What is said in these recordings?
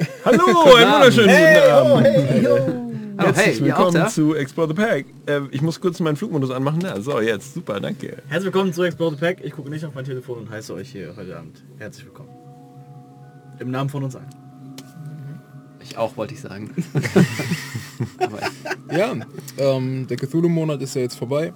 Hallo, einen wunderschönen guten Abend. hey, yo. Oh, Herzlich hey, willkommen zu Explore the Pack. Äh, ich muss kurz meinen Flugmodus anmachen. Ja, so, jetzt. Super, danke. Herzlich willkommen zu Explore the Pack. Ich gucke nicht auf mein Telefon und heiße euch hier heute Abend herzlich willkommen. Im Namen von uns allen. Ich auch, wollte ich sagen. Aber Ja, ähm, der Cthulhu-Monat ist ja jetzt vorbei.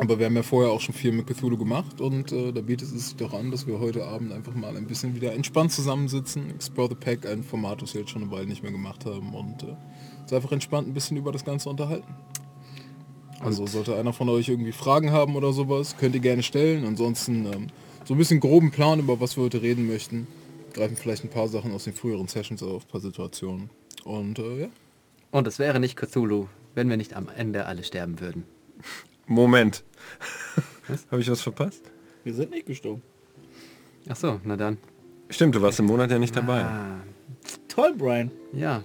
Aber wir haben ja vorher auch schon viel mit Cthulhu gemacht und äh, da bietet es sich doch an, dass wir heute Abend einfach mal ein bisschen wieder entspannt zusammensitzen. Explore the Pack, ein Format, das wir jetzt schon eine Weile nicht mehr gemacht haben und äh, uns einfach entspannt ein bisschen über das Ganze unterhalten. Also sollte einer von euch irgendwie Fragen haben oder sowas, könnt ihr gerne stellen. Ansonsten ähm, so ein bisschen groben Plan, über was wir heute reden möchten. Greifen vielleicht ein paar Sachen aus den früheren Sessions auf, ein paar Situationen. Und äh, ja. Und es wäre nicht Cthulhu, wenn wir nicht am Ende alle sterben würden. Moment. Habe ich was verpasst? Wir sind nicht gestorben. Ach so, na dann. Stimmt, du warst im Monat ja nicht dabei. Ah, Toll, Brian. ja.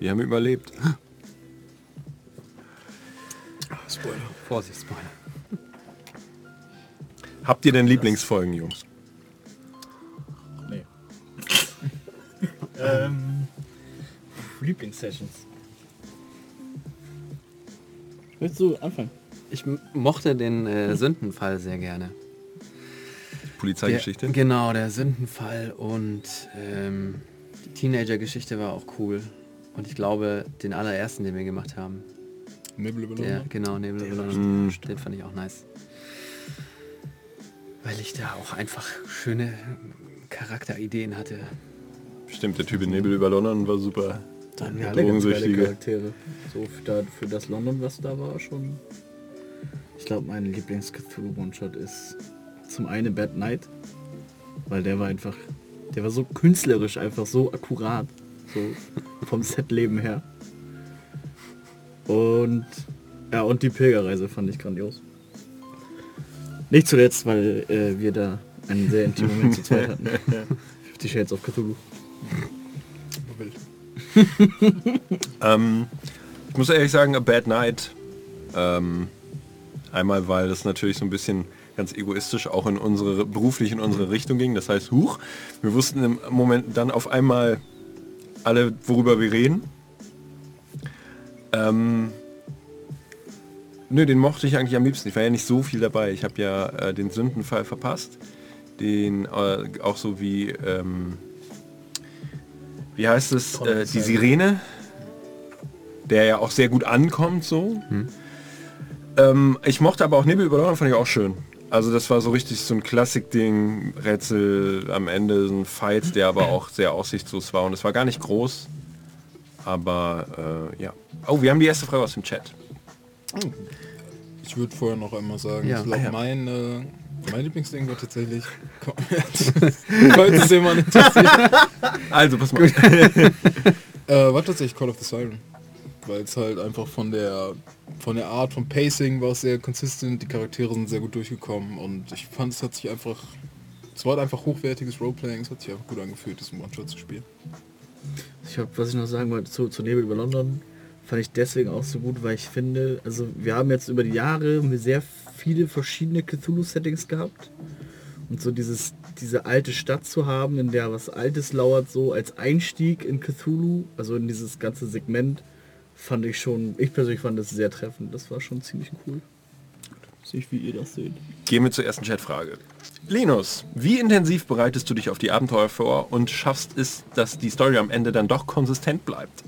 Wir haben überlebt. Spoiler. Vorsicht, Spoiler. Habt ihr denn Lieblingsfolgen, Jungs? Nee. ähm, Lieblingssessions. Willst du anfangen? Ich mochte den äh, Sündenfall sehr gerne. Polizeigeschichte? Der, genau, der Sündenfall und ähm, die Teenager-Geschichte war auch cool. Und ich glaube, den allerersten, den wir gemacht haben, Nebel über der, London. genau, Nebel über. London, den fand ich auch nice. Weil ich da auch einfach schöne Charakterideen hatte. Stimmt, der Typ in Nebel über London war super. Dann Ja, alle ganz. Charaktere. So für, da, für das London, was da war, schon. Ich glaube, mein lieblings cthulhu one-shot ist zum einen Bad Night, weil der war einfach, der war so künstlerisch, einfach so akkurat, so vom Setleben her. Und ja, und die Pilgerreise fand ich grandios. Nicht zuletzt, weil äh, wir da einen sehr intimen Moment zu zweit hatten. Fifty Shades of Cthulhu. Ähm, ich muss ehrlich sagen, A Bad Night. Ähm, einmal, weil das natürlich so ein bisschen ganz egoistisch auch in unsere, beruflich in unsere Richtung ging. Das heißt, huch, wir wussten im Moment dann auf einmal alle, worüber wir reden. Ähm, nö, den mochte ich eigentlich am liebsten. Ich war ja nicht so viel dabei. Ich habe ja äh, den Sündenfall verpasst. Den äh, auch so wie, ähm, wie heißt es, äh, die Sirene, der ja auch sehr gut ankommt so. Ähm, ich mochte aber auch Nebel über London, fand ich auch schön. Also das war so richtig so ein Klassik-Ding, Rätsel am Ende, so ein Fight, der aber auch sehr aussichtslos war und es war gar nicht groß. Aber äh, ja. Oh, wir haben die erste Frage aus dem Chat. Ich würde vorher noch einmal sagen, Ja. ich glaube, Ah, ja. mein, äh, mein Lieblingsding war tatsächlich... Falls es jemand interessiert. Also, pass mal. Äh, war tatsächlich Call of the Siren. Weil es halt einfach von der von der Art vom Pacing war es sehr consistent, die Charaktere sind sehr gut durchgekommen und ich fand es hat sich einfach es war halt einfach hochwertiges Roleplaying, es hat sich einfach gut angefühlt, diesen One-Shot zu spielen. Ich hab, was ich noch sagen wollte zu, zu Nebel über London, fand ich deswegen auch so gut, weil ich finde, also wir haben jetzt über die Jahre sehr viele verschiedene Cthulhu-Settings gehabt. Und so dieses, diese alte Stadt zu haben, in der was Altes lauert, so als Einstieg in Cthulhu, also in dieses ganze Segment, fand ich schon, ich persönlich fand das sehr treffend. Das war schon ziemlich cool. Sehe ich, wie ihr das seht. Gehen wir zur ersten Chatfrage. Linus, wie intensiv bereitest du dich auf die Abenteuer vor und schaffst es, dass die Story am Ende dann doch konsistent bleibt?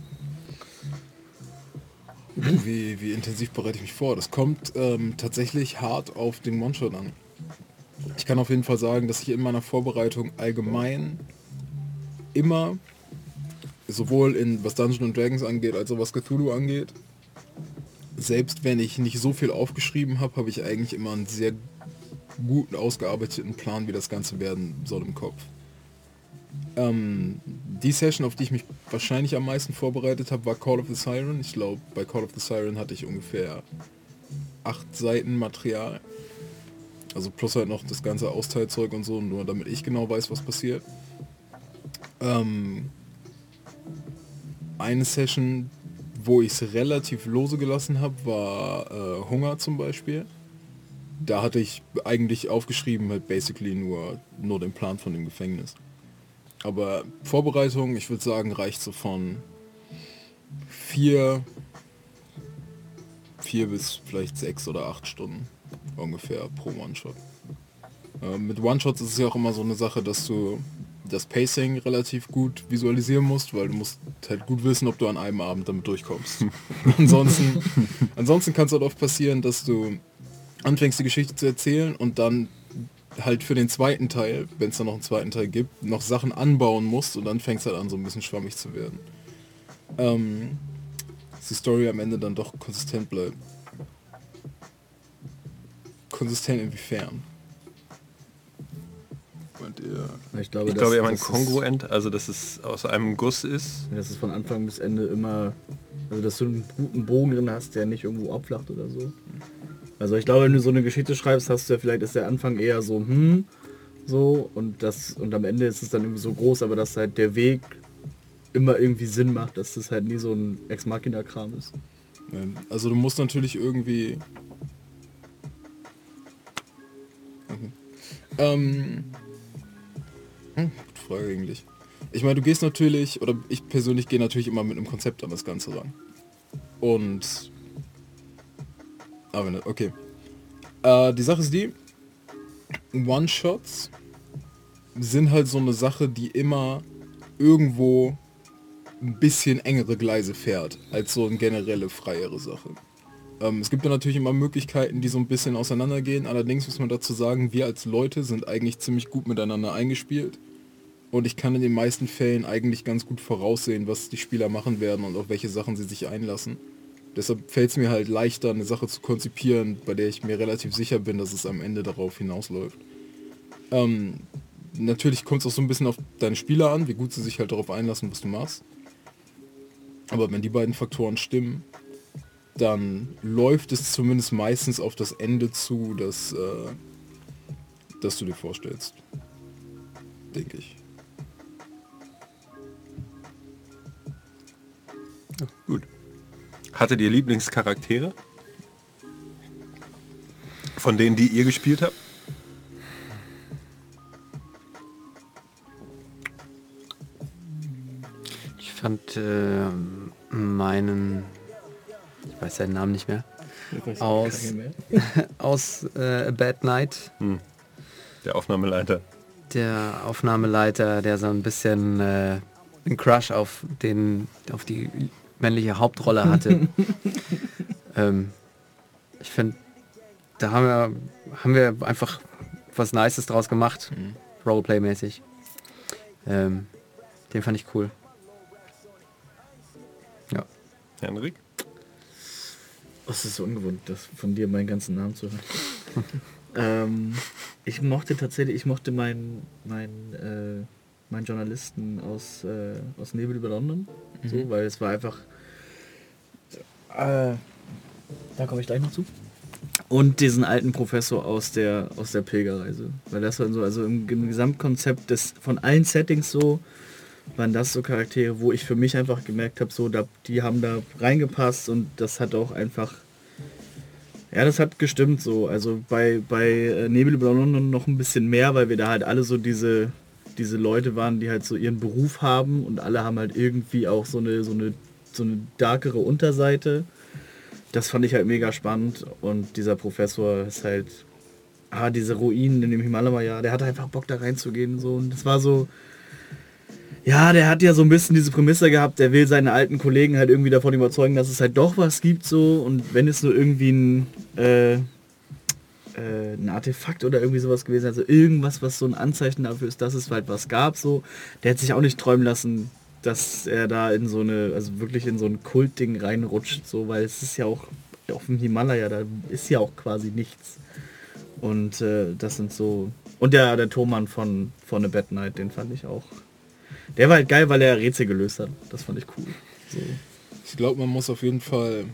Wie, wie intensiv bereite ich mich vor? Das kommt ähm, tatsächlich hart auf den One-Shot an. Ich kann auf jeden Fall sagen, dass ich in meiner Vorbereitung allgemein immer, sowohl in was Dungeons and Dragons angeht, als auch was Cthulhu angeht, selbst wenn ich nicht so viel aufgeschrieben habe, habe ich eigentlich immer einen sehr guten, ausgearbeiteten Plan, wie das Ganze werden soll im Kopf. Ähm, die Session, auf die ich mich wahrscheinlich am meisten vorbereitet habe, war Call of the Siren. Ich glaube, bei Call of the Siren hatte ich ungefähr acht Seiten Material. Also plus halt noch das ganze Austeilzeug und so, nur damit ich genau weiß, was passiert. Ähm, eine Session, wo ich es relativ lose gelassen habe, war äh, Hunger zum Beispiel. Da hatte ich eigentlich aufgeschrieben halt basically nur, nur den Plan von dem Gefängnis. Aber Vorbereitung, ich würde sagen, reicht so von vier, vier bis vielleicht sechs oder acht Stunden ungefähr pro One-Shot. Äh, mit One-Shots ist es ja auch immer so eine Sache, dass du das Pacing relativ gut visualisieren musst, weil du musst halt gut wissen, ob du an einem Abend damit durchkommst. ansonsten, ansonsten kann es halt oft passieren, dass du anfängst die Geschichte zu erzählen und dann halt für den zweiten Teil, wenn es da noch einen zweiten Teil gibt, noch Sachen anbauen musst und dann fängst halt an, so ein bisschen schwammig zu werden. Ähm, dass die Story am Ende dann doch konsistent bleibt. Konsistent inwiefern? Und ihr Ich glaube, Ich dass- glaube, er meint dass es- kongruent, also dass es aus einem Guss ist. Dass es von Anfang bis Ende immer, also dass du einen guten Bogen drin hast, der nicht irgendwo abflacht oder so. Also ich glaube, wenn du so eine Geschichte schreibst, hast du ja vielleicht ist der Anfang eher so, hm, so und das und am Ende ist es dann irgendwie so groß, aber dass halt der Weg immer irgendwie Sinn macht, dass das halt nie so ein Ex Machina Kram ist. Also du musst natürlich irgendwie. Mhm. Ähm. Hm, gute Frage eigentlich. Ich meine, du gehst natürlich, oder ich persönlich gehe natürlich immer mit einem Konzept an das Ganze ran. Und. Aber ne, okay. Äh, die Sache ist die, One-Shots sind halt so eine Sache, die immer irgendwo ein bisschen engere Gleise fährt, als so eine generelle freiere Sache. Ähm, es gibt ja natürlich immer Möglichkeiten, die so ein bisschen auseinandergehen. Allerdings muss man dazu sagen, wir als Leute sind eigentlich ziemlich gut miteinander eingespielt. Und ich kann in den meisten Fällen eigentlich ganz gut voraussehen, was die Spieler machen werden und auf welche Sachen sie sich einlassen. Deshalb fällt es mir halt leichter, eine Sache zu konzipieren, bei der ich mir relativ sicher bin, dass es am Ende darauf hinausläuft. Ähm, natürlich kommt es auch so ein bisschen auf deine Spieler an, wie gut sie sich halt darauf einlassen, was du machst. Aber wenn die beiden Faktoren stimmen, dann läuft es zumindest meistens auf das Ende zu, das, äh, das du dir vorstellst. Denke ich. Gut. Hattet ihr Lieblingscharaktere? Von denen, die ihr gespielt habt? Ich fand äh, meinen, ich weiß seinen Namen nicht mehr, Aus- aus äh, A Bad Night, Der Aufnahmeleiter. der Aufnahmeleiter, der so ein bisschen äh, einen Crush auf den, auf die männliche Hauptrolle hatte. ähm, ich finde, da haben wir, haben wir einfach was Nices draus gemacht, Roleplay-mäßig. Ähm, den fand ich cool. Ja. Henrik? Es ist so ungewohnt, das von dir meinen ganzen Namen zu hören. ähm, ich mochte tatsächlich, ich mochte meinen meinen äh, meinen Journalisten aus, äh, aus Nebel über London, so, weil es war einfach. Äh, da komme ich gleich noch zu. Und diesen alten Professor aus der aus der Pilgerreise, weil das war so also im, im Gesamtkonzept des von allen Settings so waren das so Charaktere, wo ich für mich einfach gemerkt habe, so da, die haben da reingepasst und das hat auch einfach ja, das hat gestimmt so. Also bei, bei äh, Nebel über London noch ein bisschen mehr, weil wir da halt alle so diese, diese Leute waren, die halt so ihren Beruf haben und alle haben halt irgendwie auch so eine, so eine, so eine darkere Unterseite. Das fand ich halt mega spannend und dieser Professor ist halt, ah, diese Ruinen in dem Himalaya, der hatte einfach Bock da reinzugehen so und das war so, ja, der hat ja so ein bisschen diese Prämisse gehabt, der will seine alten Kollegen halt irgendwie davon überzeugen, dass es halt doch was gibt so und wenn es nur irgendwie ein, äh, äh, ein Artefakt oder irgendwie sowas gewesen, also irgendwas, was so ein Anzeichen dafür ist, dass es halt was gab, so, der hat sich auch nicht träumen lassen, dass er da in so eine, also wirklich in so ein Kultding reinrutscht, so, weil es ist ja auch auf dem Himalaya, da ist ja auch quasi nichts. Und äh, das sind so. Und der, der Thomann von, von A Bad Night, den fand ich auch. Der war halt geil, weil er Rätsel gelöst hat. Das fand ich cool. So. Ich glaube, man muss auf jeden Fall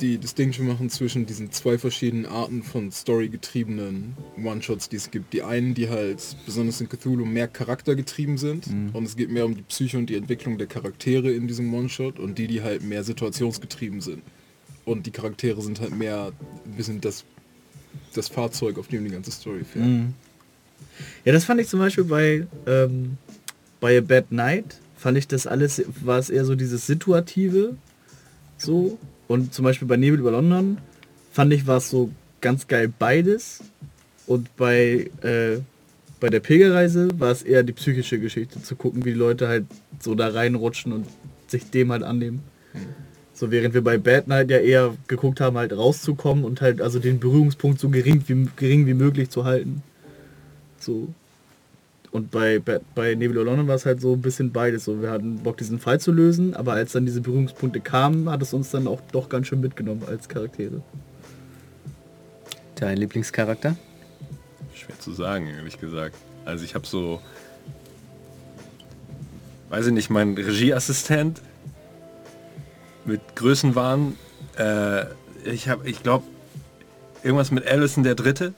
die Distinction machen zwischen diesen zwei verschiedenen Arten von storygetriebenen One-Shots, die es gibt. Die einen, die halt besonders in Cthulhu mehr charaktergetrieben sind und es geht mehr um die Psyche und die Entwicklung der Charaktere in diesem One-Shot und die, die halt mehr situationsgetrieben sind. Und die Charaktere sind halt mehr ein bisschen das, das Fahrzeug, auf dem die ganze Story fährt. Mhm. Ja, das fand ich zum Beispiel bei, ähm, bei A Bad Night, fand ich das alles, war es eher so dieses Situative, so. Und zum Beispiel bei Nebel über London fand ich, war es so ganz geil beides. Und bei, äh, bei der Pilgerreise war es eher die psychische Geschichte, zu gucken, wie die Leute halt so da reinrutschen und sich dem halt annehmen. So während wir bei Bad Night ja eher geguckt haben, halt rauszukommen und halt also den Berührungspunkt so gering wie, gering wie möglich zu halten. So. Und bei, bei Nebel of London war es halt so ein bisschen beides. So, wir hatten Bock, diesen Fall zu lösen, aber als dann diese Berührungspunkte kamen, hat es uns dann auch doch ganz schön mitgenommen als Charaktere. Dein Lieblingscharakter? Schwer zu sagen, ehrlich gesagt. Also ich habe so, weiß ich nicht, mein Regieassistent mit Größenwahn. Äh, ich habe, ich glaube, irgendwas mit Allison der Dritte.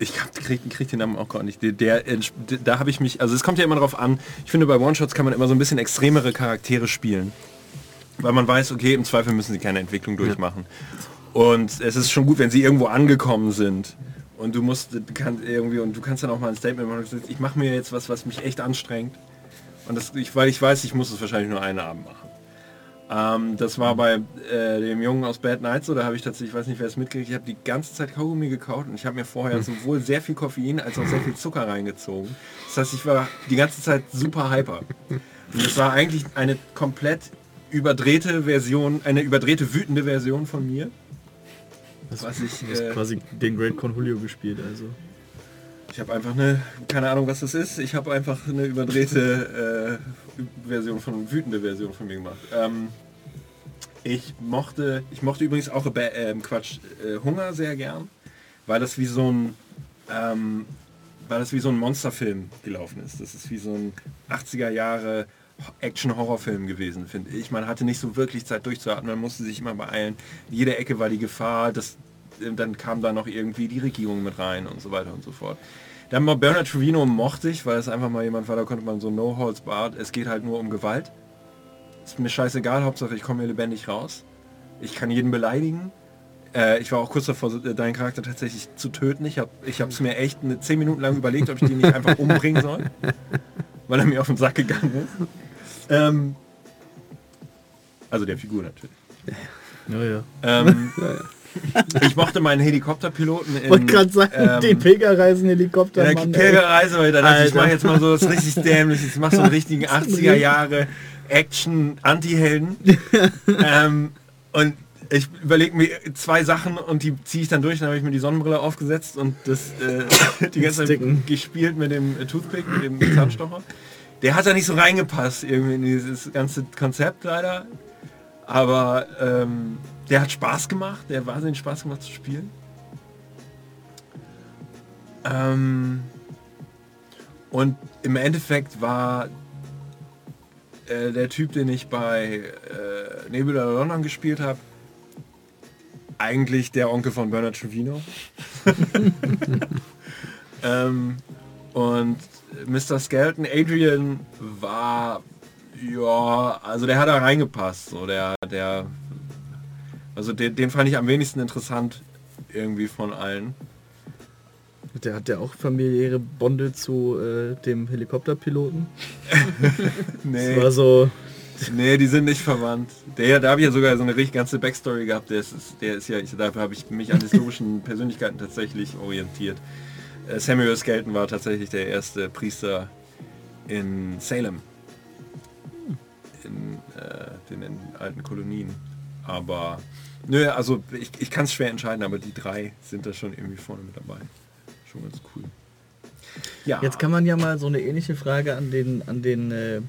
Ich hab, krieg, krieg den Namen auch gar nicht. Der, der, da habe ich mich, also es kommt ja immer drauf an. Ich finde, bei One-Shots kann man immer so ein bisschen extremere Charaktere spielen. Weil man weiß, okay, im Zweifel müssen sie keine Entwicklung durchmachen. Und es ist schon gut, wenn sie irgendwo angekommen sind. Und du musst, kannst irgendwie, und du kannst dann auch mal ein Statement machen, ich mache mir jetzt was, was mich echt anstrengt. Und das, ich, weil ich weiß, ich muss es wahrscheinlich nur einen Abend machen. Ähm, das war bei äh, dem Jungen aus Bad Nights so, da habe ich tatsächlich, ich weiß nicht, wer es mitkriegt, ich habe die ganze Zeit Kaugummi gekaut und ich habe mir vorher sowohl sehr viel Koffein als auch sehr viel Zucker reingezogen. Das heißt, ich war die ganze Zeit super hyper. Und es war eigentlich eine komplett überdrehte Version, eine überdrehte, wütende Version von mir. Was ich, Du hast äh, quasi den Great Conjulio gespielt, also. Ich habe einfach eine, keine Ahnung was das ist, ich habe einfach eine überdrehte äh, Version von, wütende Version von mir gemacht. Ähm, ich mochte, ich mochte übrigens auch ähm, Quatsch, äh, Hunger sehr gern, weil das wie so ein, ähm, weil das wie so ein Monsterfilm gelaufen ist. Das ist wie so ein 80er Jahre Action-Horrorfilm gewesen, finde ich. Man hatte nicht so wirklich Zeit durchzuatmen, man musste sich immer beeilen. In jeder Ecke war die Gefahr, dass äh, dann kam da noch irgendwie die Regierung mit rein und so weiter und so fort. Dann mal Bernard Trevino mochte ich, weil es einfach mal jemand war, da konnte man so no holds barred. Es geht halt nur um Gewalt. Ist mir scheißegal, Hauptsache ich komme hier lebendig raus. Ich kann jeden beleidigen. Äh, ich war auch kurz davor, äh, deinen Charakter tatsächlich zu töten. Ich habe ich es mir echt eine 10 Minuten lang überlegt, ob ich den nicht einfach umbringen soll. Weil er mir auf den Sack gegangen ist. Ähm, also der Figur natürlich. Ja, ja. Ähm, ich mochte meinen Helikopterpiloten in... Wollte gerade sagen, ähm, die Pilgerreisen-Helikopter, ja. Pilgerreise, weil dann dachte ich, ich mache jetzt mal so was richtig dämliches. Ich mache so einen richtigen 80er Jahre Action-Anti-Helden. ähm, und ich überlege mir zwei Sachen und die ziehe ich dann durch. Dann habe ich mir die Sonnenbrille aufgesetzt und das äh, die ganze Zeit gespielt mit dem äh, Toothpick, mit dem Zahnstocher. Der hat da nicht so reingepasst irgendwie in dieses ganze Konzept leider. Aber ähm, der hat Spaß gemacht. Der hat wahnsinnig Spaß gemacht zu spielen. Ähm, und im Endeffekt war äh, der Typ, den ich bei äh, Nebel oder London gespielt habe, eigentlich der Onkel von Bernard Trevino. ähm, und Mr. Skelton, Adrian, war ja, also der hat da reingepasst. So der, der, also den, den fand ich am wenigsten interessant irgendwie von allen. Der hat ja auch familiäre Bonde zu äh, dem Helikopterpiloten. Nee. Das war so, Nee, die sind nicht verwandt. Der, da habe ich ja sogar so eine richtig ganze Backstory gehabt. Der ist, der ist ja, ich, dafür habe ich mich an historischen Persönlichkeiten tatsächlich orientiert. Äh, Samuel Skelton war tatsächlich der erste Priester in Salem. In äh, den in alten Kolonien. Aber, nö, also ich, ich kann es schwer entscheiden, aber die drei sind da schon irgendwie vorne mit dabei. Schon ganz cool. Ja. Jetzt kann man ja mal so eine ähnliche Frage an den, an den äh,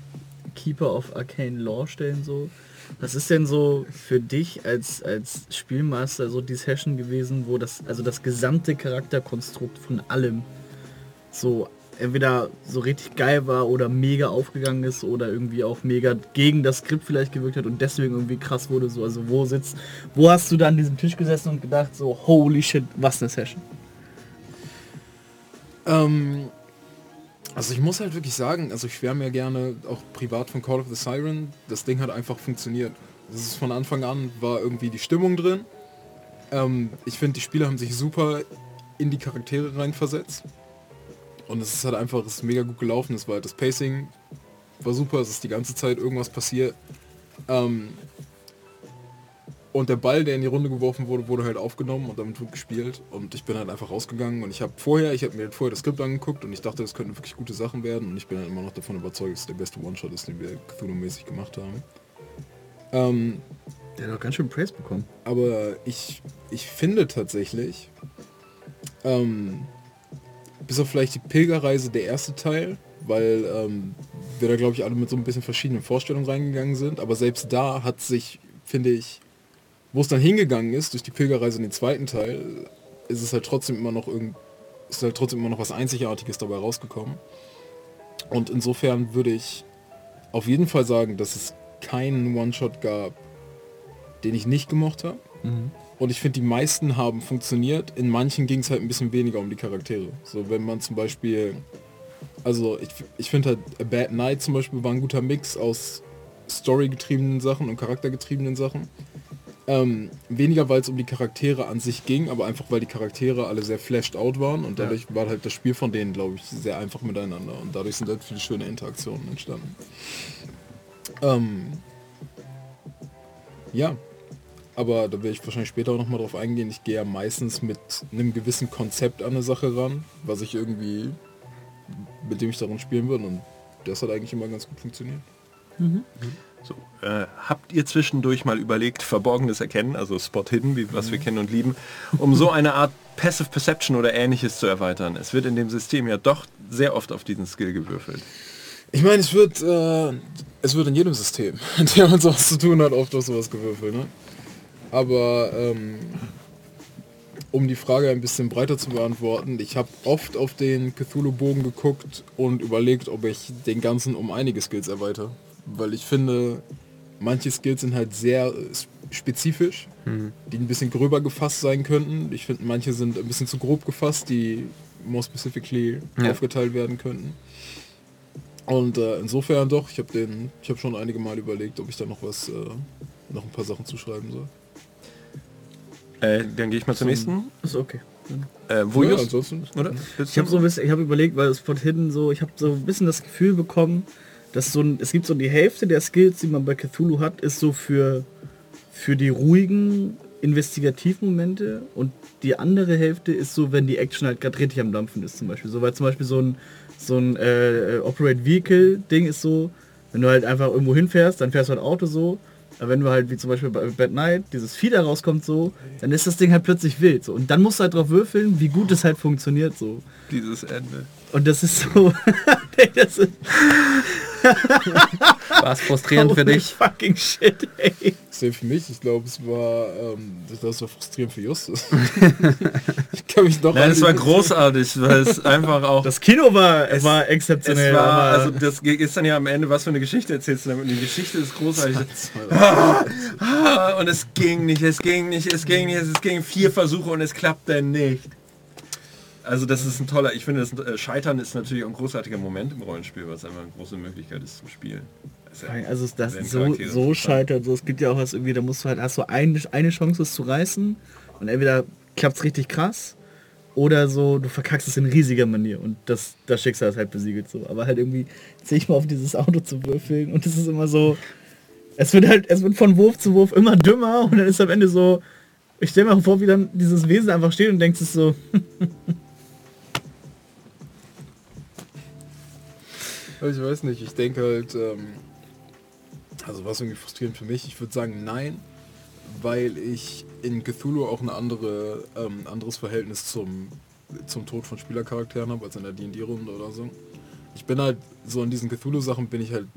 Keeper of Arcane Law stellen. So. Was ist denn so für dich als, als Spielmaster so die Session gewesen, wo das, also das gesamte Charakterkonstrukt von allem so entweder so richtig geil war oder mega aufgegangen ist oder irgendwie auch mega gegen das Skript vielleicht gewirkt hat und deswegen irgendwie krass wurde. So, also wo sitzt, wo hast du da an diesem Tisch gesessen und gedacht so, holy shit, was eine Session? Ähm, also ich muss halt wirklich sagen, also ich schwärme ja gerne auch privat von Call of the Siren. Das Ding hat einfach funktioniert. Das ist von Anfang an, war irgendwie die Stimmung drin. Ähm, ich finde, die Spieler haben sich super in die Charaktere reinversetzt. Und es ist halt einfach, es ist mega gut gelaufen. Es war halt das Pacing war super, es ist die ganze Zeit irgendwas passiert. Ähm, und der Ball, der in die Runde geworfen wurde, wurde halt aufgenommen und damit wird gespielt. Und ich bin halt einfach rausgegangen und ich habe vorher, ich habe mir vorher das Skript angeguckt und ich dachte, das könnten wirklich gute Sachen werden. Und ich bin halt immer noch davon überzeugt, dass es der beste One-Shot ist, den wir Cthulhu-mäßig gemacht haben. Ähm, Der hat auch ganz schön Praise bekommen. aber ich, ich finde tatsächlich, ähm, bis auf vielleicht die Pilgerreise der erste Teil, weil ähm, wir da glaube ich alle mit so ein bisschen verschiedenen Vorstellungen reingegangen sind, aber selbst da hat sich, finde ich, wo es dann hingegangen ist, durch die Pilgerreise in den zweiten Teil, ist es halt trotzdem immer noch irgend, ist halt trotzdem immer noch was Einzigartiges dabei rausgekommen. Und insofern würde ich auf jeden Fall sagen, dass es keinen One-Shot gab, den ich nicht gemocht habe. Und ich finde, die meisten haben funktioniert. In manchen ging es halt ein bisschen weniger um die Charaktere. So, wenn man zum Beispiel, also ich, ich finde halt A Bad Night zum Beispiel war ein guter Mix aus storygetriebenen Sachen und charaktergetriebenen Sachen. Ähm, weniger, weil es um die Charaktere an sich ging, aber einfach, weil die Charaktere alle sehr flashed out waren und dadurch war halt das Spiel von denen, glaube ich, sehr einfach miteinander und dadurch sind halt viele schöne Interaktionen entstanden. Ähm, ja, aber da werde ich wahrscheinlich später auch noch mal drauf eingehen. Ich gehe ja meistens mit einem gewissen Konzept an eine Sache ran, was ich irgendwie, mit dem ich daran spielen würde und das hat eigentlich immer ganz gut funktioniert. So, äh, habt ihr zwischendurch mal überlegt, verborgenes Erkennen, also Spot Hidden, wie, was wir kennen und lieben, um so eine Art Passive Perception oder ähnliches zu erweitern? Es wird in dem System ja doch sehr oft auf diesen Skill gewürfelt. Ich meine, es wird, äh, es wird in jedem System, in dem man sowas zu tun hat, oft auf sowas gewürfelt, ne? Aber ähm, um die Frage ein bisschen breiter zu beantworten, ich habe oft auf den Cthulhu-Bogen geguckt und überlegt, ob ich den ganzen um einige Skills erweitere. Weil ich finde, manche Skills sind halt sehr äh, spezifisch, die ein bisschen gröber gefasst sein könnten. Ich finde, manche sind ein bisschen zu grob gefasst, die more specifically Ja. aufgeteilt werden könnten. Und äh, insofern doch, ich habe den, ich habe schon einige Mal überlegt, ob ich da noch was, äh, noch ein paar Sachen zuschreiben soll. Äh, dann gehe ich mal zum nächsten. Ist okay. Äh, wo ja, ansonsten. Oder? Ich habe so ein bisschen, ich habe überlegt, weil es von hinten so, ich habe so ein bisschen das Gefühl bekommen, dass so ein, es gibt so die Hälfte der Skills, die man bei Cthulhu hat, ist so für, für die ruhigen Investigativmomente und die andere Hälfte ist so, wenn die Action halt gerade richtig am Dampfen ist zum Beispiel. So, weil zum Beispiel so ein, so ein äh, äh, Operate Vehicle Ding ist so, wenn du halt einfach irgendwo hinfährst, dann fährst du halt Auto so, aber wenn du halt wie zum Beispiel bei Bad Night dieses da rauskommt so, dann ist das Ding halt plötzlich wild so. Und dann musst du halt drauf würfeln, wie gut es halt funktioniert so. Dieses Ende. Und das ist so. das ist War es frustrierend für holy dich? Fucking shit, ey. Sehr für mich, ich glaube, es war, ähm, das war frustrierend für Justus. ich kann mich noch Nein, es war großartig, weil es einfach auch... Das Kino war, Es- war es exzeptionell. war, aber also das ist dann ja am Ende, was für eine Geschichte erzählst du damit? Und die Geschichte ist großartig. Und es ging nicht, es ging nicht, es ging nicht, es ging vier Versuche und es klappte nicht. Also das ist ein toller, ich finde, das äh, Scheitern ist natürlich auch ein großartiger Moment im Rollenspiel, weil es einfach eine große Möglichkeit ist zum Spielen. Ja- also das so, so scheitert. So, es gibt ja auch was irgendwie, da musst du halt, hast du eine, eine Chance, es zu reißen und entweder klappt es richtig krass oder so, du verkackst es in riesiger Manier und das, das Schicksal ist halt besiegelt so. Aber halt irgendwie sehe ich mal auf dieses Auto zu würfeln und es ist immer so, es wird halt, es wird von Wurf zu Wurf immer dümmer und dann ist am Ende so, ich stelle mir vor, wie dann dieses Wesen einfach steht und denkst es so, Ich weiß nicht, ich denke halt, ähm, also was irgendwie frustrierend für mich, ich würde sagen nein, weil ich in Cthulhu auch eine andere, ähm, anderes Verhältnis zum, zum Tod von Spielercharakteren habe als in der D&D-Runde oder so. Ich bin halt, so in diesen Cthulhu-Sachen bin ich halt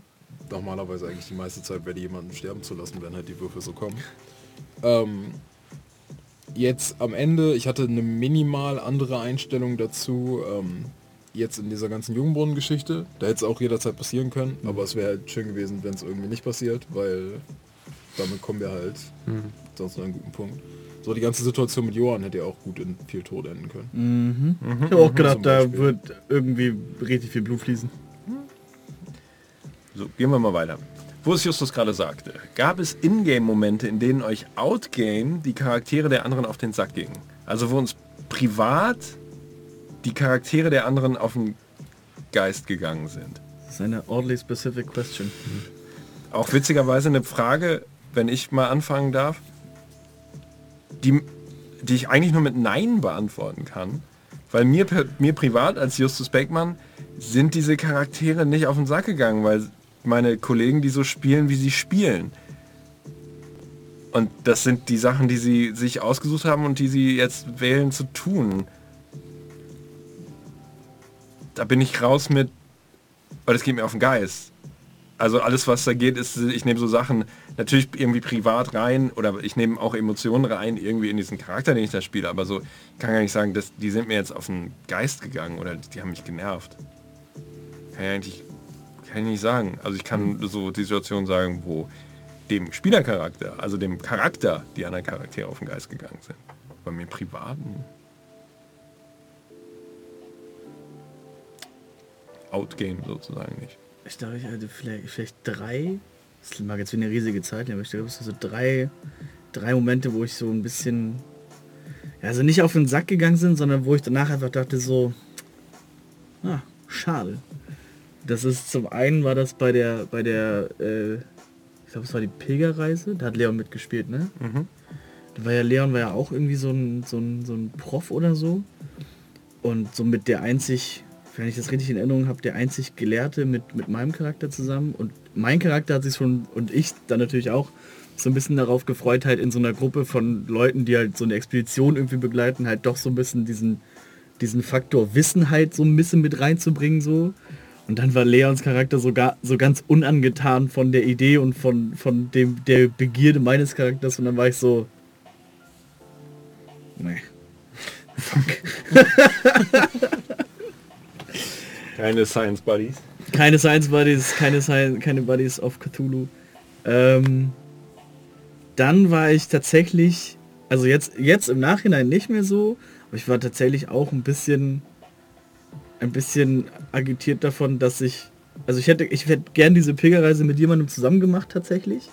normalerweise eigentlich die meiste Zeit ready, jemanden sterben zu lassen, wenn halt die Würfel so kommen. Ähm, jetzt am Ende, ich hatte eine minimal andere Einstellung dazu, ähm, jetzt in dieser ganzen Jungbrunnen-Geschichte. Da hätte es auch jederzeit passieren können, aber es wäre halt schön gewesen, wenn es irgendwie nicht passiert, weil damit kommen wir halt sonst zu einem guten Punkt. So, die ganze Situation mit Johann hätte ja auch gut in viel Tod enden können. ich habe auch gedacht, da wird irgendwie richtig viel Blut fließen. So, gehen wir mal weiter. Wo es Justus gerade sagte, gab es Ingame-Momente, in denen euch Outgame die Charaktere der anderen auf den Sack gingen? Also wo uns privat die Charaktere der anderen auf den Geist gegangen sind? Das ist eine oddly specific question. Auch witzigerweise eine Frage, wenn ich mal anfangen darf, die, die ich eigentlich nur mit Nein beantworten kann. Weil mir, mir privat als Justus Beckmann sind diese Charaktere nicht auf den Sack gegangen, weil meine Kollegen die so spielen, wie sie spielen. Und das sind die Sachen, die sie sich ausgesucht haben und die sie jetzt wählen zu tun. Da bin ich raus mit, weil das geht mir auf den Geist. Also alles, was da geht, ist, ich nehme so Sachen natürlich irgendwie privat rein oder ich nehme auch Emotionen rein, irgendwie in diesen Charakter, den ich da spiele. Aber so, ich kann gar nicht sagen, dass die sind mir jetzt auf den Geist gegangen oder die haben mich genervt. Kann ich eigentlich kann ich nicht sagen. Also ich kann so die Situation sagen, wo dem Spielercharakter, also dem Charakter, die anderen Charaktere auf den Geist gegangen sind. Bei mir privaten. Outgame sozusagen nicht. Ich glaube, ich hatte vielleicht, vielleicht drei, das mag jetzt wie eine riesige Zeit, aber ich glaube, es sind so drei, drei Momente, wo ich so ein bisschen, also nicht auf den Sack gegangen sind, sondern wo ich danach einfach dachte so, ah, schade. Das ist zum einen war das bei der, bei der, äh, ich glaube es war die Pilgerreise, da hat Leon mitgespielt, ne? Da war ja Leon war ja auch irgendwie so ein, so ein, so ein Prof oder so. Und somit der einzig, wenn ich das richtig in Erinnerung habe, der einzig Gelehrte mit, mit meinem Charakter zusammen. Und mein Charakter hat sich schon, und ich dann natürlich auch, so ein bisschen darauf gefreut, halt in so einer Gruppe von Leuten, die halt so eine Expedition irgendwie begleiten, halt doch so ein bisschen diesen, diesen Faktor Wissen halt so ein bisschen mit reinzubringen so. Und dann war Leons Charakter sogar so ganz unangetan von der Idee und von, von dem der Begierde meines Charakters und dann war ich so. Nee. Keine Science Buddies. Keine Science Buddies, keine, Sci keine Buddies of Cthulhu. Ähm, dann war ich tatsächlich, also jetzt, jetzt im Nachhinein nicht mehr so, aber ich war tatsächlich auch ein bisschen, ein bisschen agitiert davon, dass ich, also ich hätte, ich hätte gern diese Pilgerreise mit jemandem zusammen gemacht tatsächlich.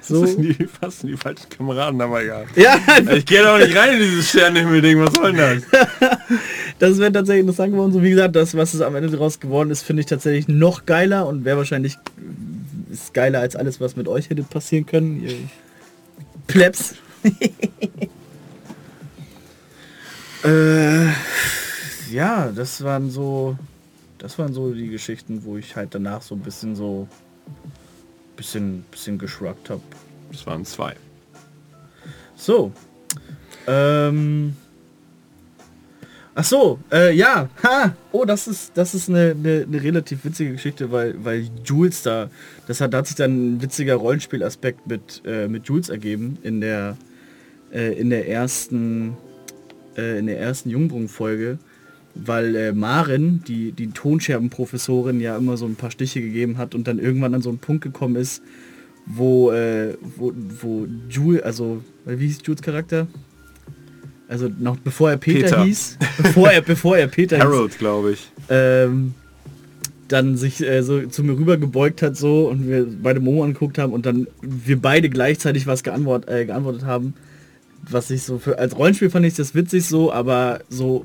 So. So. Die, fast sind die falschen Kameraden dabei gehabt. Ja, Ich gehe doch nicht rein in dieses Sternenhimmel-Ding, was soll denn das? das wäre tatsächlich interessant geworden. So wie gesagt, das, was es am Ende daraus geworden ist, finde ich tatsächlich noch geiler und wäre wahrscheinlich ist geiler als alles, was mit euch hätte passieren können. Ihr Plebs. äh, ja, das waren so, das waren so die Geschichten, wo ich halt danach so ein bisschen so, bisschen, bisschen geschruckt habe. Das waren zwei. So. Ähm. Ach so, äh, ja, ha, oh, das ist, das ist eine, eine, eine relativ witzige Geschichte, weil, weil Jules da, das hat, da hat sich dann ein witziger Rollenspielaspekt mit, äh, mit Jules ergeben in der, äh, in der ersten, äh, in der ersten Jungbrunnen-Folge, weil äh, Maren, die, die Tonscherbenprofessorin, ja immer so ein paar Stiche gegeben hat und dann irgendwann an so einen Punkt gekommen ist, wo, äh, wo, wo Jules, also, wie hieß Jules Charakter? Also noch bevor er Peter, Peter. hieß, bevor er, bevor er Peter hieß, Harold, glaube ich. ähm, dann sich äh, so zu mir rüber gebeugt hat so und wir beide Momo angeguckt haben und dann wir beide gleichzeitig was geantwort, äh, geantwortet haben. Was ich so für als Rollenspiel fand ich das witzig so, aber so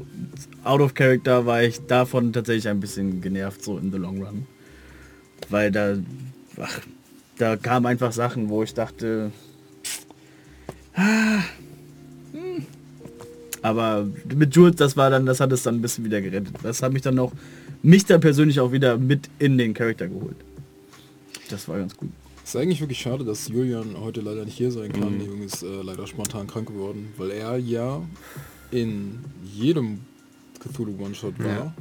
out of character war ich davon tatsächlich ein bisschen genervt so in the long run. Weil da ach, da kamen einfach Sachen, wo ich dachte ah. Aber mit Jules, das war dann, das hat es dann ein bisschen wieder gerettet. Das hat mich dann auch, mich da persönlich auch wieder mit in den Charakter geholt. Das war ganz gut. Es ist eigentlich wirklich schade, dass Julian heute leider nicht hier sein Mhm. kann. Der Junge ist äh, leider spontan krank geworden, weil er ja in jedem Cthulhu One-Shot war,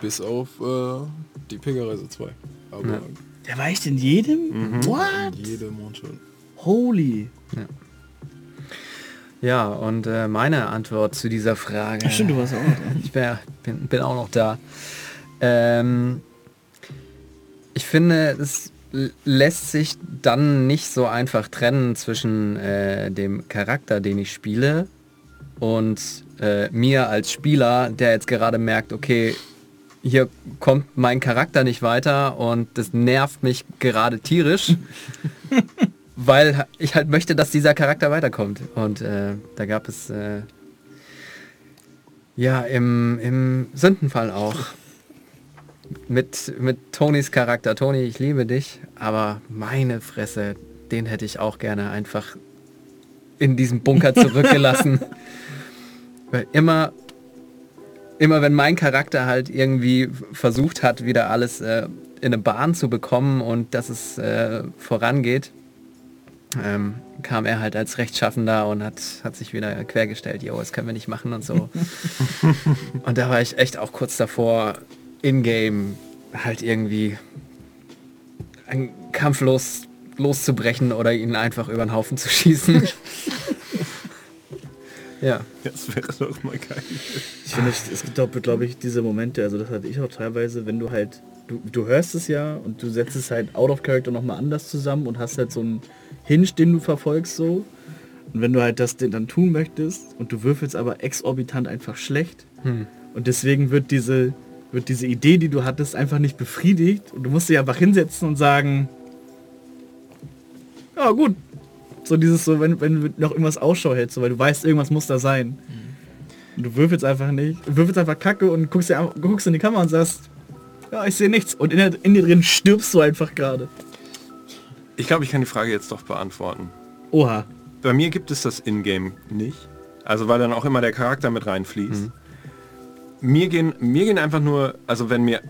bis auf äh, die Pilgerreise 2. Aber Ja. Der war echt in jedem? What? in jedem One-Shot. Holy. Ja, und äh, meine Antwort zu dieser Frage. Stimmt, du warst auch noch. Ich bin, bin, bin auch noch da. Ähm, ich finde, es lässt sich dann nicht so einfach trennen zwischen äh, dem Charakter, den ich spiele und äh, mir als Spieler, der jetzt gerade merkt, okay, hier kommt mein Charakter nicht weiter und das nervt mich gerade tierisch, weil ich halt möchte, dass dieser Charakter weiterkommt. Und äh, da gab es äh, ja im, im Sündenfall auch mit, mit Tonys Charakter. Tony, ich liebe dich, aber meine Fresse, den hätte ich auch gerne einfach in diesem Bunker zurückgelassen. Weil immer, immer wenn mein Charakter halt irgendwie versucht hat, wieder alles äh, in eine Bahn zu bekommen und dass es äh, vorangeht, ähm, kam er halt als Rechtschaffender und hat, hat sich wieder quergestellt, jo, das können wir nicht machen und so. und da war ich echt auch kurz davor, in-game halt irgendwie einen Kampf los, loszubrechen oder ihn einfach über den Haufen zu schießen. ja. Das wäre doch mal geil. Ich finde, es gibt auch, glaube ich, diese Momente, also das hatte ich auch teilweise, wenn du halt, du, du hörst es ja und du setzt es halt out of character nochmal anders zusammen und hast halt so einen Hinge, den du verfolgst so. Und wenn du halt das dann tun möchtest und du würfelst aber exorbitant einfach schlecht Hm. und deswegen wird diese, wird diese Idee, die du hattest, einfach nicht befriedigt und du musst dich einfach hinsetzen und sagen, ja gut. So dieses so, wenn, wenn du noch irgendwas Ausschau hältst, so, weil du weißt, irgendwas muss da sein. Und du würfelst einfach nicht. Du würfelst einfach Kacke und guckst, dir, guckst in die Kamera und sagst, ja, ich sehe nichts. Und in, der, in dir drin stirbst du einfach gerade. Ich glaube, ich kann die Frage jetzt doch beantworten. Oha. Bei mir gibt es das Ingame nicht. Also weil dann auch immer der Charakter mit reinfließt. Mir gehen, mir gehen einfach nur, also wenn mir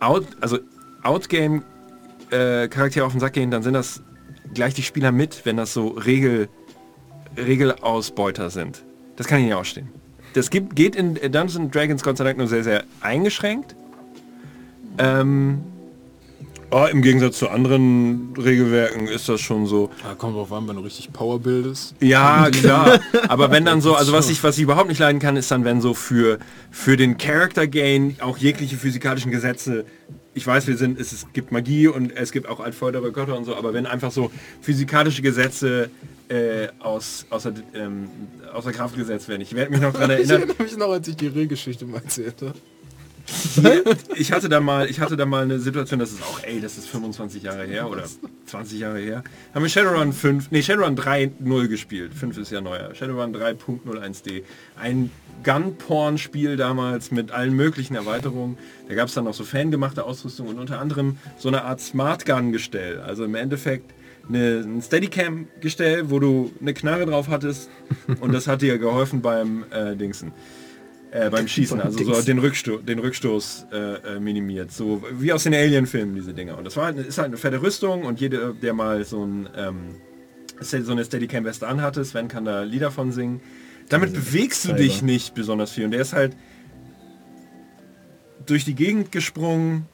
out, also Outgame äh, Charaktere auf den Sack gehen, dann sind das gleich die Spieler mit, wenn das so Regel, Regelausbeuter sind. Das kann ich nicht ausstehen. Das gibt, geht in Dungeons and Dragons Gott sei Dank nur sehr, sehr eingeschränkt. Ähm, oh, Im Gegensatz zu anderen Regelwerken ist das schon so. Ja, kommt drauf an, wenn du richtig Power bildest. Ja, klar. Aber wenn dann so, also was ich, was ich überhaupt nicht leiden kann, ist dann, wenn so für, für den Character Gain auch jegliche physikalischen Gesetze, ich weiß, wir sind, es, es gibt Magie und es gibt auch altfeudere Götter und so, aber wenn einfach so physikalische Gesetze äh, aus, außer, ähm, außer Kraft gesetzt werden. Ich werde mich noch daran Ich erinnern, erinnere mich noch, als ich die Rehgeschichte mal erzählte. Ich hatte da mal, ich hatte da mal eine Situation, das ist auch, ey, das ist 25 Jahre her oder 20 Jahre her. Haben wir Shadowrun 5, nee, Shadowrun 3.0 gespielt. 5 ist ja neuer. Shadowrun 3.01d. Ein Gun-Porn-Spiel damals mit allen möglichen Erweiterungen. Da gab es dann noch so fangemachte Ausrüstung und unter anderem so eine Art Smart Gun-Gestell. Also im Endeffekt eine, ein Steadicam-Gestell, wo du eine Knarre drauf hattest und das hat dir geholfen beim äh, Dingsen. Äh, beim Schießen, also so den, Rücksto den Rückstoß äh, äh, minimiert. So wie aus den Alien-Filmen, diese Dinger. Und das war halt, ist halt eine fette Rüstung und jeder, der mal so, ein, ähm, so eine Steadicam-Weste anhatte, Sven kann da Lieder von singen. Damit bewegst du dich nicht besonders viel. Und der ist halt durch die Gegend gesprungen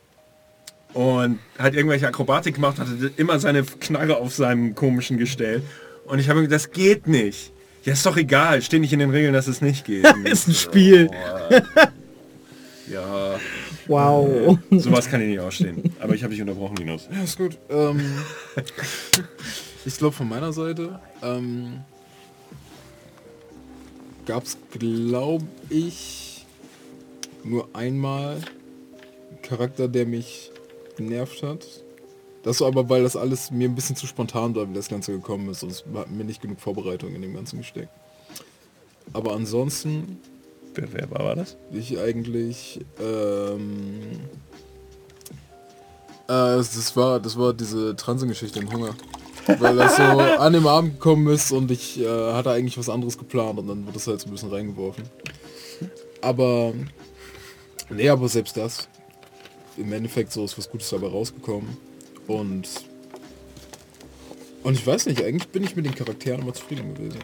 und hat irgendwelche Akrobatik gemacht, hatte immer seine Knarre auf seinem komischen Gestell. Und ich habe mir das geht nicht. Ja, ist doch egal, steht nicht in den Regeln, dass es nicht geht. Ist ein Spiel. Ja, Wow. sowas kann ich nicht ausstehen. Aber ich habe dich unterbrochen, Linus. Ja, ist gut. Ähm, ich glaube von meiner Seite ähm, gab es, glaube ich, nur einmal einen Charakter, der mich genervt hat. Das war aber, weil das alles mir ein bisschen zu spontan war, wie das Ganze gekommen ist. Und es hat mir nicht genug Vorbereitung in dem Ganzen gesteckt. Aber ansonsten Wer, wer war das? ich eigentlich ähm, äh, das war das war diese Transengeschichte im Hunger weil das so an dem Abend gekommen ist und ich äh, hatte eigentlich was anderes geplant und dann wird das halt so ein bisschen reingeworfen aber nee aber selbst das im Endeffekt so ist was Gutes dabei rausgekommen und und ich weiß nicht eigentlich bin ich mit den Charakteren immer zufrieden gewesen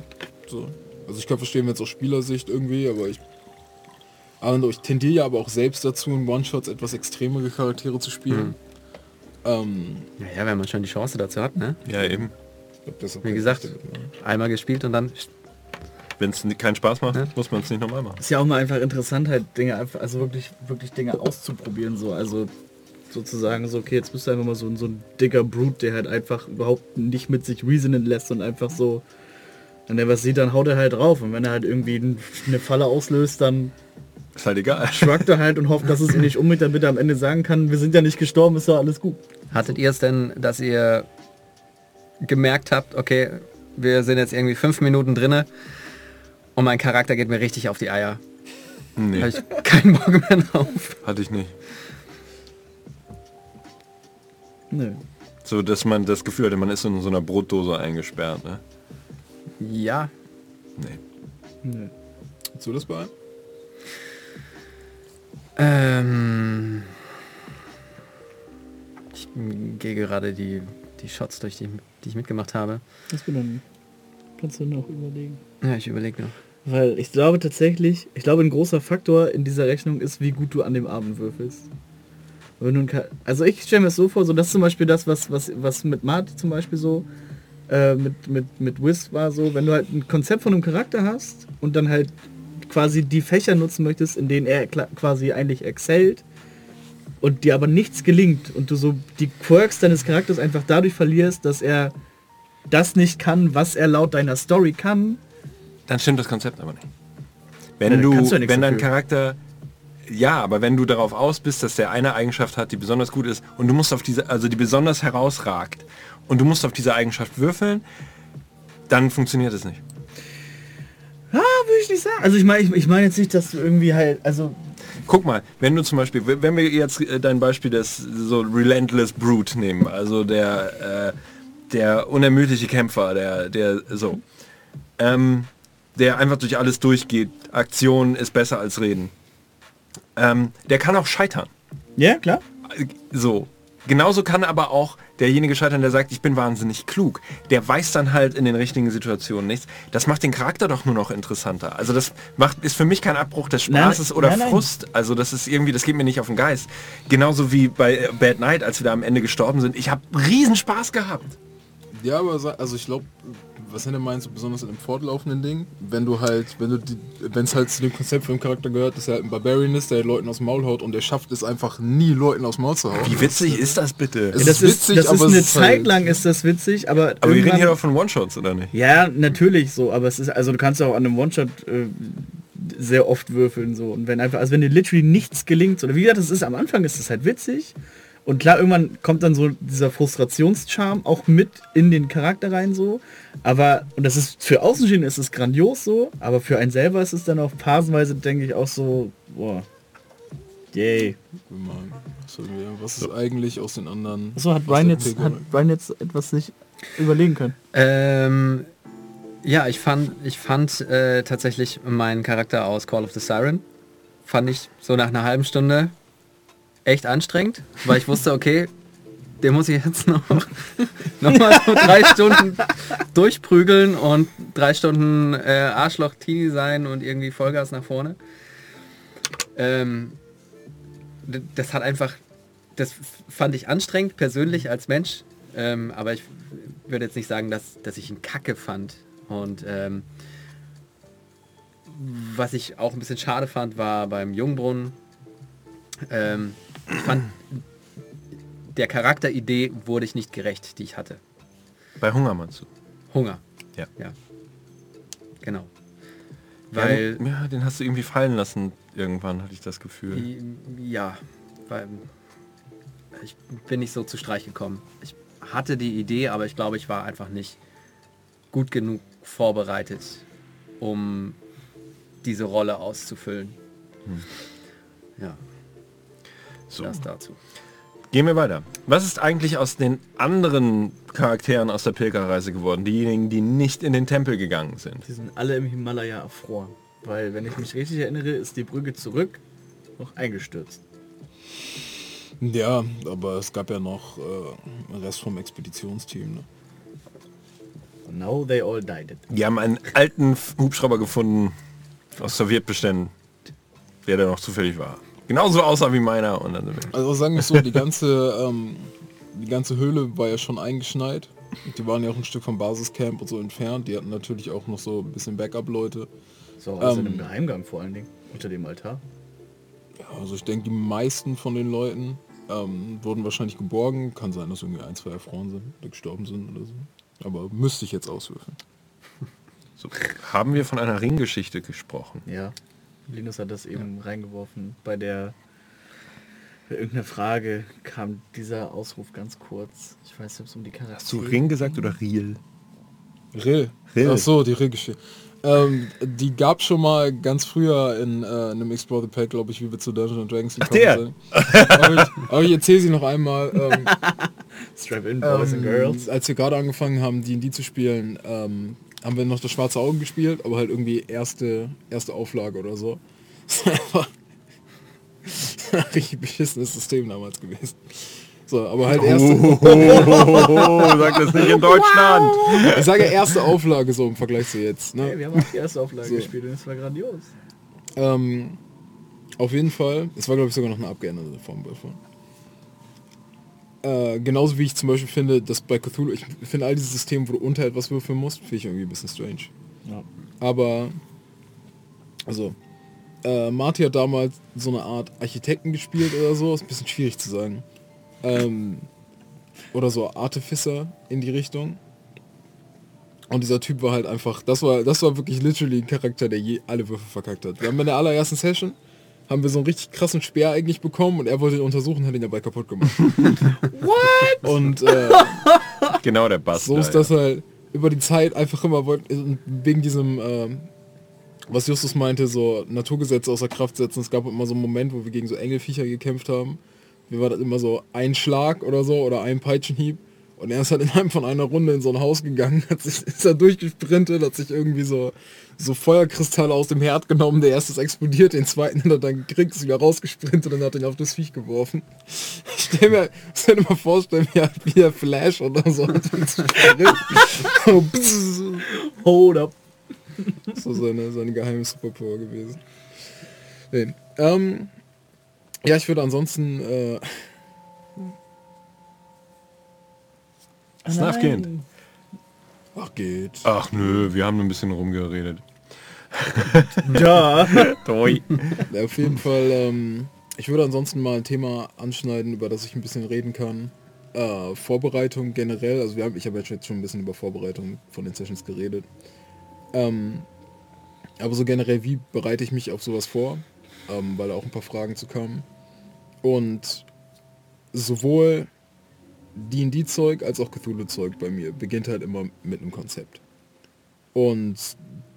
so also ich kann verstehen wenn es aus Spielersicht irgendwie aber ich ich tendiere ja aber auch selbst dazu, in One-Shots etwas extremere Charaktere zu spielen. Ähm, Naja, wenn man schon die Chance dazu hat, ne? Ja, eben. ich glaub, Wie gesagt, einmal gespielt und dann Wenn es keinen Spaß macht, Ja. muss man es nicht nochmal machen. Ist ja auch mal einfach interessant, halt Dinge einfach, also wirklich, wirklich Dinge auszuprobieren, so, also sozusagen so, okay, jetzt bist du einfach mal so, ein- so ein dicker Brute, der halt einfach überhaupt nicht mit sich reasonen lässt und einfach so, wenn er was sieht, dann haut er halt drauf und wenn er halt irgendwie eine Falle auslöst, dann Ist halt egal. schwagt er halt und hofft, dass es ihn nicht umbringt, damit er am Ende sagen kann, wir sind ja nicht gestorben, ist doch alles gut. hattet ihr es denn, dass ihr gemerkt habt, okay, wir sind jetzt irgendwie fünf Minuten drinne und mein Charakter geht mir richtig auf die Eier. Nee, Habe ich keinen Bock mehr drauf. hatte ich nicht. Nö. So, dass man das Gefühl hatte, man ist in so einer Brotdose eingesperrt, ne? Ja, Nee. Nö. Hast du das bei? Ähm, ich gehe gerade die, die Shots durch, die, die ich mitgemacht habe. Das bin dann. Kannst du noch überlegen. Ja, ich überlege noch. Weil ich glaube tatsächlich, ich glaube ein großer Faktor in dieser Rechnung ist, wie gut du an dem Abend würfelst. Wenn du ein Cha- also ich stelle mir das so vor, so das ist zum Beispiel das, was, was, was mit Marty zum Beispiel so, äh, mit, mit, mit Wiz war so, wenn du halt ein Konzept von einem Charakter hast und dann halt quasi die Fächer nutzen möchtest, in denen er quasi eigentlich excellt und dir aber nichts gelingt und du so die Quirks deines Charakters einfach dadurch verlierst, dass er das nicht kann, was er laut deiner Story kann, Dann stimmt das Konzept aber nicht. Wenn du, du ja nichts wenn dein. Charakter, ja, aber wenn du darauf aus bist, dass der eine Eigenschaft hat, die besonders gut ist und du musst auf diese, also die besonders herausragt und du musst auf diese Eigenschaft würfeln, dann funktioniert es nicht. Ah, würde ich nicht sagen. Also ich meine, ich, ich meine jetzt nicht, dass du irgendwie halt, also Guck mal, wenn du zum Beispiel, wenn wir jetzt äh, dein Beispiel des so Relentless Brute nehmen, also der, äh, der unermüdliche Kämpfer, der, der so, ähm, der einfach durch alles durchgeht, Aktion ist besser als Reden. Ähm, der kann auch scheitern. ja klar. So. Genauso kann aber auch derjenige scheitern, der sagt, ich bin wahnsinnig klug. Der weiß dann halt in den richtigen Situationen nichts. Das macht den Charakter doch nur noch interessanter. Also das macht, ist für mich kein Abbruch des Nein, Spaßes oder nein, nein. Frust. Also das ist irgendwie, das geht mir nicht auf den Geist. Genauso wie bei äh, Bad Night, als wir da am Ende gestorben sind. Ich habe riesen Spaß gehabt. Ja, aber also ich glaube, was Henne meinst du besonders in einem fortlaufenden Ding, wenn du halt, wenn du die, wenn es halt zu dem Konzept von dem Charakter gehört, dass er halt ein Barbarian ist, der Leuten aus dem Maul haut und er schafft es einfach nie Leuten aus dem Maul zu hauen. Wie witzig ist das bitte? Es das ist witzig, das ist eine ist Zeit halt- lang ist das witzig, aber aber wir reden hier doch von One-Shots, oder nicht? Ja, natürlich so, aber es ist, also du kannst ja auch an einem One-Shot äh, sehr oft würfeln so. Und wenn einfach, also wenn dir literally nichts gelingt, oder wie gesagt, das ist am Anfang ist es halt witzig. Und klar, irgendwann kommt dann so dieser Frustrationscharme auch mit in den Charakter rein so. Aber, und das ist für Außenstehende ist es grandios so, aber für einen selber ist es dann auch phasenweise, denke ich, auch so, boah, yay. Was, ist eigentlich aus den anderen? So hat Brian jetzt, hat Brian jetzt etwas nicht überlegen können. Ähm, ja, ich fand, ich fand äh, tatsächlich meinen Charakter aus Call of the Siren, fand ich so nach einer halben Stunde echt anstrengend, weil ich wusste, okay, den muss ich jetzt noch, noch mal so drei Stunden durchprügeln und drei Stunden äh, Arschloch-Teenie sein und irgendwie Vollgas nach vorne. Ähm, das hat einfach, das fand ich anstrengend persönlich als Mensch, ähm, aber ich würde jetzt nicht sagen, dass, dass ich ihn kacke fand. Und ähm, was ich auch ein bisschen schade fand, war beim Jungbrunnen. Ähm, ich fand, der Charakteridee wurde ich nicht gerecht, die ich hatte. Bei Hunger meinst du? Hunger. Ja. Ja. Genau. Weil, Weil, ja, den hast du irgendwie fallen lassen irgendwann, hatte ich das Gefühl. ja, weil ich bin nicht so zu Streich gekommen. Ich hatte die Idee, aber ich glaube, ich war einfach nicht gut genug vorbereitet, um diese Rolle auszufüllen. Ja, So. das dazu. Gehen wir weiter. Was ist eigentlich aus den anderen Charakteren aus der Pilgerreise geworden? Diejenigen, die nicht in den Tempel gegangen sind. Die sind alle im Himalaya erfroren. Weil, wenn ich mich richtig erinnere, ist die Brücke zurück noch eingestürzt. Ja, aber es gab ja noch äh, einen Rest vom Expeditionsteam. Ne? Now they all died. Die haben einen alten Hubschrauber gefunden aus Sowjetbeständen, der da noch zufällig war. Genauso aussah wie meiner und dann. Also sagen wir es so, die ganze, ähm, die ganze Höhle war ja schon eingeschneit. Die waren ja auch ein Stück vom Basiscamp und so entfernt. Die hatten natürlich auch noch so ein bisschen Backup-Leute. So, also Ähm. in einem Geheimgang vor allen Dingen. Unter dem Altar. Ja, also ich denke, die meisten von den Leuten ähm, wurden wahrscheinlich geborgen. Kann sein, dass irgendwie ein, zwei erfroren sind, oder gestorben sind oder so. Aber müsste ich jetzt auswürfeln. So, haben wir von einer Ringgeschichte gesprochen? Ja. Linus hat das eben reingeworfen. Bei der bei irgendeiner Frage kam dieser Ausruf ganz kurz. Ich weiß nicht, ob es um die Charaktere Hast du Ring gesagt oder Riel? Rill. Rill. Ach so, die Rill-Geschichte. Ähm, die gab schon mal ganz früher in äh, einem Explore the Pack, glaube ich, wie wir zu Dungeons and Dragons gekommen der. sind. aber, ich, aber ich erzähle sie noch einmal. Ähm, Strap in, Boys and ähm, Girls. Als wir gerade angefangen haben, D&D zu spielen, ähm, haben wir noch das Schwarze Auge gespielt, aber halt irgendwie erste, erste Auflage oder so. Das war einfach ein richtig beschissenes System damals gewesen. So, aber halt erste, Oh, sag das nicht in Deutschland. ich sage erste Auflage so im Vergleich zu jetzt. Ne? Hey, wir haben auch die erste Auflage So. gespielt und es war grandios. Ähm, auf jeden Fall, es war glaube ich sogar noch eine abgeänderte Form davon. Äh, genauso wie ich zum Beispiel finde, dass bei Cthulhu, ich finde all diese Systeme, wo du unter etwas würfeln musst, finde ich irgendwie ein bisschen strange. Ja. Aber, also, äh, Marty hat damals so eine Art Architekten gespielt oder so, ist ein bisschen schwierig zu sagen. Ähm, oder so Artificer in die Richtung. Und dieser Typ war halt einfach, das war, das war wirklich literally ein Charakter, der je alle Würfel verkackt hat. Wir haben in der allerersten Session, haben wir so einen richtig krassen Speer eigentlich bekommen und er wollte ihn untersuchen, hat ihn dabei kaputt gemacht. What? Und äh, Genau der Bass. so ist das halt über die Zeit einfach immer und wegen diesem, ähm, was Justus meinte, so Naturgesetze außer Kraft setzen. Es gab immer so einen Moment, wo wir gegen so Engelviecher gekämpft haben. Mir war das immer so ein Schlag oder so oder ein Peitschenhieb. Und er ist halt innerhalb von einer Runde in so ein Haus gegangen, hat sich, ist da durchgesprintet, hat sich irgendwie so, so Feuerkristalle aus dem Herd genommen, der erste ist explodiert, den zweiten hat er dann gekriegt, ist wieder rausgesprintet und hat ihn auf das Viech geworfen. Ich stell mir, stell dir mal vorstellen, wie, er- wie der Flash oder so. Hold up. so seine, seine geheime Superpower gewesen. Nee. Ähm, ja, ich würde ansonsten äh, Schlafkind. ach geht. Ach nö, wir haben nur ein bisschen rumgeredet. Ja. Toi. Ja, auf jeden Fall, ähm, ich würde ansonsten mal ein Thema anschneiden, über das ich ein bisschen reden kann. Äh, Vorbereitung generell, also wir haben, ich habe jetzt schon ein bisschen über Vorbereitung von den Sessions geredet. Ähm, aber so generell, wie bereite ich mich auf sowas vor? Ähm, weil da auch ein paar Fragen zu kamen. Und sowohl D&D-Zeug als auch Cthulhu-Zeug bei mir beginnt halt immer mit einem Konzept. Und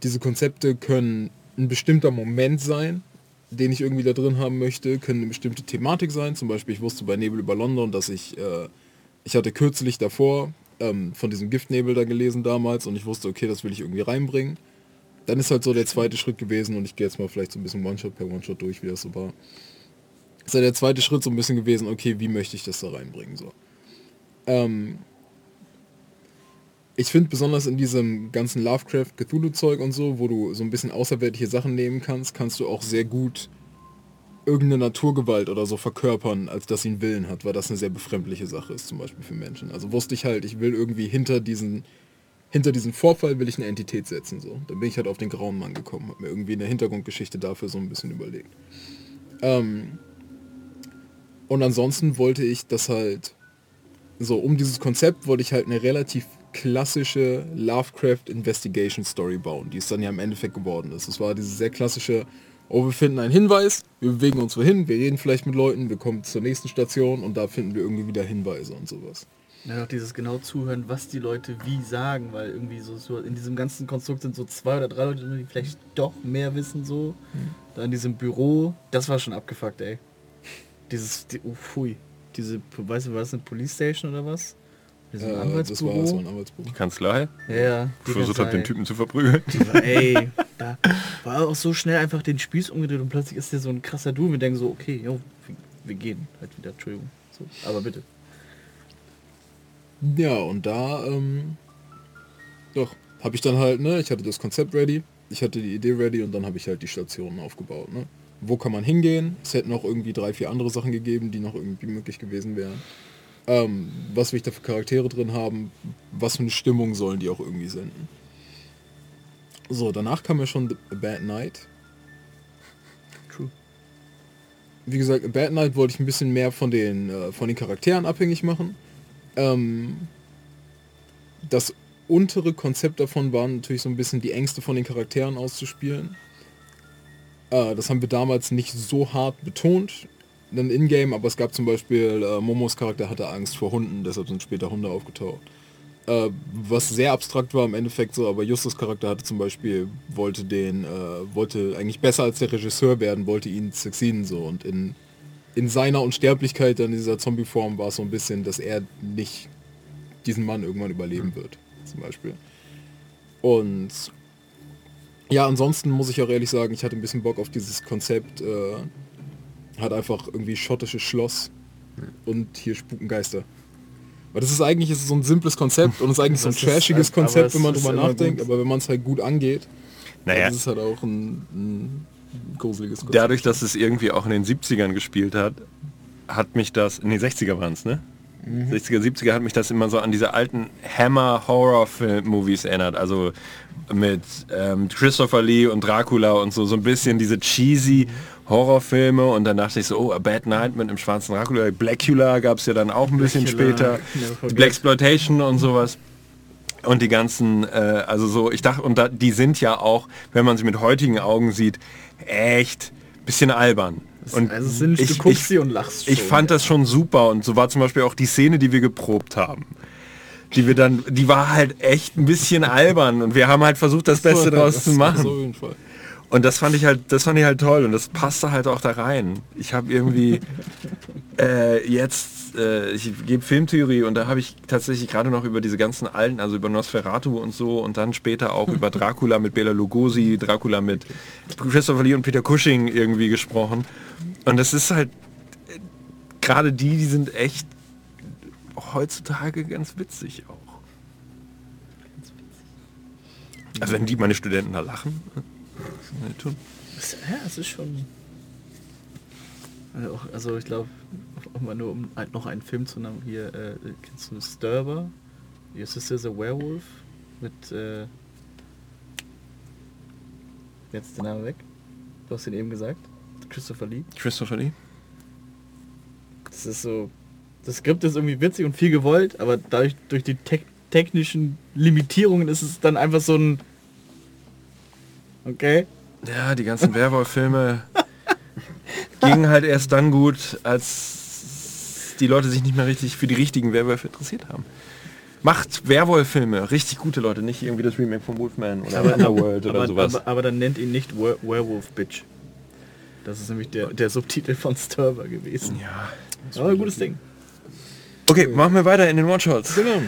diese Konzepte können ein bestimmter Moment sein, den ich irgendwie da drin haben möchte, können eine bestimmte Thematik sein. Zum Beispiel, ich wusste bei Nebel über London, dass ich, äh, ich hatte kürzlich davor ähm, von diesem Giftnebel da gelesen damals und ich wusste, okay, das will ich irgendwie reinbringen. Dann ist halt so der zweite Schritt gewesen und ich gehe jetzt mal vielleicht so ein bisschen One-Shot per One-Shot durch, wie das so war. Ist ja der zweite Schritt so ein bisschen gewesen, okay, wie möchte ich das da reinbringen, so. Ähm, ich finde besonders in diesem ganzen Lovecraft Cthulhu Zeug und so, wo du so ein bisschen außerweltliche Sachen nehmen kannst, kannst du auch sehr gut irgendeine Naturgewalt oder so verkörpern, als dass sie einen Willen hat, weil das eine sehr befremdliche Sache ist, zum Beispiel für Menschen. Also wusste ich halt, ich will irgendwie hinter diesen hinter diesen Vorfall will ich eine Entität setzen. So. Dann bin ich halt auf den grauen Mann gekommen, habe mir irgendwie eine Hintergrundgeschichte dafür so ein bisschen überlegt. Ähm, und ansonsten wollte ich das halt, so um dieses Konzept wollte ich halt eine relativ klassische Lovecraft Investigation Story bauen, die es dann ja im Endeffekt geworden ist. Es war diese sehr klassische, oh wir finden einen Hinweis, wir bewegen uns wohin, wir reden vielleicht mit Leuten, wir kommen zur nächsten Station und da finden wir irgendwie wieder Hinweise und sowas. Ja, auch dieses genau zuhören, was die Leute wie sagen, weil irgendwie so, so in diesem ganzen Konstrukt sind so zwei oder drei Leute, die vielleicht doch mehr wissen so. Da in diesem Büro, das war schon abgefuckt, ey. Dieses, die, oh, pfui. Diese, weißt du, war das eine Police Station oder was? Diesem Äh, das war war ein Anwaltsbüro. Kanzlei. ja, die Versucht ganze habe, den. Typen zu verprügeln. Die war, ey, da war auch so schnell einfach den Spieß umgedreht und plötzlich ist der so ein krasser Du. Wir denken so, okay, jo, wir, wir gehen halt wieder, Entschuldigung. So, aber bitte. Ja, und da, ähm, doch, habe ich dann halt, ne, ich hatte das Konzept ready, ich hatte die Idee ready und dann habe ich halt die Stationen aufgebaut, ne. Wo kann man hingehen? Es hätten noch irgendwie drei, vier andere Sachen gegeben, die noch irgendwie möglich gewesen wären. Ähm, was will ich da für Charaktere drin haben? Was für eine Stimmung sollen die auch irgendwie senden? So, danach kam ja schon The Bad Night. True. Wie gesagt, A Bad Night wollte ich ein bisschen mehr von den, äh, von den Charakteren abhängig machen. Ähm, das untere Konzept davon war natürlich so ein bisschen die Ängste von den Charakteren auszuspielen. Äh, das haben wir damals nicht so hart betont, dann in-game, aber es gab zum Beispiel, äh, Momos Charakter hatte Angst vor Hunden, deshalb sind später Hunde aufgetaucht. Äh, was sehr abstrakt war im Endeffekt so, aber Justus Charakter hatte zum Beispiel, wollte den, äh, wollte eigentlich besser als der Regisseur werden, wollte ihn succeeden so und in, in seiner Unsterblichkeit dann in dieser Zombie-Form war es so ein bisschen, dass er nicht diesen Mann irgendwann überleben wird, zum Beispiel. Und ja, ansonsten muss ich auch ehrlich sagen, ich hatte ein bisschen Bock auf dieses Konzept, äh, hat einfach irgendwie schottisches Schloss und hier spuken Geister. Weil das ist eigentlich ist so ein simples Konzept und es ist eigentlich so ein trashiges aber Konzept, wenn man drüber nachdenkt, gut. aber wenn man es halt gut angeht, Naja, dann ist es halt auch ein, ein gruseliges Konzept. dadurch, dass es irgendwie auch in den 70ern gespielt hat, hat mich das, in den 60er waren es, ne? 60er, 70er hat mich das immer so an diese alten Hammer-Horror-Film-Movies erinnert. Also mit ähm, Christopher Lee und Dracula und so, so ein bisschen diese cheesy Horrorfilme und dann dachte ich so, oh, A Bad Night mit einem schwarzen Dracula. Blackula gab es ja dann auch ein bisschen Blackula, später. Exploitation und sowas. Und die ganzen, äh, also so, ich dachte, und da, die sind ja auch, wenn man sie mit heutigen Augen sieht, echt bisschen albern. Und also sind, ich, du guckst ich, sie und lachst ich schon. fand das schon super und so war zum Beispiel auch die Szene, die wir geprobt haben. Die wir dann, die war halt echt ein bisschen albern und wir haben halt versucht, das Beste draus Das- zu machen. Und das fand ich halt, das fand ich halt toll und das passte halt auch da rein. Ich habe irgendwie äh, jetzt, äh, ich gebe Filmtheorie und da habe ich tatsächlich gerade noch über diese ganzen alten, also über Nosferatu und so und dann später auch über Dracula mit Bela Lugosi, Dracula mit Christopher Lee und Peter Cushing irgendwie gesprochen. Und das ist halt, äh, gerade die, die sind echt heutzutage ganz witzig auch. Also wenn die meine Studenten da lachen, was die tun? Ja, es ist schon. Also, auch- also ich glaube, mal nur um ein- noch einen Film zu nennen, hier, äh, kennst du Sturber? Your Sister is a Werewolf? Mit, äh, jetzt ist der Name weg. Du hast ihn eben gesagt. Christopher Lee. Christopher Lee? Das ist so. Das Skript ist irgendwie witzig und viel gewollt, aber dadurch durch die te technischen Limitierungen ist es dann einfach so ein. Okay. Ja, die ganzen Werwolf-Filme gingen halt erst dann gut, als die Leute sich nicht mehr richtig für die richtigen Werwölfe interessiert haben. Macht Werwolf-Filme, richtig gute Leute, nicht irgendwie das Remake von Wolfman oder Underworld oder aber, sowas. Aber, aber dann nennt ihn nicht Wer Werewolf Bitch. Das ist nämlich der, der Subtitel von Sturber gewesen. ja. Aber ein gutes Ding. Okay, machen wir weiter in den One-Shots. Genau.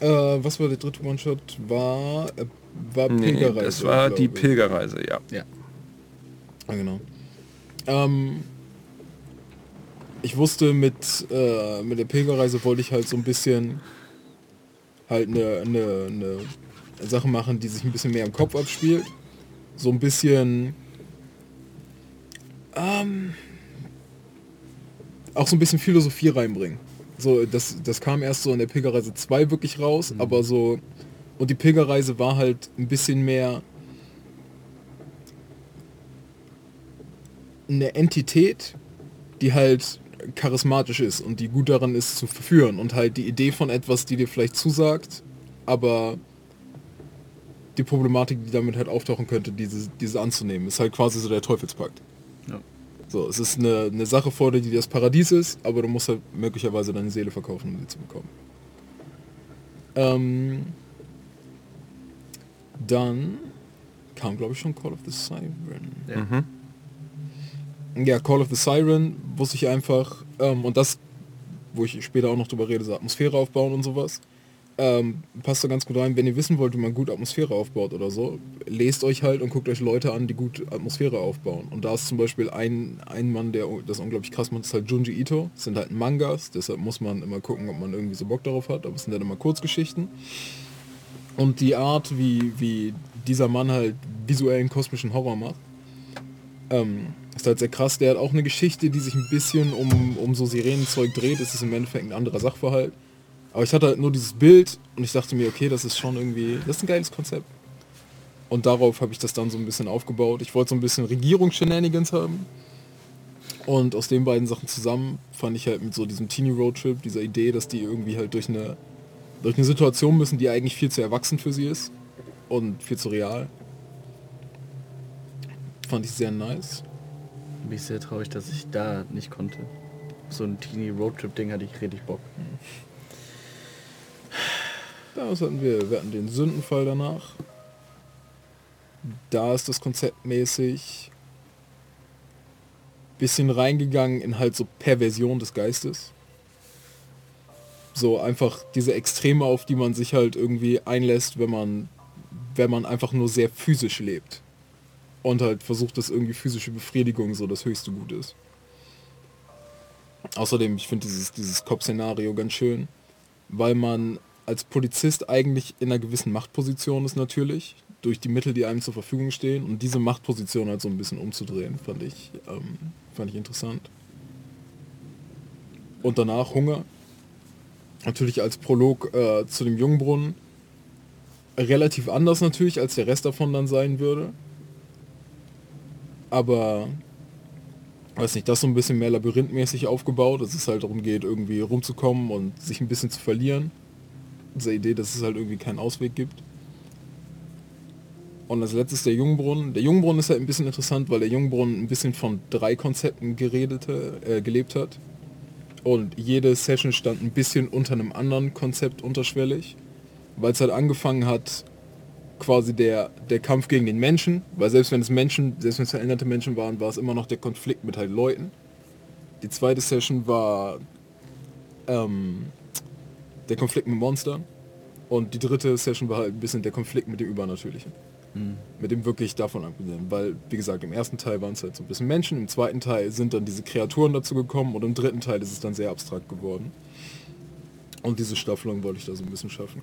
Äh, was war der dritte One-Shot? War, äh, war Nee, Pilgerreise. das war die. Pilgerreise, ja. Ja. Ah, genau. Ähm, ich wusste mit, äh, mit der Pilgerreise wollte ich halt so ein bisschen halt eine, eine, eine Sache machen, die sich ein bisschen mehr im Kopf abspielt. So ein bisschen ähm, auch so ein bisschen Philosophie reinbringen. So, das, das kam erst so in der Pilgerreise 2 wirklich raus, aber so und die Pilgerreise war halt ein bisschen mehr eine Entität, die halt charismatisch ist und die gut daran ist zu verführen und halt die Idee von etwas, die dir vielleicht zusagt, aber die Problematik, die damit halt auftauchen könnte, diese, diese anzunehmen, ist halt quasi so der Teufelspakt. Ja. So, es ist eine, eine Sache vor dir, die das Paradies ist, aber du musst halt möglicherweise deine Seele verkaufen, um sie zu bekommen. Ähm, dann kam, glaube ich, schon Call of the Siren. Ja. Mhm. Ja, Call of the Siren wusste ich einfach, ähm, und das, wo ich später auch noch drüber rede, so Atmosphäre aufbauen und sowas, ähm, passt da ganz gut rein. Wenn ihr wissen wollt, wie man gut Atmosphäre aufbaut oder so, lest euch halt und guckt euch Leute an, die gut Atmosphäre aufbauen. Und da ist zum Beispiel ein, ein Mann, der das unglaublich krass macht, ist halt Junji Ito. Das sind halt Mangas, deshalb muss man immer gucken, ob man irgendwie so Bock darauf hat, aber es sind halt immer Kurzgeschichten. Und die Art, wie, wie dieser Mann halt visuellen kosmischen Horror macht, ähm, ist halt sehr krass. Der hat auch eine Geschichte, die sich ein bisschen um, um so Sirenenzeug dreht. Das ist im Endeffekt ein anderer Sachverhalt. Aber ich hatte halt nur dieses Bild und ich dachte mir, okay, das ist schon irgendwie, das ist ein geiles Konzept. Und darauf habe ich das dann so ein bisschen aufgebaut. Ich wollte so ein bisschen Regierungs-Shenanigans haben. Und aus den beiden Sachen zusammen fand ich halt mit so diesem Teenie Roadtrip, dieser Idee, dass die irgendwie halt durch eine, durch eine Situation müssen, die eigentlich viel zu erwachsen für sie ist und viel zu real. Fand ich sehr nice. Bin ich sehr traurig, dass ich da nicht konnte. So ein Teenie Roadtrip Ding hatte ich richtig Bock. Da hatten wir, wir hatten den Sündenfall danach. Da ist das Konzept mäßig bisschen reingegangen in halt so Perversion des Geistes. So einfach diese Extreme, auf die man sich halt irgendwie einlässt, wenn man, wenn man einfach nur sehr physisch lebt. Und halt versucht, dass irgendwie physische Befriedigung so das höchste Gut ist. Außerdem, ich finde dieses, dieses Cop-Szenario ganz schön, weil man als Polizist eigentlich in einer gewissen Machtposition ist natürlich, durch die Mittel, die einem zur Verfügung stehen und diese Machtposition halt so ein bisschen umzudrehen, fand ich, ähm, fand ich interessant. Und danach Hunger, natürlich als Prolog äh, zu dem Jungbrunnen, relativ anders natürlich, als der Rest davon dann sein würde. Aber, weiß nicht, das so ein bisschen mehr labyrinthmäßig aufgebaut, dass es halt darum geht, irgendwie rumzukommen und sich ein bisschen zu verlieren. Diese Idee, dass es halt irgendwie keinen Ausweg gibt. Und als letztes der Jungbrunnen. Der Jungbrunnen ist halt ein bisschen interessant, weil der Jungbrunnen ein bisschen von drei Konzepten geredete, äh, gelebt hat. Und jede Session stand ein bisschen unter einem anderen Konzept unterschwellig. Weil es halt angefangen hat, quasi der, der Kampf gegen den Menschen, weil selbst wenn es Menschen, selbst wenn es veränderte Menschen waren, war es immer noch der Konflikt mit halt Leuten. Die zweite Session war ähm, der Konflikt mit Monstern. Und die dritte Session war halt ein bisschen der Konflikt mit dem Übernatürlichen. Mhm. Mit dem wirklich davon abgesehen. Weil, wie gesagt, im ersten Teil waren es halt so ein bisschen Menschen, im zweiten Teil sind dann diese Kreaturen dazu gekommen und im dritten Teil ist es dann sehr abstrakt geworden. Und diese Staffelung wollte ich da so ein bisschen schaffen.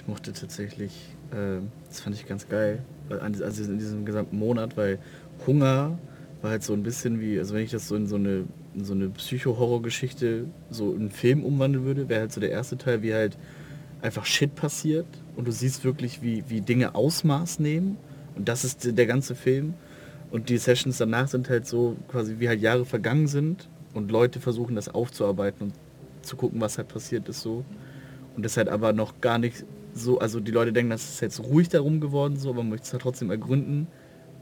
Ich mochte tatsächlich, äh, das fand ich ganz geil, also in diesem gesamten Monat, weil Hunger war halt so ein bisschen wie, also wenn ich das so in so eine, in so eine Psycho-Horror-Geschichte so in Film umwandeln würde, wäre halt so der erste Teil, wie halt einfach Shit passiert und du siehst wirklich, wie, wie Dinge Ausmaß nehmen. Und das ist der ganze Film. Und die Sessions danach sind halt so quasi wie halt Jahre vergangen sind und Leute versuchen das aufzuarbeiten und zu gucken, was halt passiert ist so. Und das halt aber noch gar nicht so, also die Leute denken, das ist jetzt ruhig darum geworden, so, aber man möchte es halt trotzdem ergründen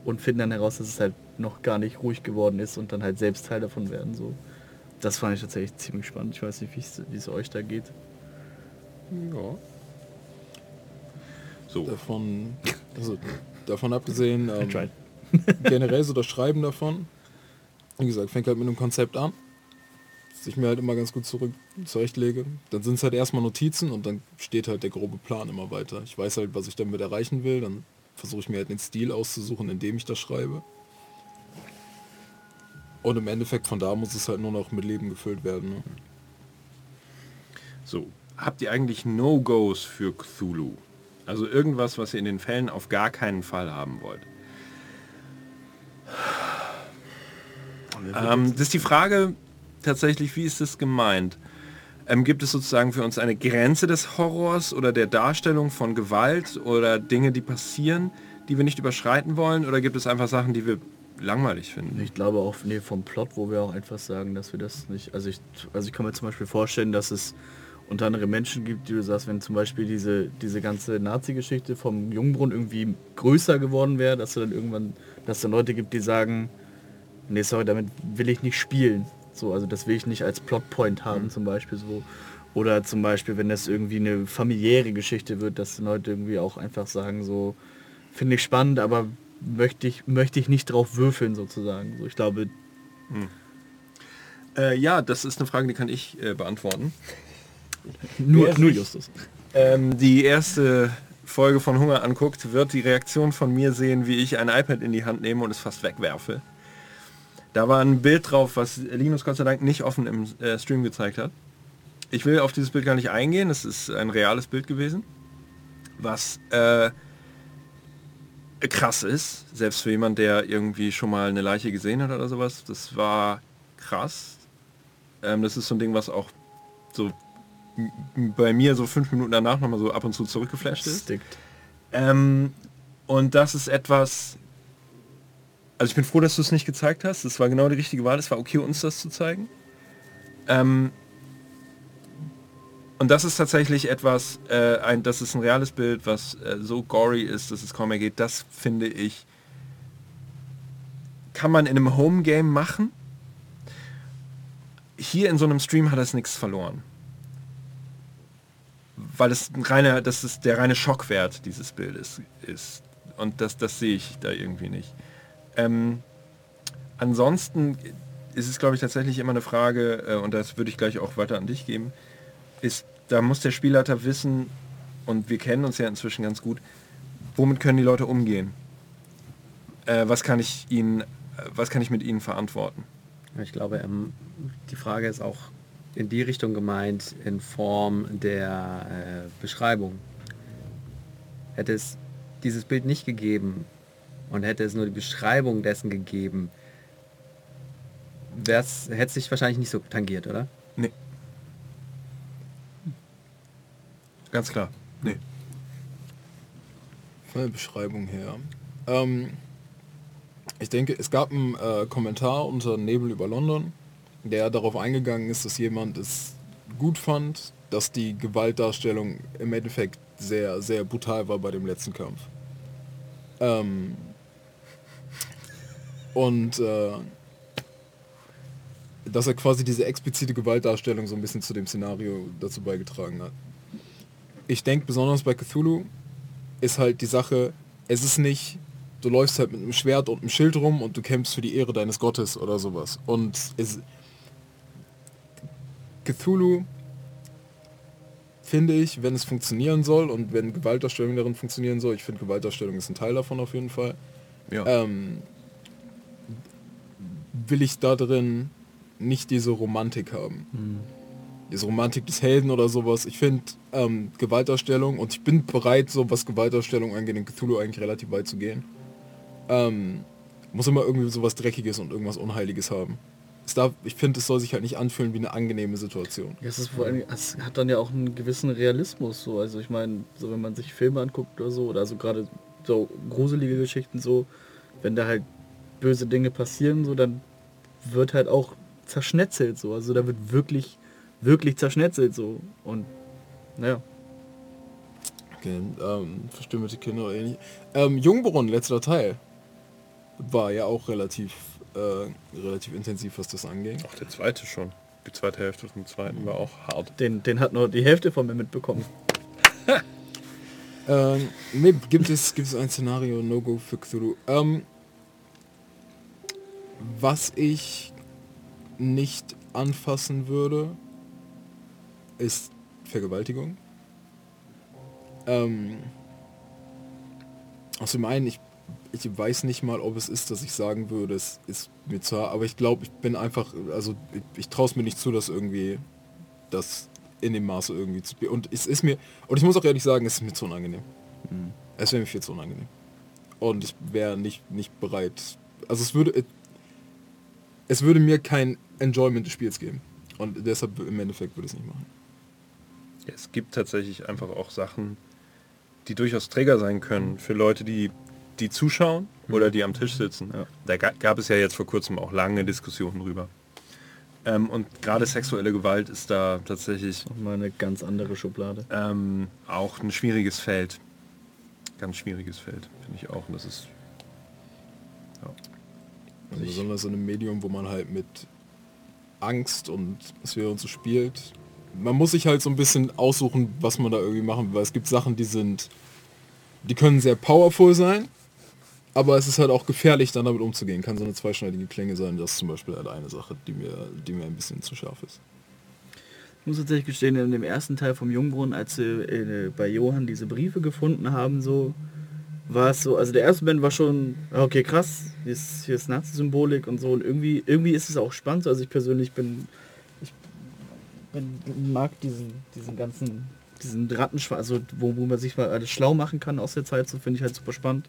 und finden dann heraus, dass es halt noch gar nicht ruhig geworden ist und dann halt selbst Teil davon werden. So. Das fand ich tatsächlich ziemlich spannend. Ich weiß nicht, wie es euch da geht. Ja. So. Davon, also davon abgesehen, ähm, generell so das Schreiben davon, wie gesagt, fängt halt mit einem Konzept an, das ich mir halt immer ganz gut zurück zurechtlege. Dann sind es halt erstmal Notizen und dann steht halt der grobe Plan immer weiter. Ich weiß halt, was ich damit erreichen will, dann versuche ich mir halt den Stil auszusuchen, in dem ich das schreibe. Und im Endeffekt von da muss es halt nur noch mit Leben gefüllt werden. Ne? So, habt ihr eigentlich No-Gos für Cthulhu? Also irgendwas, was ihr in den Fällen auf gar keinen Fall haben wollt. Ähm, das ist die Frage tatsächlich, wie ist das gemeint? Ähm, gibt es sozusagen für uns eine Grenze des Horrors oder der Darstellung von Gewalt oder Dinge, die passieren, die wir nicht überschreiten wollen? Oder gibt es einfach Sachen, die wir langweilig finden? Ich glaube auch nee, vom Plot, wo wir auch einfach sagen, dass wir das nicht... Also ich, also ich kann mir zum Beispiel vorstellen, dass es unter anderem Menschen gibt, die du sagst, wenn zum Beispiel diese, diese ganze Nazi-Geschichte vom Jungbrunnen irgendwie größer geworden wäre, dass du dann irgendwann, dass es dann Leute gibt, die sagen, nee, sorry, damit will ich nicht spielen. So, also das will ich nicht als Plotpoint haben mhm. zum Beispiel so. Oder zum Beispiel, wenn das irgendwie eine familiäre Geschichte wird, dass Leute irgendwie auch einfach sagen, so, finde ich spannend, aber möchte ich, möchte ich nicht drauf würfeln sozusagen. So, ich glaube. Hm. Äh, ja, das ist eine Frage, die kann ich äh, beantworten. Nur, nur Justus. Ähm, die erste Folge von Hunger anguckt, wird die Reaktion von mir sehen, wie ich ein iPad in die Hand nehme und es fast wegwerfe. Da war ein Bild drauf, was Linus Gott sei Dank nicht offen im äh, Stream gezeigt hat. Ich will auf dieses Bild gar nicht eingehen, es ist ein reales Bild gewesen, was äh, krass ist, selbst für jemand, der irgendwie schon mal eine Leiche gesehen hat oder sowas. Das war krass. Ähm, das ist so ein Ding, was auch so bei mir so fünf Minuten danach nochmal so ab und zu zurückgeflasht ist. Ähm, und das ist etwas, also ich bin froh, dass du es nicht gezeigt hast. Das war genau die richtige Wahl. Es war okay, uns das zu zeigen. Ähm, und das ist tatsächlich etwas, äh, ein, das ist ein reales Bild, was äh, so gory ist, dass es kaum mehr geht. Das finde ich, kann man in einem Home-Game machen. Hier in so einem Stream hat es nichts verloren weil es ein reiner, das ist der reine Schockwert dieses Bildes ist. Und das, das sehe ich da irgendwie nicht. Ähm, ansonsten ist es, glaube ich, tatsächlich immer eine Frage, äh, und das würde ich gleich auch weiter an dich geben, ist, da muss der Spielleiter wissen, und wir kennen uns ja inzwischen ganz gut, womit können die Leute umgehen? Äh, was kann ich ihnen, äh, was kann ich mit ihnen verantworten? Ich glaube, ähm, die Frage ist auch in die Richtung gemeint, in Form der äh, Beschreibung. Hätte es dieses Bild nicht gegeben und hätte es nur die Beschreibung dessen gegeben, wär's, hätte es sich wahrscheinlich nicht so tangiert, oder? Nee. Ganz klar. Nee. Von der Beschreibung her. Ähm, ich denke, es gab einen äh, Kommentar unter Nebel über London, der darauf eingegangen ist, dass jemand es gut fand, dass die Gewaltdarstellung im Endeffekt sehr, sehr brutal war bei dem letzten Kampf. Ähm, und äh, dass er quasi diese explizite Gewaltdarstellung so ein bisschen zu dem Szenario dazu beigetragen hat. Ich denke besonders bei Cthulhu ist halt die Sache, es ist nicht, du läufst halt mit einem Schwert und einem Schild rum und du kämpfst für die Ehre deines Gottes oder sowas. Und es, Cthulhu finde ich, wenn es funktionieren soll und wenn Gewaltdarstellung darin funktionieren soll, ich finde Gewaltdarstellung ist ein Teil davon auf jeden Fall, Ja. ähm, will ich da drin nicht diese Romantik haben. Diese Romantik des Helden oder sowas. Ich finde ähm, Gewaltdarstellung und ich bin bereit, so was Gewaltdarstellung angeht, in Cthulhu eigentlich relativ weit zu gehen. Ähm, muss immer irgendwie sowas Dreckiges und irgendwas Unheiliges haben. Es darf, ich finde, es soll sich halt nicht anfühlen wie eine angenehme Situation. Ja, es, ist vor allem, es hat dann ja auch einen gewissen Realismus so. Also ich meine, so wenn man sich Filme anguckt oder so, oder so gerade so gruselige Geschichten so, wenn da halt böse Dinge passieren, so, dann wird halt auch zerschnetzelt so. Also da wird wirklich, wirklich zerschnetzelt so. Und naja. Okay, ähm, verstümmelte Kinder oder ähnlich. Ähm, Jungbrunn, letzter Teil, war ja auch relativ, äh, relativ intensiv, was das anging. Auch der zweite schon. Die zweite Hälfte vom zweiten war auch hart. Den, den hat nur die Hälfte von mir mitbekommen. Ähm, nee, gibt es, gibt es ein Szenario No-Go für Cthulhu? Ähm, was ich nicht anfassen würde, ist Vergewaltigung. Ähm, aus dem einen, ich, ich weiß nicht mal, ob es ist, dass ich sagen würde, es ist mir zu hart, aber ich glaube, ich bin einfach, also ich, ich traue es mir nicht zu, dass irgendwie das in dem Maße irgendwie zu. Und es ist mir, und ich muss auch ehrlich sagen, es ist mir zu unangenehm. Es wäre mir viel zu unangenehm. Und ich wäre nicht, nicht bereit. Also es würde, es würde mir kein Enjoyment des Spiels geben. Und deshalb im Endeffekt würde ich es nicht machen. Es gibt tatsächlich einfach auch Sachen, die durchaus Träger sein können für Leute, die, die zuschauen oder die am Tisch sitzen. Da ga- gab es ja jetzt vor kurzem auch lange Diskussionen drüber. Ähm, und gerade sexuelle Gewalt ist da tatsächlich Nochmal eine ganz andere Schublade. ähm, auch ein schwieriges Feld. Ganz schwieriges Feld, finde ich auch. Und das ist Also besonders in einem Medium, wo man halt mit Angst und Sphäre und so spielt. Man muss sich halt so ein bisschen aussuchen, was man da irgendwie machen will, weil es gibt Sachen, die sind, die können sehr powerful sein, aber es ist halt auch gefährlich, dann damit umzugehen. Kann so eine zweischneidige Klinge sein. Das ist zum Beispiel halt eine Sache, die mir, die mir ein bisschen zu scharf ist. Ich muss tatsächlich gestehen, in dem ersten Teil vom Jungbrunnen, als sie äh, bei Johann diese Briefe gefunden haben, so war es so, also der erste Band war schon, okay, krass, hier ist, hier ist Nazi-Symbolik und so und irgendwie, irgendwie ist es auch spannend. so. Also ich persönlich bin, ich bin, mag diesen, diesen ganzen, diesen Rattenschwanz, also wo, wo man sich mal alles schlau machen kann aus der Zeit, so finde ich halt super spannend.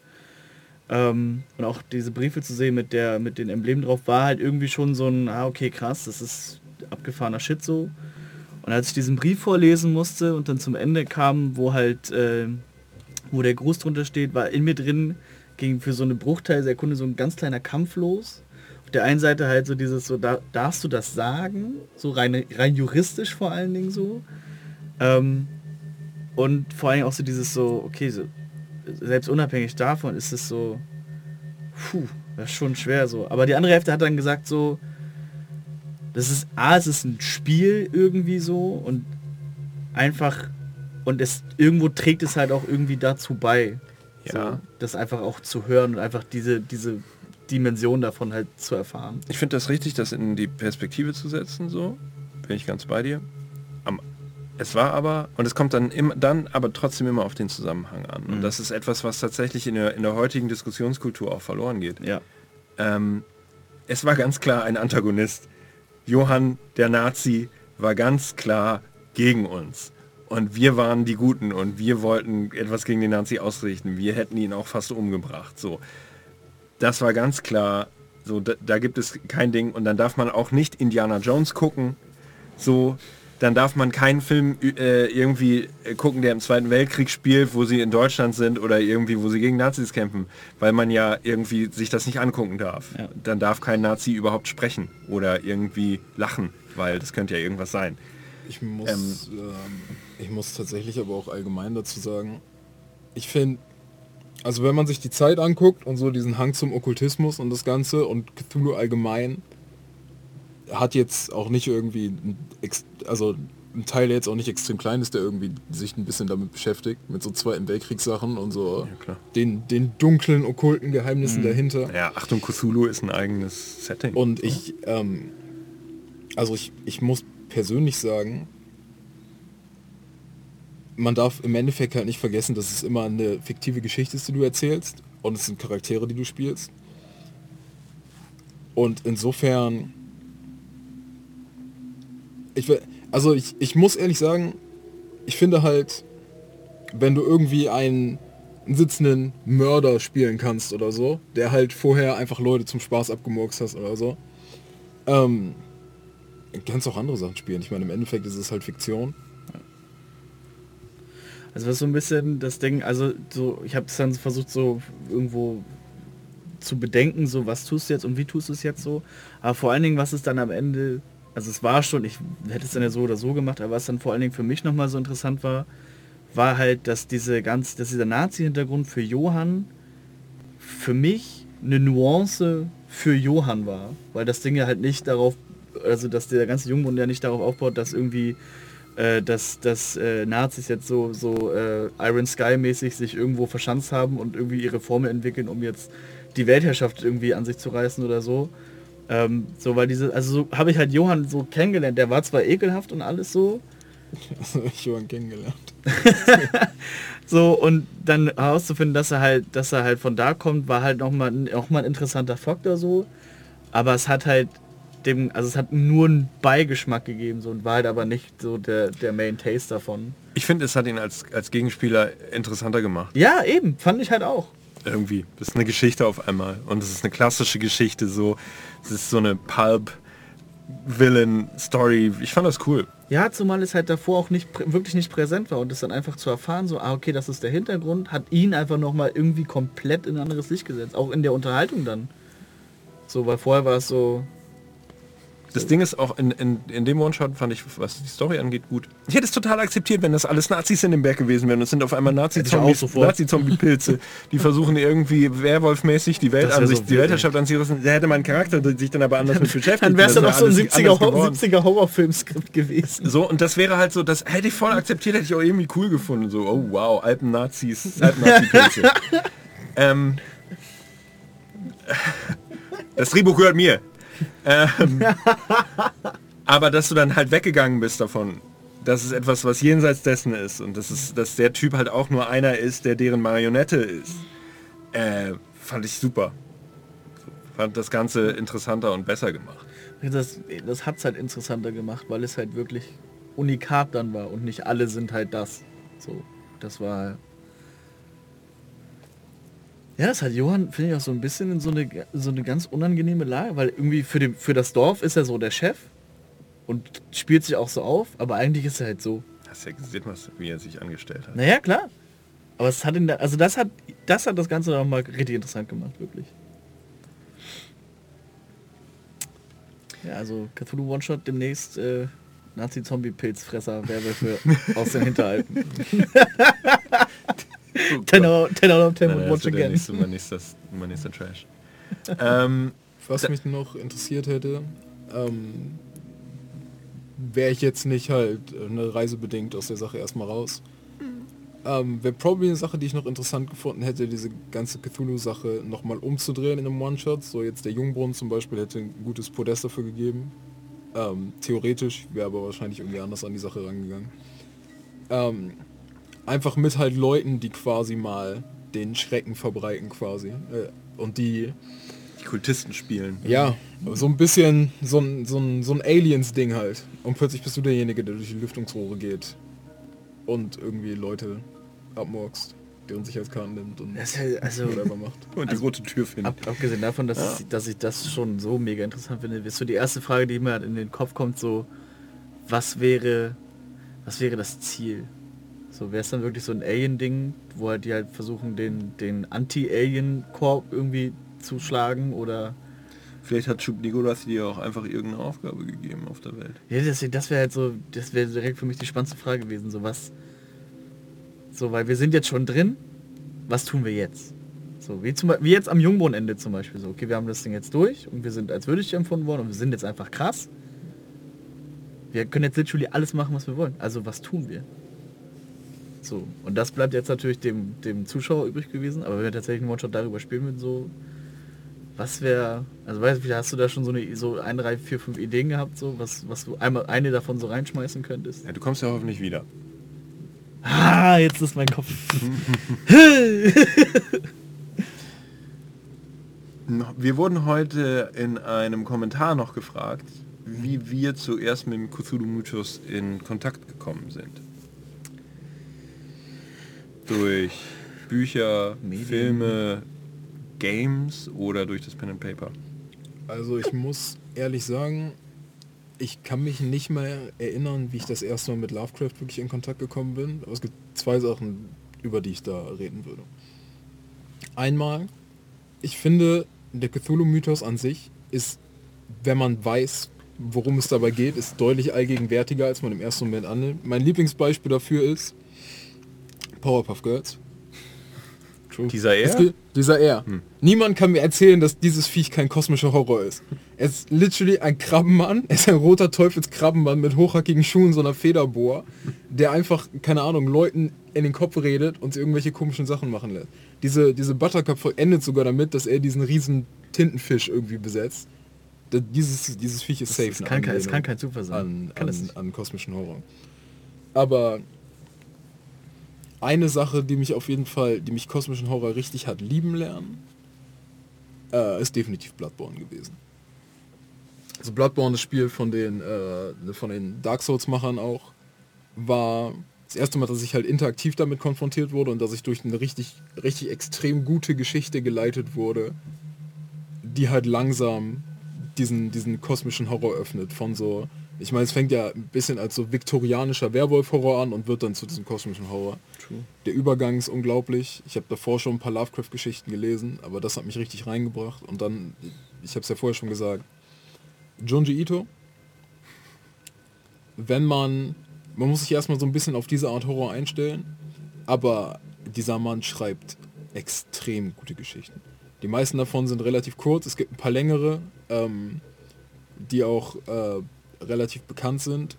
Ähm, und auch diese Briefe zu sehen mit der, mit den Emblemen drauf, war halt irgendwie schon so ein, ah, okay, krass, das ist abgefahrener Shit so. Und als ich diesen Brief vorlesen musste und dann zum Ende kam, wo halt, äh, wo der Gruß drunter steht, war in mir drin, ging für so eine Bruchteilsekunde so ein ganz kleiner Kampf los. Auf der einen Seite halt so dieses, so, da, darfst du das sagen? So rein, rein juristisch vor allen Dingen so. Ähm, und vor allem auch so dieses so, okay, so, selbst unabhängig davon ist es so, puh, das ist schon schwer so. Aber die andere Hälfte hat dann gesagt so, das ist A, es ist ein Spiel irgendwie so und einfach Und es irgendwo trägt es halt auch irgendwie dazu bei, Ja. so, das einfach auch zu hören und einfach diese, diese Dimension davon halt zu erfahren. Ich finde das richtig, das in die Perspektive zu setzen, so. Bin ich ganz bei dir. Am, es war aber, und es kommt dann immer, dann aber trotzdem immer auf den Zusammenhang an. Und das ist etwas, was tatsächlich in der, in der heutigen Diskussionskultur auch verloren geht. Ja. Ähm, es war ganz klar ein Antagonist. Johann, der Nazi, war ganz klar gegen uns. Und wir waren die Guten und wir wollten etwas gegen den Nazi ausrichten. Wir hätten ihn auch fast umgebracht. So. Das war ganz klar. So, da, da gibt es kein Ding. Und dann darf man auch nicht Indiana Jones gucken. So, dann darf man keinen Film äh, irgendwie gucken, der im Zweiten Weltkrieg spielt, wo sie in Deutschland sind oder irgendwie, wo sie gegen Nazis kämpfen, weil man ja irgendwie sich das nicht angucken darf. Ja. Dann darf kein Nazi überhaupt sprechen oder irgendwie lachen, weil das könnte ja irgendwas sein. Ich muss, ähm, ich muss tatsächlich aber auch allgemein dazu sagen, ich finde, also wenn man sich die Zeit anguckt und so diesen Hang zum Okkultismus und das Ganze und Cthulhu allgemein, hat jetzt auch nicht irgendwie, also ein Teil, der jetzt auch nicht extrem klein ist, der irgendwie sich ein bisschen damit beschäftigt, mit so Zweiten Weltkriegssachen und so Ja, den, den dunklen, okkulten Geheimnissen dahinter. Ja, Achtung, Cthulhu ist ein eigenes Setting. Und ich, ähm, also ich, ich muss persönlich sagen, man darf im Endeffekt halt nicht vergessen, dass es immer eine fiktive Geschichte ist, die du erzählst und es sind Charaktere, die du spielst. Und insofern, ich, also ich, ich muss ehrlich sagen, ich finde halt, wenn du irgendwie einen sitzenden Mörder spielen kannst oder so, der halt vorher einfach Leute zum Spaß abgemurkst hast oder so, ähm, kannst auch andere Sachen spielen. Ich meine, im Endeffekt ist es halt Fiktion. Also was so ein bisschen das Ding, also so, ich habe es dann versucht so irgendwo zu bedenken, so was tust du jetzt und wie tust du es jetzt so. Aber vor allen Dingen, was es dann am Ende, also es war schon, ich hätte es dann ja so oder so gemacht, aber was dann vor allen Dingen für mich nochmal so interessant war, war halt, dass diese ganz, dass dieser Nazi-Hintergrund für Johann für mich eine Nuance für Johann war. Weil das Ding ja halt nicht darauf, also dass der ganze Jungbund ja nicht darauf aufbaut, dass irgendwie äh, dass, dass äh, Nazis jetzt so, so äh, Iron Sky mäßig sich irgendwo verschanzt haben und irgendwie ihre Formel entwickeln, um jetzt die Weltherrschaft irgendwie an sich zu reißen oder so. Ähm, so, weil diese, also so habe ich halt Johann so kennengelernt. Der war zwar ekelhaft und alles so, Also ich Johann kennengelernt. so und dann herauszufinden, dass er halt, dass er halt von da kommt, war halt nochmal noch mal ein interessanter Faktor so. Aber es hat halt dem, also es hat nur einen Beigeschmack gegeben so und war halt aber nicht so der, der Main Taste davon. Ich finde, es hat ihn als, als Gegenspieler interessanter gemacht. Ja, eben, fand ich halt auch. Irgendwie. Das ist eine Geschichte auf einmal. Und es ist eine klassische Geschichte, so. Es ist so eine Pulp-Villain-Story. Ich fand das cool. Ja, zumal es halt davor auch nicht wirklich nicht präsent war und es dann einfach zu erfahren, so, ah, okay, das ist der Hintergrund, hat ihn einfach nochmal irgendwie komplett in ein anderes Licht gesetzt. Auch in der Unterhaltung dann. So, weil vorher war es so, Das Ding ist auch in, in, in dem One-Shot fand ich, was die Story angeht, gut. Ich hätte es total akzeptiert, wenn das alles Nazis in dem Berg gewesen wären. Und es sind auf einmal auch. Nazi-Zombie-Pilze, die versuchen irgendwie Werwolf-mäßig die Welt an sich, so die Weltherrschaft an sich rissen. Da hätte mein Charakter sich dann aber anders mit beschäftigt. dann wäre es wär noch so ein alles 70er, anders Hor- geworden. 70er Horrorfilmskript gewesen. So, und das wäre halt so, das hätte ich voll akzeptiert, hätte ich auch irgendwie cool gefunden. So, oh wow, Alpen-Nazis, Alpen-Nazi-Pilze. ähm, das Drehbuch gehört mir. Ähm, aber dass du dann halt weggegangen bist davon, dass es etwas, was jenseits dessen ist und dass, es, dass der Typ halt auch nur einer ist, der deren Marionette ist, äh, fand ich super. Fand das Ganze interessanter und besser gemacht. Das, das hat es halt interessanter gemacht, weil es halt wirklich unikat dann war und nicht alle sind halt das. So, das war... Ja, das hat Johann, finde ich, auch so ein bisschen in so eine, so eine ganz unangenehme Lage, weil irgendwie für, den, für das Dorf ist er so der Chef und spielt sich auch so auf, aber eigentlich ist er halt so. Hast ja gesehen, was, wie er sich angestellt hat. Naja, klar. Aber es hat ihn da, also das hat, das hat das Ganze noch mal richtig interessant gemacht, wirklich. Ja, also Cthulhu One-Shot demnächst äh, Nazi-Zombie-Pilzfresser Werwölfe aus den Hinteralpen. 10 out, 10 out of 10 Nein, would nein, watch das again. nächste, mein, nächster, mein nächster Trash. ähm, Was mich noch interessiert hätte, ähm, wäre ich jetzt nicht halt eine Reise bedingt aus der Sache erstmal raus. Ähm, Wäre probably eine Sache, die ich noch interessant gefunden hätte, diese ganze Cthulhu-Sache nochmal umzudrehen in einem One-Shot. So jetzt der Jungbrunnen zum Beispiel hätte ein gutes Podest dafür gegeben. Ähm, theoretisch wäre aber wahrscheinlich irgendwie anders an die Sache rangegangen. Ähm, einfach mit halt Leuten, die quasi mal den Schrecken verbreiten quasi. Äh, und die, Die Kultisten spielen. ja, so ein bisschen so ein, so ein, so ein Aliens-Ding halt. Und plötzlich bist du derjenige, der durch die Lüftungsrohre geht und irgendwie Leute abmurkst, deren Sicherheitskarten nimmt und Das ist ja, also, whatever macht. Und die rote Tür finden. ab, abgesehen davon, dass, ich, dass ich das schon so mega interessant finde, ist so die erste Frage, die mir halt in den Kopf kommt, so, was wäre, was wäre das Ziel? So, wäre es dann wirklich so ein Alien-Ding, wo halt die halt versuchen, den, den Anti-Alien-Korb irgendwie zu schlagen oder... Vielleicht hat Schub Nikolas dir auch einfach irgendeine Aufgabe gegeben auf der Welt. Ja, das, das wäre halt so, das wäre direkt für mich die spannendste Frage gewesen, so was, so, weil wir sind jetzt schon drin, was tun wir jetzt? So, wie, zum, wie jetzt am Jungbrunnenende zum Beispiel, so, okay, wir haben das Ding jetzt durch und wir sind als würdig empfunden worden und wir sind jetzt einfach krass. Wir können jetzt literally alles machen, was wir wollen. Also, was tun wir? So, und das bleibt jetzt natürlich dem, dem Zuschauer übrig gewesen, aber wenn wir tatsächlich einen One-Shot darüber spielen würden, so, was wäre, also weißt du, hast du da schon so eine so ein, drei, vier, fünf Ideen gehabt, so was, was du einmal eine davon so reinschmeißen könntest? Ja, du kommst ja hoffentlich wieder. Ah, jetzt ist mein Kopf. Wir wurden heute in einem Kommentar noch gefragt, wie wir zuerst mit dem Cthulhu-Mythos in Kontakt gekommen sind. Durch Bücher, Medien. Filme, Games oder durch das Pen and Paper. Also ich muss ehrlich sagen, ich kann mich nicht mehr erinnern, wie ich das erste Mal mit Lovecraft wirklich in Kontakt gekommen bin. Aber es gibt zwei Sachen, über die ich da reden würde. Einmal, ich finde, der Cthulhu-Mythos an sich ist, wenn man weiß, worum es dabei geht, ist deutlich allgegenwärtiger, als man im ersten Moment annimmt. Mein Lieblingsbeispiel dafür ist Powerpuff Girls. Dieser Es er? gibt- Dieser R. Niemand kann mir erzählen, dass dieses Viech kein kosmischer Horror ist. Es ist literally ein Krabbenmann. Es ist ein roter Teufelskrabbenmann mit hochhackigen Schuhen, so einer Federbohr, der einfach, keine Ahnung, Leuten in den Kopf redet und sie irgendwelche komischen Sachen machen lässt. Diese, diese Buttercup endet sogar damit, dass er diesen riesen Tintenfisch irgendwie besetzt. Da- Dieses, dieses Viech ist safe. Es kann, kein, es kann kein Zufall sein. an, an, an kosmischen Horror. Aber eine Sache, die mich auf jeden Fall, die mich kosmischen Horror richtig hat lieben lernen, äh, ist definitiv Bloodborne gewesen. Also Bloodborne, das Spiel von den, äh, von den Dark Souls-Machern auch, war das erste Mal, dass ich halt interaktiv damit konfrontiert wurde und dass ich durch eine richtig, richtig extrem gute Geschichte geleitet wurde, die halt langsam diesen, diesen kosmischen Horror öffnet. Von so, ich meine, es fängt ja ein bisschen als so viktorianischer Werwolf-Horror an und wird dann zu diesem kosmischen Horror. Der Übergang ist unglaublich. Ich habe davor schon ein paar Lovecraft-Geschichten gelesen, aber das hat mich richtig reingebracht. Und dann, ich habe es ja vorher schon gesagt, Junji Ito. Wenn man, man muss sich erstmal so ein bisschen auf diese Art Horror einstellen, aber dieser Mann schreibt extrem gute Geschichten. Die meisten davon sind relativ kurz, es gibt ein paar längere, ähm, die auch äh, relativ bekannt sind.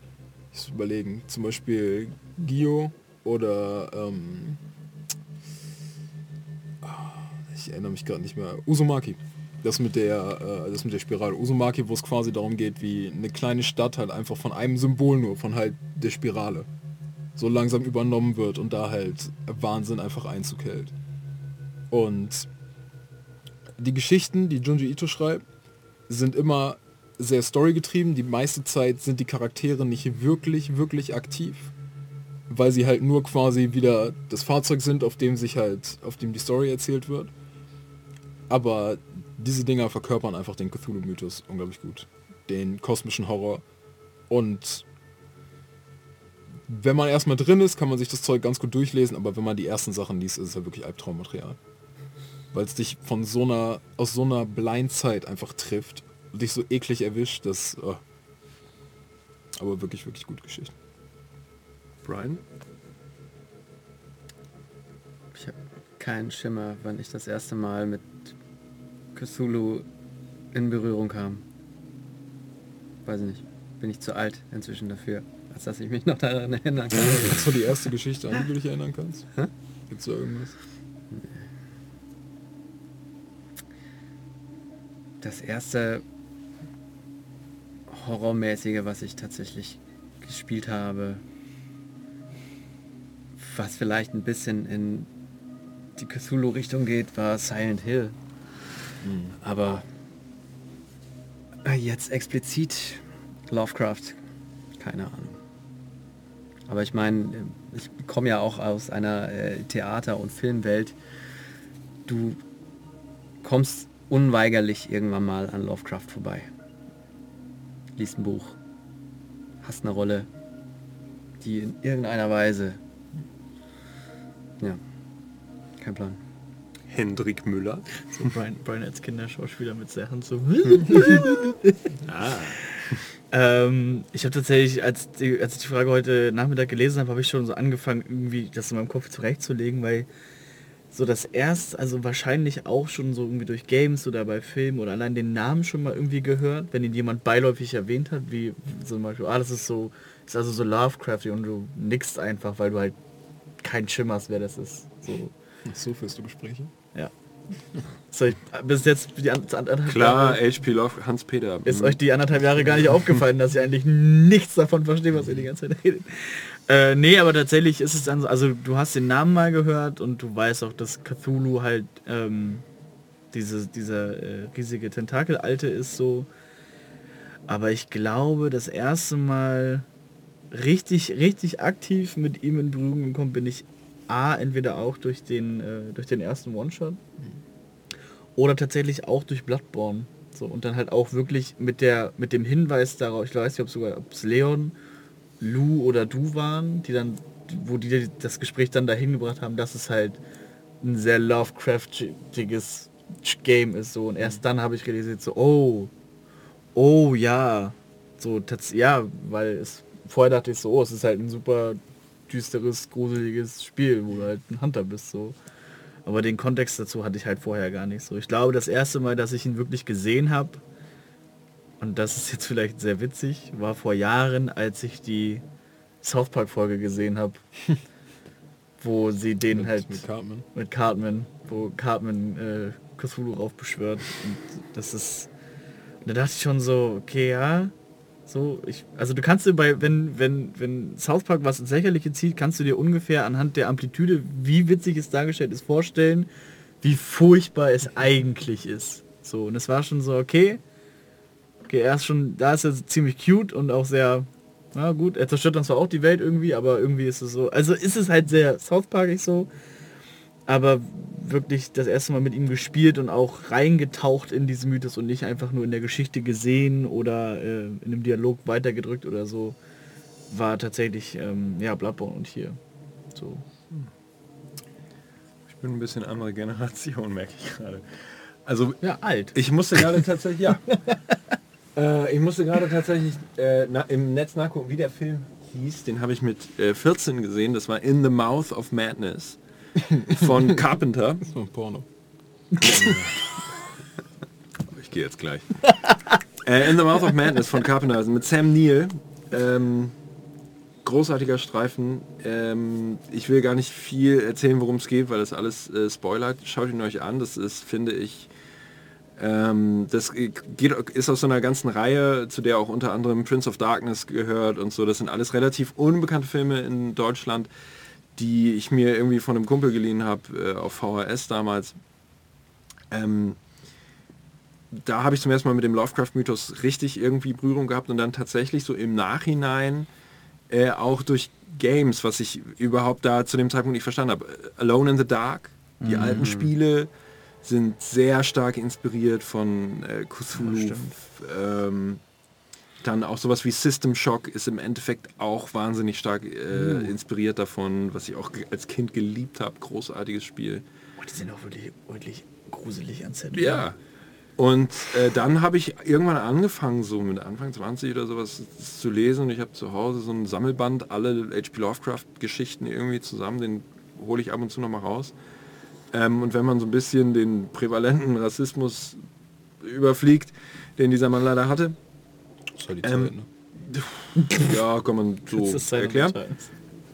Ich muss überlegen, zum Beispiel Gio oder ähm, ah, ich erinnere mich gerade nicht mehr, Uzumaki. Das mit der, äh, das mit der Spirale. Uzumaki, wo es quasi darum geht, wie eine kleine Stadt halt einfach von einem Symbol nur, von halt der Spirale, so langsam übernommen wird und da halt Wahnsinn einfach Einzug hält. Und die Geschichten, die Junji Ito schreibt, sind immer sehr storygetrieben. Die meiste Zeit sind die Charaktere nicht wirklich, wirklich aktiv, weil sie halt nur quasi wieder das Fahrzeug sind, auf dem sich halt, auf dem die Story erzählt wird. Aber diese Dinger verkörpern einfach den Cthulhu-Mythos unglaublich gut. Den kosmischen Horror. Und wenn man erstmal drin ist, kann man sich das Zeug ganz gut durchlesen, aber wenn man die ersten Sachen liest, ist es ja wirklich Albtraummaterial. Weil es dich von so einer, aus so einer Blindzeit einfach trifft dich so eklig erwischt, dass... Oh. Aber wirklich, wirklich gute Geschichte. Brian? Ich habe keinen Schimmer, wann ich das erste Mal mit Cthulhu in Berührung kam. Weiß ich nicht. Bin ich zu alt inzwischen dafür. als dass ich mich noch daran erinnern kann. Hast du die erste Geschichte, an die du dich erinnern kannst? Hä? Gibt's da irgendwas? Das erste Horrormäßige, was ich tatsächlich gespielt habe, was vielleicht ein bisschen in die Cthulhu-Richtung geht, war Silent Hill. Aber äh, jetzt explizit Lovecraft, keine Ahnung. Aber ich meine, ich komme ja auch aus einer äh, Theater- und Filmwelt. Du kommst unweigerlich irgendwann mal an Lovecraft vorbei. Liest ein Buch, hast eine Rolle, die in irgendeiner Weise... Ja, kein Plan. Hendrik Müller. So Brian, Brian als Kinderschauspieler mit Sachen so. ähm, ich habe tatsächlich, als, die, als ich die Frage heute Nachmittag gelesen habe, habe ich schon so angefangen, irgendwie das in meinem Kopf zurechtzulegen, weil so das erst, also wahrscheinlich auch schon so irgendwie durch Games oder bei Filmen oder allein den Namen schon mal irgendwie gehört, wenn ihn jemand beiläufig erwähnt hat, wie zum Beispiel, ah, das ist so, ist also so Lovecrafty und du nickst einfach, weil du halt kein Schimmer hast, wer das ist. So, So führst du Gespräche? ja. So, ich, bis jetzt die an, anderthalb Klar, Jahre HP Love, Hans-Peter. ist euch die anderthalb Jahre gar nicht aufgefallen, dass ihr eigentlich nichts davon versteht, was ihr die ganze Zeit redet. Äh, nee, aber tatsächlich ist es dann so, also du hast den Namen mal gehört und du weißt auch, dass Cthulhu halt ähm, diese, dieser äh, riesige Tentakel-Alte ist so. Aber ich glaube, das erste Mal richtig, richtig aktiv mit ihm in Berührung gekommen bin ich A, entweder auch durch den, äh, durch den ersten One-Shot oder tatsächlich auch durch Bloodborne. So, und dann halt auch wirklich mit der mit dem Hinweis darauf, ich weiß nicht, ob sogar ob es Leon, Lou oder du waren, die dann, wo die das Gespräch dann dahin gebracht haben, dass es halt ein sehr Lovecraftiges Game ist so. Und erst dann habe ich realisiert so oh oh ja. So ja weil es vorher dachte ich so oh es ist halt ein super düsteres gruseliges Spiel wo du halt ein Hunter bist so. Aber den Kontext dazu hatte ich halt vorher gar nicht so. Ich glaube das erste Mal dass ich ihn wirklich gesehen habe und das ist jetzt vielleicht sehr witzig war vor Jahren als ich die South Park Folge gesehen habe wo sie den Mit, halt mit Cartman. mit Cartman, wo Cartman äh, Cthulhu raufbeschwört. Und das ist. Und da dachte ich schon so, okay, ja. So, ich, also du kannst dir bei, wenn, wenn, wenn South Park was ins Lächerliche zieht, kannst du dir ungefähr anhand der Amplitude, wie witzig es dargestellt ist, vorstellen, wie furchtbar es eigentlich ist. So, und es war schon so, okay. Okay, er ist schon, da ist er ziemlich cute und auch sehr, na gut, er zerstört dann zwar auch die Welt irgendwie, aber irgendwie ist es so, also ist es halt sehr South Parkig so, aber wirklich das erste Mal mit ihm gespielt und auch reingetaucht in diesen Mythos und nicht einfach nur in der Geschichte gesehen oder äh, in einem Dialog weitergedrückt oder so, war tatsächlich ähm, ja Bloodborne und hier. So. Ich bin ein bisschen andere Generation, merke ich gerade. Also Ja, alt. ich musste gerade tatsächlich, ja. äh, ich musste gerade tatsächlich äh, na, im Netz nachgucken, wie der Film hieß. Den habe ich mit äh, 14 gesehen. Das war In the Mouth of Madness von Carpenter. Das war ein Porno. Ich gehe jetzt gleich. äh, In the Mouth of Madness von Carpenter, also mit Sam Neill. Ähm, großartiger Streifen. Ähm, ich will gar nicht viel erzählen, worum es geht, weil das alles äh, spoilert. Schaut ihn euch an. Das ist, finde ich, ähm, das geht, ist aus so einer ganzen Reihe, zu der auch unter anderem Prince of Darkness gehört und so. Das sind alles relativ unbekannte Filme in Deutschland, die ich mir irgendwie von einem Kumpel geliehen habe äh, auf VHS damals. Ähm, da habe ich zum ersten Mal mit dem Lovecraft-Mythos richtig irgendwie Berührung gehabt und dann tatsächlich so im Nachhinein äh, auch durch Games, was ich überhaupt da zu dem Zeitpunkt nicht verstanden habe. Alone in the Dark, die alten Spiele sind sehr stark inspiriert von äh, Cthulhu. ähm, dann auch sowas wie System Shock ist im Endeffekt auch wahnsinnig stark äh, inspiriert davon, was ich auch als Kind geliebt habe. Großartiges Spiel. Oh, die sind auch wirklich, wirklich gruselig an Set. Ja. Und äh, dann habe ich irgendwann angefangen, so mit Anfang 20 oder sowas zu lesen. Und ich habe zu Hause so ein Sammelband, alle H.P. Lovecraft-Geschichten irgendwie zusammen. Den hole ich ab und zu noch mal raus. Ähm, und wenn man so ein bisschen den prävalenten Rassismus überfliegt, den dieser Mann leider hatte, Das war die Ähm, Zeit, ne? Ja, kann man so erklären.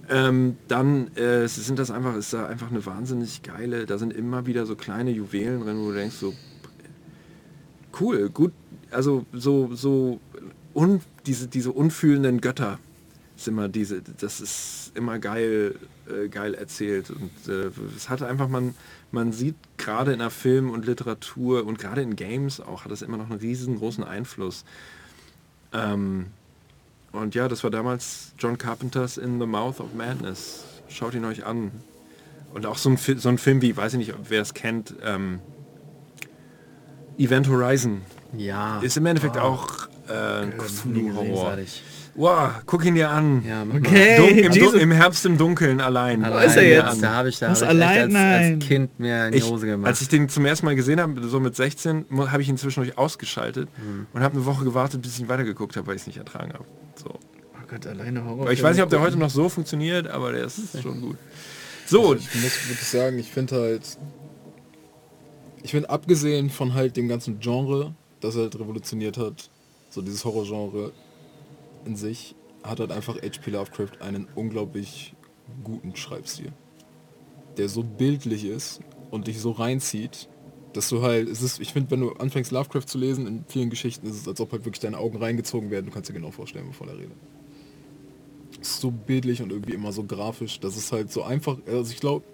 Ähm, dann äh, sind das einfach, ist da einfach eine wahnsinnig geile, da sind immer wieder so kleine Juwelen drin, wo du denkst so, cool, gut, also so, so un, diese, diese unfühlenden Götter ist immer diese, das ist immer geil, äh, geil erzählt und äh, es hat einfach, man, man sieht gerade in der Film und Literatur und gerade in Games auch, hat das immer noch einen riesengroßen Einfluss. Ähm, und ja, das war damals John Carpenters In the Mouth of Madness. Schaut ihn euch an. Und auch so ein, so ein Film wie, weiß ich nicht, ob wer es kennt, ähm, Event Horizon. Ja. Ist im Endeffekt auch äh, Cthulhu-Horror. Wow, guck ihn dir an. Ja, Okay. Dun im, Im Herbst im Dunkeln allein. mal. Wo ist er Allein, jetzt? Da habe ich, da hab ich echt allein? als, als Kind mir in die Ich, Hose gemacht. als ich den zum ersten Mal gesehen habe, so mit 16, mu- habe ich ihn zwischendurch ausgeschaltet Hm. und habe eine Woche gewartet, bis ich ihn weitergeguckt habe, weil ich es nicht ertragen habe. So. Oh Gott, alleine Horror. Ich weiß nicht, ob der heute noch so funktioniert, aber der ist schon gut. So, Ich muss wirklich sagen, ich finde halt, ich finde abgesehen von halt dem ganzen Genre, das er halt revolutioniert hat, so dieses Horrorgenre in sich, hat halt einfach H.P. Lovecraft einen unglaublich guten Schreibstil, der so bildlich ist und dich so reinzieht, dass du halt, es ist, ich finde, wenn du anfängst Lovecraft zu lesen, in vielen Geschichten ist es, als ob halt wirklich deine Augen reingezogen werden, du kannst dir genau vorstellen, wovon er redet. So bildlich und irgendwie immer so grafisch, das ist halt so einfach, also ich glaube,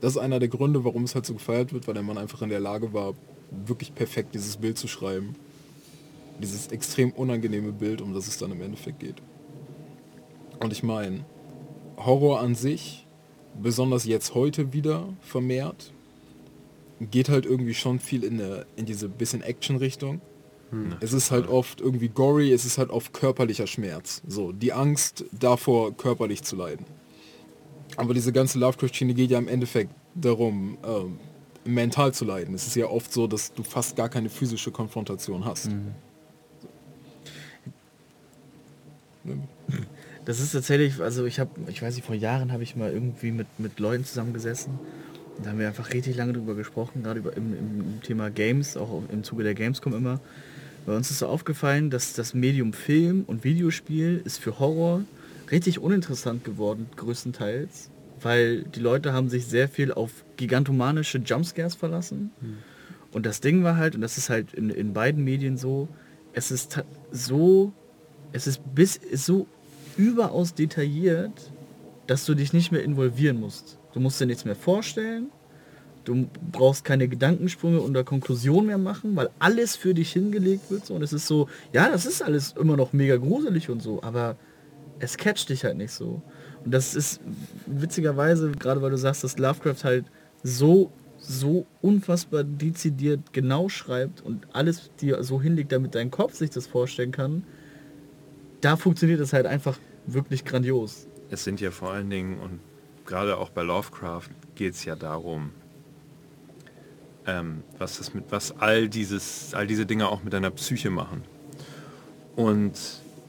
das ist einer der Gründe, warum es halt so gefeiert wird, weil der Mann einfach in der Lage war, wirklich perfekt dieses Bild zu schreiben. Dieses extrem unangenehme Bild, um das es dann im Endeffekt geht. Und ich meine, Horror an sich, besonders jetzt heute wieder vermehrt, geht halt irgendwie schon viel in, eine, in diese bisschen Action-Richtung. Es ist halt oft irgendwie gory, es ist halt oft körperlicher Schmerz. So, die Angst davor, körperlich zu leiden. Aber diese ganze Lovecraft-Schiene geht ja im Endeffekt darum, ähm, mental zu leiden. Es ist ja oft so, dass du fast gar keine physische Konfrontation hast. Ne? Das ist tatsächlich, also ich habe, ich weiß nicht, vor Jahren habe ich mal irgendwie mit, mit Leuten zusammengesessen und da haben wir einfach richtig lange drüber gesprochen, gerade über im, im Thema Games, auch im Zuge der Gamescom immer. Bei uns ist so aufgefallen, dass das Medium Film und Videospiel ist für Horror richtig uninteressant geworden, größtenteils, weil die Leute haben sich sehr viel auf gigantomanische Jumpscares verlassen. Und das Ding war halt, und das ist halt in, in beiden Medien so, es ist so, es ist bis ist so überaus detailliert, dass du dich nicht mehr involvieren musst. Du musst dir nichts mehr vorstellen. Du brauchst keine Gedankensprünge oder Konklusion mehr machen, weil alles für dich hingelegt wird. So. Und es ist so, ja, das ist alles immer noch mega gruselig und so, aber es catcht dich halt nicht so. Und das ist witzigerweise, gerade weil du sagst, dass Lovecraft halt so, so unfassbar dezidiert genau schreibt und alles dir so hinlegt, damit dein Kopf sich das vorstellen kann, da funktioniert es halt einfach wirklich grandios. es sind ja vor allen Dingen, und gerade auch bei Lovecraft geht es ja darum, ähm, was das mit, was all dieses, all diese Dinge auch mit deiner Psyche machen. Und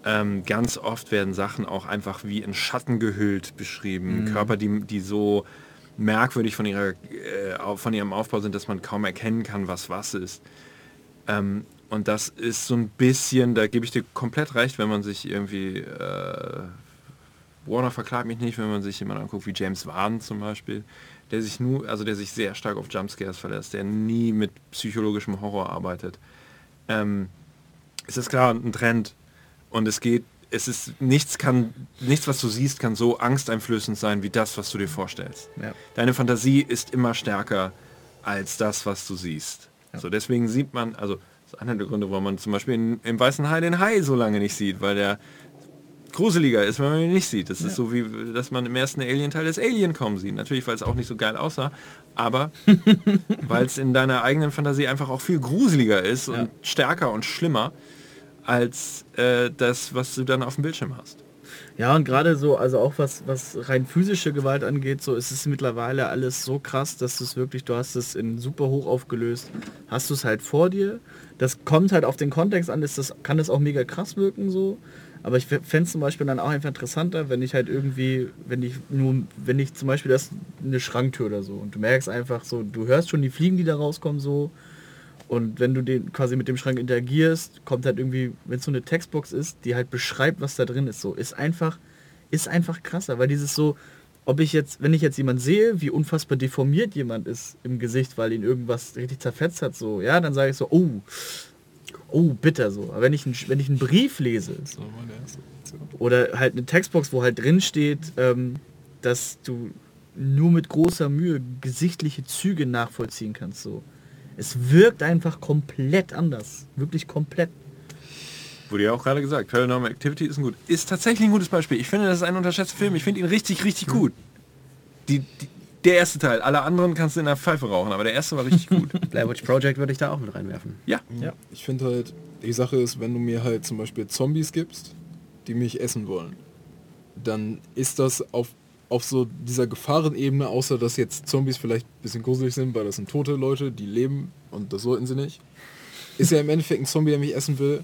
ähm, ganz oft werden Sachen auch einfach wie in Schatten gehüllt beschrieben. Körper, die, die so merkwürdig von, ihrer, äh, von ihrem Aufbau sind, dass man kaum erkennen kann, was was ist. Ähm, und das ist so ein bisschen, da gebe ich dir komplett recht, wenn man sich irgendwie, äh, Warner verklagt mich nicht, wenn man sich jemanden anguckt wie James Wan zum Beispiel, der sich nur, also der sich sehr stark auf Jumpscares verlässt, der nie mit psychologischem Horror arbeitet. Ähm, es ist klar ein Trend und es geht, es ist nichts kann, nichts was du siehst, kann so angsteinflößend sein wie das, was du dir vorstellst. Ja. Deine Fantasie ist immer stärker als das, was du siehst. So deswegen sieht man, also das ist einer der Gründe, warum man zum Beispiel in, im Weißen Hai den Hai so lange nicht sieht, weil der gruseliger ist, wenn man ihn nicht sieht. Das ist so wie, dass man im ersten Alien-Teil das Alien kaum sieht. Natürlich, weil es auch nicht so geil aussah, aber weil es in deiner eigenen Fantasie einfach auch viel gruseliger ist und stärker und schlimmer als äh, das, was du dann auf dem Bildschirm hast. Ja, und gerade so, also auch was, was rein physische Gewalt angeht, so ist es mittlerweile alles so krass, dass du es wirklich, du hast es in super hoch aufgelöst, hast du es halt vor dir. Das kommt halt auf den Kontext an, ist das, kann das auch mega krass wirken so. Aber ich fände es zum Beispiel dann auch einfach interessanter, wenn ich halt irgendwie, wenn ich nur, wenn ich zum Beispiel das eine Schranktür oder so und du merkst einfach so, du hörst schon die Fliegen, die da rauskommen so Und wenn du den quasi mit dem Schrank interagierst, kommt halt irgendwie, wenn es so eine Textbox ist, die halt beschreibt, was da drin ist, so ist einfach, ist einfach krasser, weil dieses so, ob ich jetzt, wenn ich jetzt jemand sehe, wie unfassbar deformiert jemand ist im Gesicht, weil ihn irgendwas richtig zerfetzt hat, so, ja, dann sage ich so, oh, oh, bitter so. Aber wenn ich, ein, wenn ich einen Brief lese, oder halt eine Textbox, wo halt drin steht, ähm, dass du nur mit großer Mühe gesichtliche Züge nachvollziehen kannst. So. Es wirkt einfach komplett anders. Wirklich komplett. Wurde ja auch gerade gesagt, Paranormal Activity ist ein gut. Ist tatsächlich ein gutes Beispiel. Ich finde, das ist ein unterschätzter Film. Ich finde ihn richtig, richtig gut. Die, die, der erste Teil. Alle anderen kannst du in der Pfeife rauchen, aber der erste war richtig gut. Blair Witch Project würde ich da auch mit reinwerfen. Ja. Ja. Ich finde halt, die Sache ist, wenn du mir halt zum Beispiel Zombies gibst, die mich essen wollen, dann ist das auf, auf so dieser Gefahrenebene, außer dass jetzt Zombies vielleicht ein bisschen gruselig sind, weil das sind tote Leute, die leben und das sollten sie nicht, ist ja im Endeffekt ein Zombie, der mich essen will,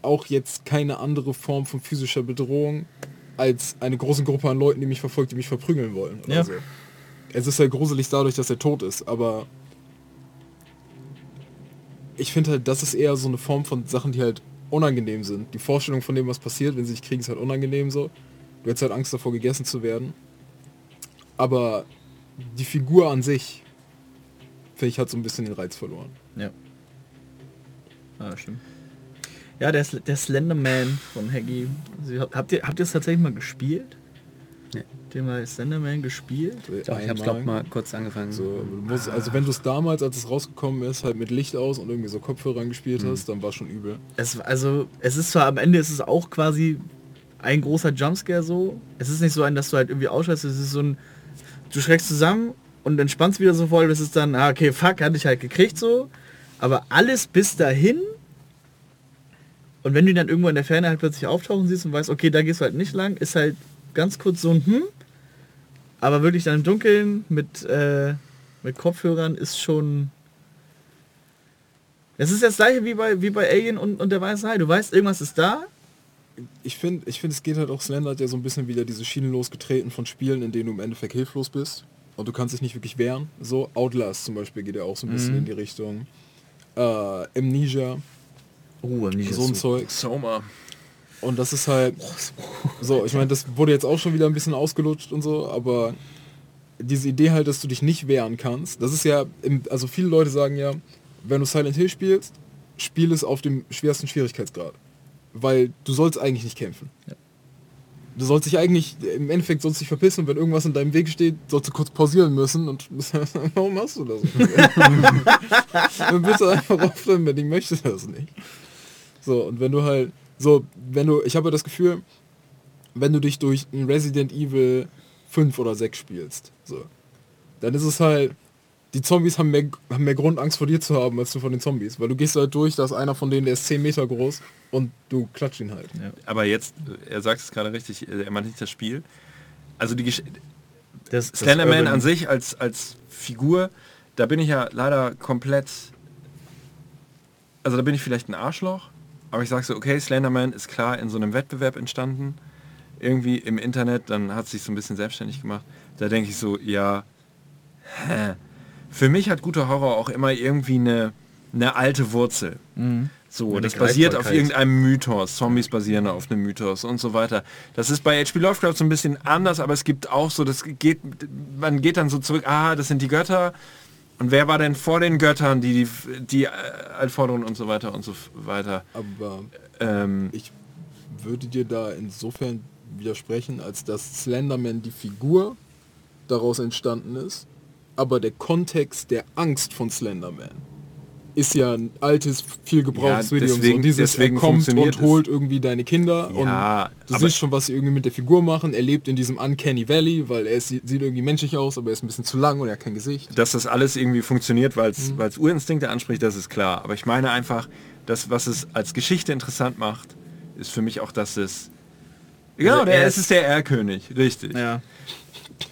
auch jetzt keine andere Form von physischer Bedrohung als eine große Gruppe an Leuten, die mich verfolgt, die mich verprügeln wollen. Oder Ja. so. Es ist ja gruselig dadurch, dass er tot ist, aber ich finde halt, das ist eher so eine Form von Sachen, die halt unangenehm sind. Die Vorstellung von dem, was passiert, wenn sie sich kriegen, ist halt unangenehm so. Du hättest halt Angst davor, gegessen zu werden. Aber die Figur an sich, finde ich, hat so ein bisschen den Reiz verloren. Ja. Ah, stimmt. Ja, der, Sl- der Slenderman von Haggy. Habt ihr habt ihr es tatsächlich mal gespielt? Nee. Ihr mal Slenderman gespielt? Doch, ich habe es glaube mal kurz angefangen. So, musst, also wenn du es damals, als es rausgekommen ist, halt mit Licht aus und irgendwie so Kopfhörer gespielt hast, dann war schon übel. Es, also, es ist zwar am Ende ist es auch quasi ein großer Jumpscare so. Es ist nicht so ein, dass du halt irgendwie ausschaltest, es ist so ein, du schreckst zusammen und entspannst wieder so voll, das ist dann, ah, okay, fuck, hatte ich halt gekriegt so. Aber alles bis dahin und wenn du dann irgendwo in der Ferne halt plötzlich auftauchen siehst und weißt, okay, da gehst du halt nicht lang, ist halt ganz kurz so ein Hm. Aber wirklich dann im Dunkeln mit, äh, mit Kopfhörern ist schon... Es ist das gleiche wie bei, wie bei Alien und, und der Weiße Hai. Du weißt, irgendwas ist da. Ich finde, ich find, es geht halt auch, Slender hat ja so ein bisschen wieder diese Schiene losgetreten von Spielen, in denen du im Endeffekt hilflos bist. Und du kannst dich nicht wirklich wehren. So, Outlast zum Beispiel geht ja auch so ein bisschen Mhm. in die Richtung. Äh, Amnesia, Oh, nicht so ein Zeug. Soma. Und das ist halt... So, ich meine, das wurde jetzt auch schon wieder ein bisschen ausgelutscht und so, aber diese Idee halt, dass du dich nicht wehren kannst, das ist ja, im, also viele Leute sagen ja, wenn du Silent Hill spielst, spiel es auf dem schwersten Schwierigkeitsgrad. Weil du sollst eigentlich nicht kämpfen. Ja. Du sollst dich eigentlich, im Endeffekt sollst du dich verpissen und wenn irgendwas in deinem Weg steht, sollst du kurz pausieren müssen und warum machst du das? Dann bitte einfach aufhören, wenn ich möchte das nicht. So, und wenn du halt, so, wenn du, ich habe das Gefühl, wenn du dich durch ein Resident Evil 5 oder 6 spielst, so, dann ist es halt, die Zombies haben mehr, haben mehr Grund, Angst vor dir zu haben, als du vor den Zombies. Weil du gehst halt durch, da ist einer von denen, der ist 10 Meter groß und du klatscht ihn halt. Aber jetzt, er sagt es gerade richtig, er meint nicht das Spiel. Also die Gesch Das, Slenderman an sich als, als Figur, da bin ich ja leider komplett... Also da bin ich vielleicht ein Arschloch, aber ich sage so, okay, Slenderman ist klar in so einem Wettbewerb entstanden, irgendwie im Internet, dann hat sich so ein bisschen selbstständig gemacht. Da denke ich so, ja, hä. Für mich hat guter Horror auch immer irgendwie eine, eine alte Wurzel. So, Eine das basiert auf irgendeinem Mythos. Zombies basieren auf einem Mythos und so weiter. Das ist bei H.P. Lovecraft so ein bisschen anders, aber es gibt auch so, das geht, man geht dann so zurück, ah, das sind die Götter. Und wer war denn vor den Göttern, die die, die äh, Anforderungen und so weiter und so weiter. Aber Ähm, ich würde dir da insofern widersprechen, als dass Slenderman die Figur daraus entstanden ist, aber der Kontext der Angst von Slenderman ist ja ein altes, viel gebrauchtes Ja, Video. und so. deswegen- Und dieses, deswegen er kommt und es. holt irgendwie deine Kinder Ja, und du siehst schon, was sie irgendwie mit der Figur machen. Er lebt in diesem Uncanny Valley, weil er ist, sieht irgendwie menschlich aus, aber er ist ein bisschen zu lang und er hat kein Gesicht. dass das alles irgendwie funktioniert, weil es Mhm. Urinstinkte anspricht, das ist klar. Aber ich meine einfach, das, was es als Geschichte interessant macht, ist für mich auch, dass es... Genau, Also der, er es ist der Erlkönig, richtig. ja.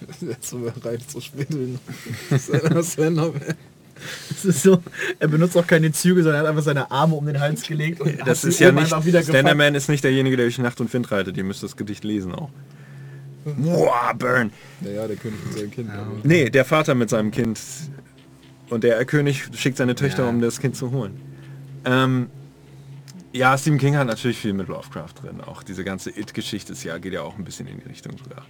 Jetzt sind wir bereit zu. Slenderman. Es ist so, er benutzt auch keine Züge, sondern er hat einfach seine Arme um den Hals gelegt und Das ist ja nicht... wieder. Slenderman ist nicht derjenige, der durch Nacht und Wind reitet. Ihr müsst das Gedicht lesen auch. Wow, burn. Naja, der König mit seinem Kind. aber- Nee, der Vater mit seinem Kind. Und der König schickt seine Töchter, Ja. um das Kind zu holen. Ähm, ja, Stephen King hat natürlich viel mit Lovecraft drin. Auch diese ganze It-Geschichte ist ja, geht ja auch ein bisschen in die Richtung sogar.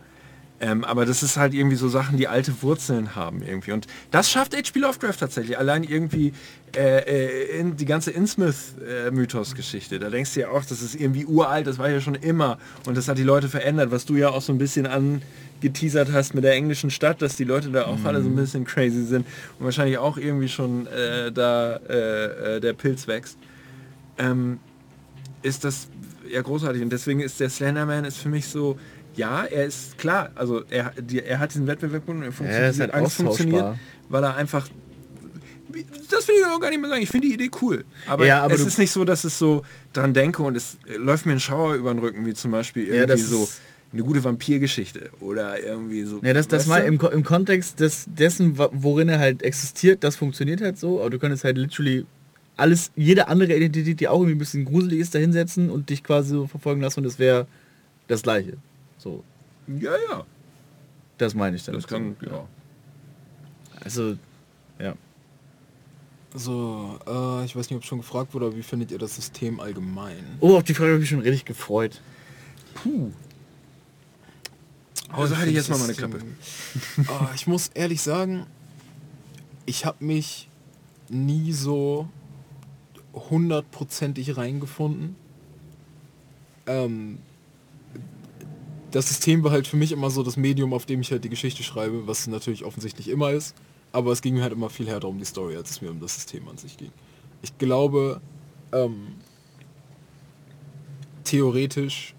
Ähm, aber das ist halt irgendwie so Sachen, die alte Wurzeln haben irgendwie. Und das schafft H.P. Lovecraft tatsächlich. Allein irgendwie äh, äh, in die ganze Innsmouth-Mythos-Geschichte. Da denkst du ja auch, das ist irgendwie uralt, das war ja schon immer. Und das hat die Leute verändert, was du ja auch so ein bisschen angeteasert hast mit der englischen Stadt, dass die Leute da auch alle so ein bisschen crazy sind und wahrscheinlich auch irgendwie schon äh, da äh, äh, der Pilz wächst. Ähm, ist das ja großartig. Und deswegen ist der Slenderman ist für mich so, ja, er ist klar, also er, die, er hat diesen Wettbewerb gewonnen, er er ist halt alles funktioniert, weil er einfach das will ich auch gar nicht mehr sagen. Ich finde die Idee cool. Aber, Ja, aber es ist nicht so, dass es so dran denke und es läuft mir ein Schauer über den Rücken, wie zum Beispiel irgendwie das so eine gute Vampirgeschichte oder irgendwie so. Ja, das, das mal im, im Kontext des, dessen, worin er halt existiert, das funktioniert halt so, aber du könntest halt literally alles, jede andere Identität, die auch irgendwie ein bisschen gruselig ist, da hinsetzen und dich quasi so verfolgen lassen und es wäre das gleiche. So, Ja, ja. das meine ich dann. Das kann, ja. Also, ja. So, äh, ich weiß nicht, ob schon gefragt wurde, aber wie findet ihr das System allgemein? Oh, auf die Frage habe ich mich schon richtig gefreut. Puh. Oh, Also halte ich jetzt mal meine System- Ah, ich muss ehrlich sagen, ich habe mich nie so hundertprozentig reingefunden. Ähm, das System war halt für mich immer so das Medium, auf dem ich halt die Geschichte schreibe, was natürlich offensichtlich immer ist. Aber es ging mir halt immer viel härter um die Story, als es mir um das System an sich ging. Ich glaube, ähm, theoretisch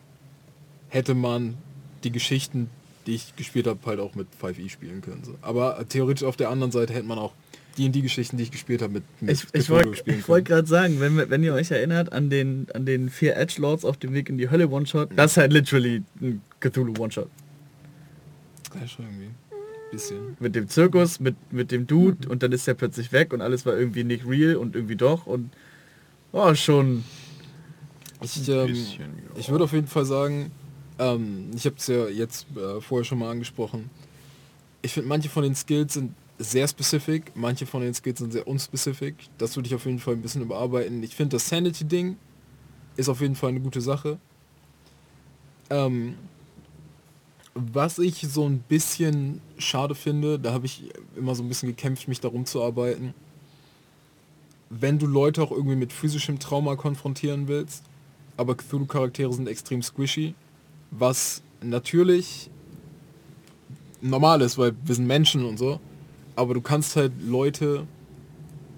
hätte man die Geschichten, die ich gespielt habe, halt auch mit 5e spielen können. So. Aber theoretisch auf der anderen Seite hätte man auch die die Geschichten, die ich gespielt habe, mit, mit Ich, ich wollte wollt gerade sagen, wenn, wenn ihr euch erinnert an den, an den vier Edgelords auf dem Weg in die Hölle One-Shot, das ist halt literally ein Cthulhu One-Shot. Ja, schon irgendwie. Bisschen. Mit dem Zirkus, mit, mit dem Dude und dann ist er plötzlich weg und alles war irgendwie nicht real und irgendwie doch und oh, schon. Ich, ähm, bisschen, ja. ich würde auf jeden Fall sagen, ähm, ich habe es ja jetzt äh, vorher schon mal angesprochen. Ich finde, manche von den Skills sind sehr specific, manche von den Skills sind sehr unspecific. Das würde ich auf jeden Fall ein bisschen überarbeiten. Ich finde, das Sanity-Ding ist auf jeden Fall eine gute Sache. Ähm, was ich so ein bisschen schade finde, da habe ich immer so ein bisschen gekämpft, mich darum zu arbeiten. Wenn du Leute auch irgendwie mit physischem Trauma konfrontieren willst, aber Cthulhu-Charaktere sind extrem squishy, was natürlich normal ist, weil wir sind Menschen und so, aber du kannst halt Leute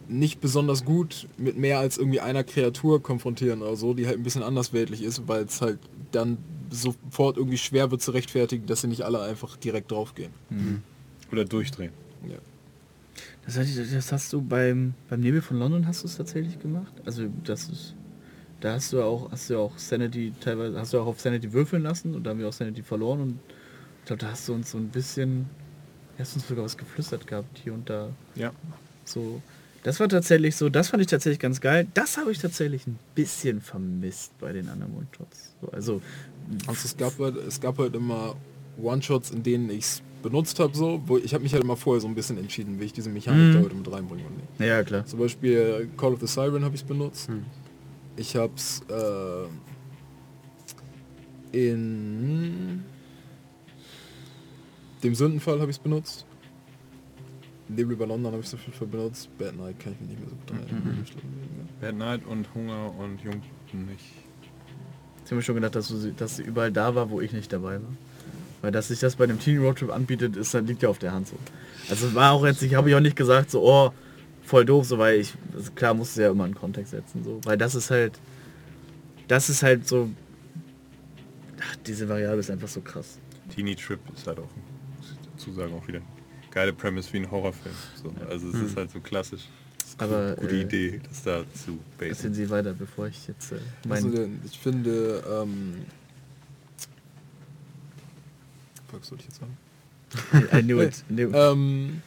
nicht besonders gut mit mehr als irgendwie einer Kreatur konfrontieren oder so, die halt ein bisschen andersweltlich ist, weil es halt dann sofort irgendwie schwer wird zu rechtfertigen, dass sie nicht alle einfach direkt draufgehen. Oder durchdrehen. Ja. Das, das hast du beim, beim Nebel von London hast du es tatsächlich gemacht? Also das ist. Da hast du auch, hast du auch Sanity teilweise, hast du auch auf Sanity würfeln lassen und da haben wir auch Sanity verloren und ich glaube, da hast du uns so ein bisschen, hast uns sogar was geflüstert gehabt hier und da. Ja. So. Das war tatsächlich so, das fand ich tatsächlich ganz geil. Das habe ich tatsächlich ein bisschen vermisst bei den anderen One-Shots. So, also, Also es gab halt, es gab halt immer One-Shots, in denen ich es benutzt habe, so, wo ich habe mich halt immer vorher so ein bisschen entschieden, wie ich diese Mechanik Mhm. da heute mit reinbringe und nicht. ja klar. Zum Beispiel Call of the Siren habe ich es benutzt. Ich habe es äh, in dem Sündenfall habe ich es benutzt. Nebel über London habe ich es auf jeden Fall benutzt. Bad Night kann ich mich nicht mehr so gut erinnern. Bad Night und Hunger und Jung nicht. Ich habe mir schon gedacht, dass, du, sie- dass sie überall da war, wo ich nicht dabei war. Weil dass sich das bei einem Teen Roadtrip anbietet, ist, liegt ja auf der Hand so. Also es war auch jetzt, ich habe ich auch nicht gesagt, so, oh, voll doof, so, weil ich, also klar musst du ja immer einen Kontext setzen, so. Weil das ist halt, das ist halt so, ach, diese Variable ist einfach so krass. Teenie Trip ist halt auch, muss dazu sagen, auch wieder geile Premise wie ein Horrorfilm. So, also es ist halt so klassisch. Das ist eine Aber, gute äh, Idee, das da zu basen. Erzählen Sie weiter, bevor ich jetzt äh, Also, mein... denn, ich finde, ähm, was soll ich jetzt sagen? I knew it. I knew it. Ähm,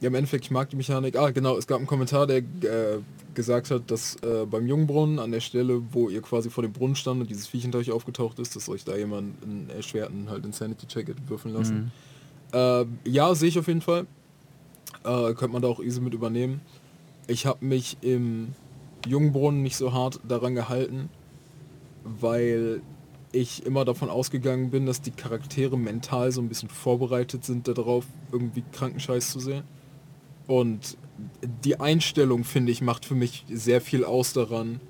ja, im Endeffekt, ich mag die Mechanik. Ah, genau, es gab einen Kommentar, der äh, gesagt hat, dass äh, beim Jungbrunnen, an der Stelle, wo ihr quasi vor dem Brunnen stand und dieses Viech hinter euch aufgetaucht ist, dass euch da jemand einen erschwerten halt Insanity-Check würfeln lassen. Äh, ja, sehe ich auf jeden Fall. Äh, könnte man da auch easy mit übernehmen. Ich habe mich im Jungbrunnen nicht so hart daran gehalten, weil ich immer davon ausgegangen bin, dass die Charaktere mental so ein bisschen vorbereitet sind darauf, irgendwie Krankenscheiß zu sehen. Und die Einstellung, finde ich, macht für mich sehr viel aus daran,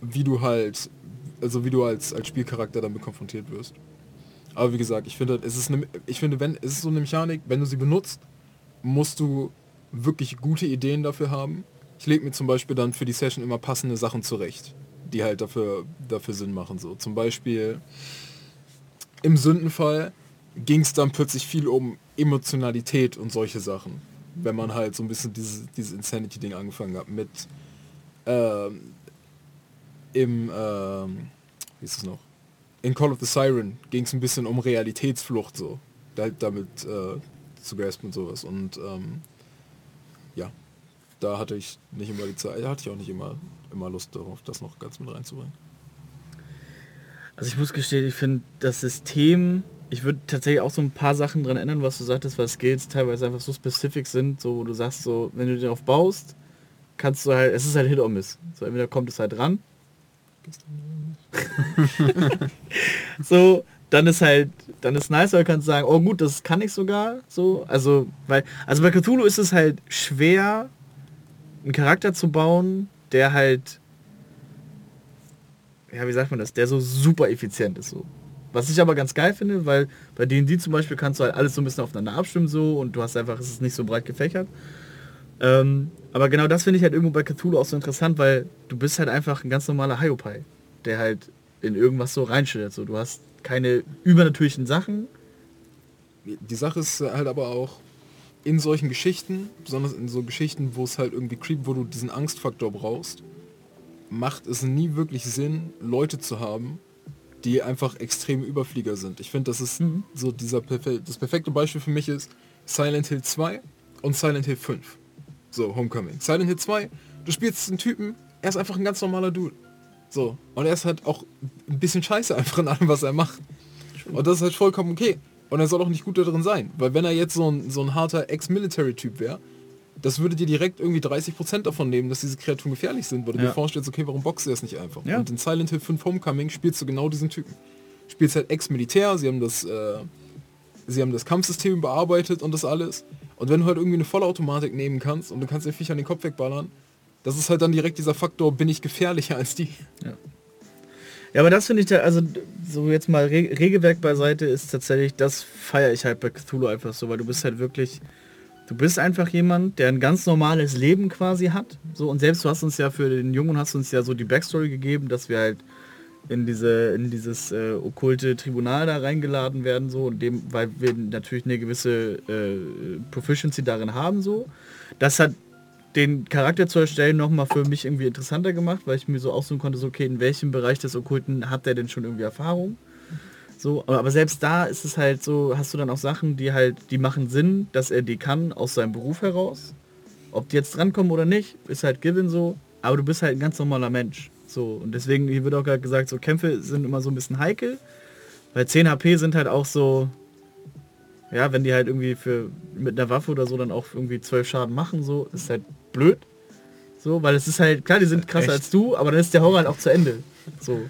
wie du halt, also wie du als, als Spielcharakter damit konfrontiert wirst. Aber wie gesagt, ich finde, es ist eine, ich finde, wenn es ist so eine Mechanik, wenn du sie benutzt, musst du wirklich gute Ideen dafür haben. Ich lege mir zum Beispiel dann für die Session immer passende Sachen zurecht, die halt dafür, dafür Sinn machen. So zum Beispiel im Sündenfall ging es dann plötzlich viel um Emotionalität und solche Sachen. Wenn man halt so ein bisschen dieses, dieses Insanity-Ding angefangen hat mit ähm, im ähm, wie ist es noch? In Call of the Siren ging es ein bisschen um Realitätsflucht so. Damit äh, zu graspen und sowas. Und ähm, ja, da hatte ich nicht immer die Zeit, da hatte ich auch nicht immer, immer Lust darauf, das noch ganz mit reinzubringen. Also ich muss gestehen, ich finde das System, ich würde tatsächlich auch so ein paar Sachen dran ändern, was du sagtest, weil Skills teilweise einfach so spezifisch sind, so wo du sagst, so wenn du darauf baust, kannst du halt, es ist halt Hit or Miss. So entweder kommt es halt ran. so, dann ist halt, dann ist nice, weil du kannst sagen, oh gut, das kann ich sogar, so, also, weil, also bei Cthulhu ist es halt schwer, einen Charakter zu bauen, der halt, ja, wie sagt man das, der so super effizient ist, so. Was ich aber ganz geil finde, weil bei D&D zum Beispiel kannst du halt alles so ein bisschen aufeinander abstimmen so und du hast einfach, es ist nicht so breit gefächert. Ähm, aber genau das finde ich halt irgendwo bei Cthulhu auch so interessant, weil du bist halt einfach ein ganz normaler Hyopai, der halt in irgendwas so reinschillt. So, du hast keine übernatürlichen Sachen. Die Sache ist halt aber auch in solchen Geschichten, besonders in so Geschichten, wo es halt irgendwie creep, wo du diesen Angstfaktor brauchst, macht es nie wirklich Sinn, Leute zu haben, die einfach extreme Überflieger sind. Ich finde, das ist Mhm. so dieser perfe das perfekte Beispiel für mich ist Silent Hill 2 und Silent Hill 5. So, Homecoming. Silent Hill 2, du spielst einen Typen, er ist einfach ein ganz normaler Dude. So. Und er ist halt auch ein bisschen scheiße einfach in allem, was er macht. Und das ist halt vollkommen okay. Und er soll auch nicht gut darin sein. Weil wenn er jetzt so ein, so ein harter Ex-Military-Typ wäre, das würde dir direkt irgendwie 30% davon nehmen, dass diese Kreaturen gefährlich sind, weil du Ja. dir vorstellst, okay, warum boxt er es nicht einfach? Ja. Und in Silent Hill 5 Homecoming spielst du genau diesen Typen. Spielst halt Ex-Militär, sie haben das, äh, sie haben das Kampfsystem überarbeitet und das alles. Und wenn du halt irgendwie eine Vollautomatik nehmen kannst und du kannst den Viech an den Kopf wegballern, das ist halt dann direkt dieser Faktor, bin ich gefährlicher als die. Ja, aber das finde ich da, also so jetzt mal Re Regelwerk beiseite ist tatsächlich, das feiere ich halt bei Cthulhu einfach so, weil du bist halt wirklich, du bist einfach jemand, der ein ganz normales Leben quasi hat. So und selbst du hast uns ja für den Jungen hast uns ja so die Backstory gegeben, dass wir halt in diese in dieses äh, okkulte Tribunal da reingeladen werden so und dem weil wir natürlich eine gewisse äh, Proficiency darin haben so das hat den Charakter zu erstellen nochmal für mich irgendwie interessanter gemacht, weil ich mir so aussuchen konnte, so okay, in welchem Bereich des Okkulten hat der denn schon irgendwie Erfahrung? So, aber, selbst da ist es halt so, hast du dann auch Sachen, die halt, die machen Sinn, dass er die kann aus seinem Beruf heraus. Ob die jetzt drankommen oder nicht, ist halt given so, aber du bist halt ein ganz normaler Mensch. So, und deswegen, hier wird auch gerade gesagt, so Kämpfe sind immer so ein bisschen heikel, weil 10 HP sind halt auch so, ja, wenn die halt irgendwie für mit einer Waffe oder so dann auch irgendwie 12 Schaden machen, so, ist halt blöd. So, weil es ist halt, klar, die sind krasser Echt? als du, aber dann ist der Horror halt auch zu Ende. So.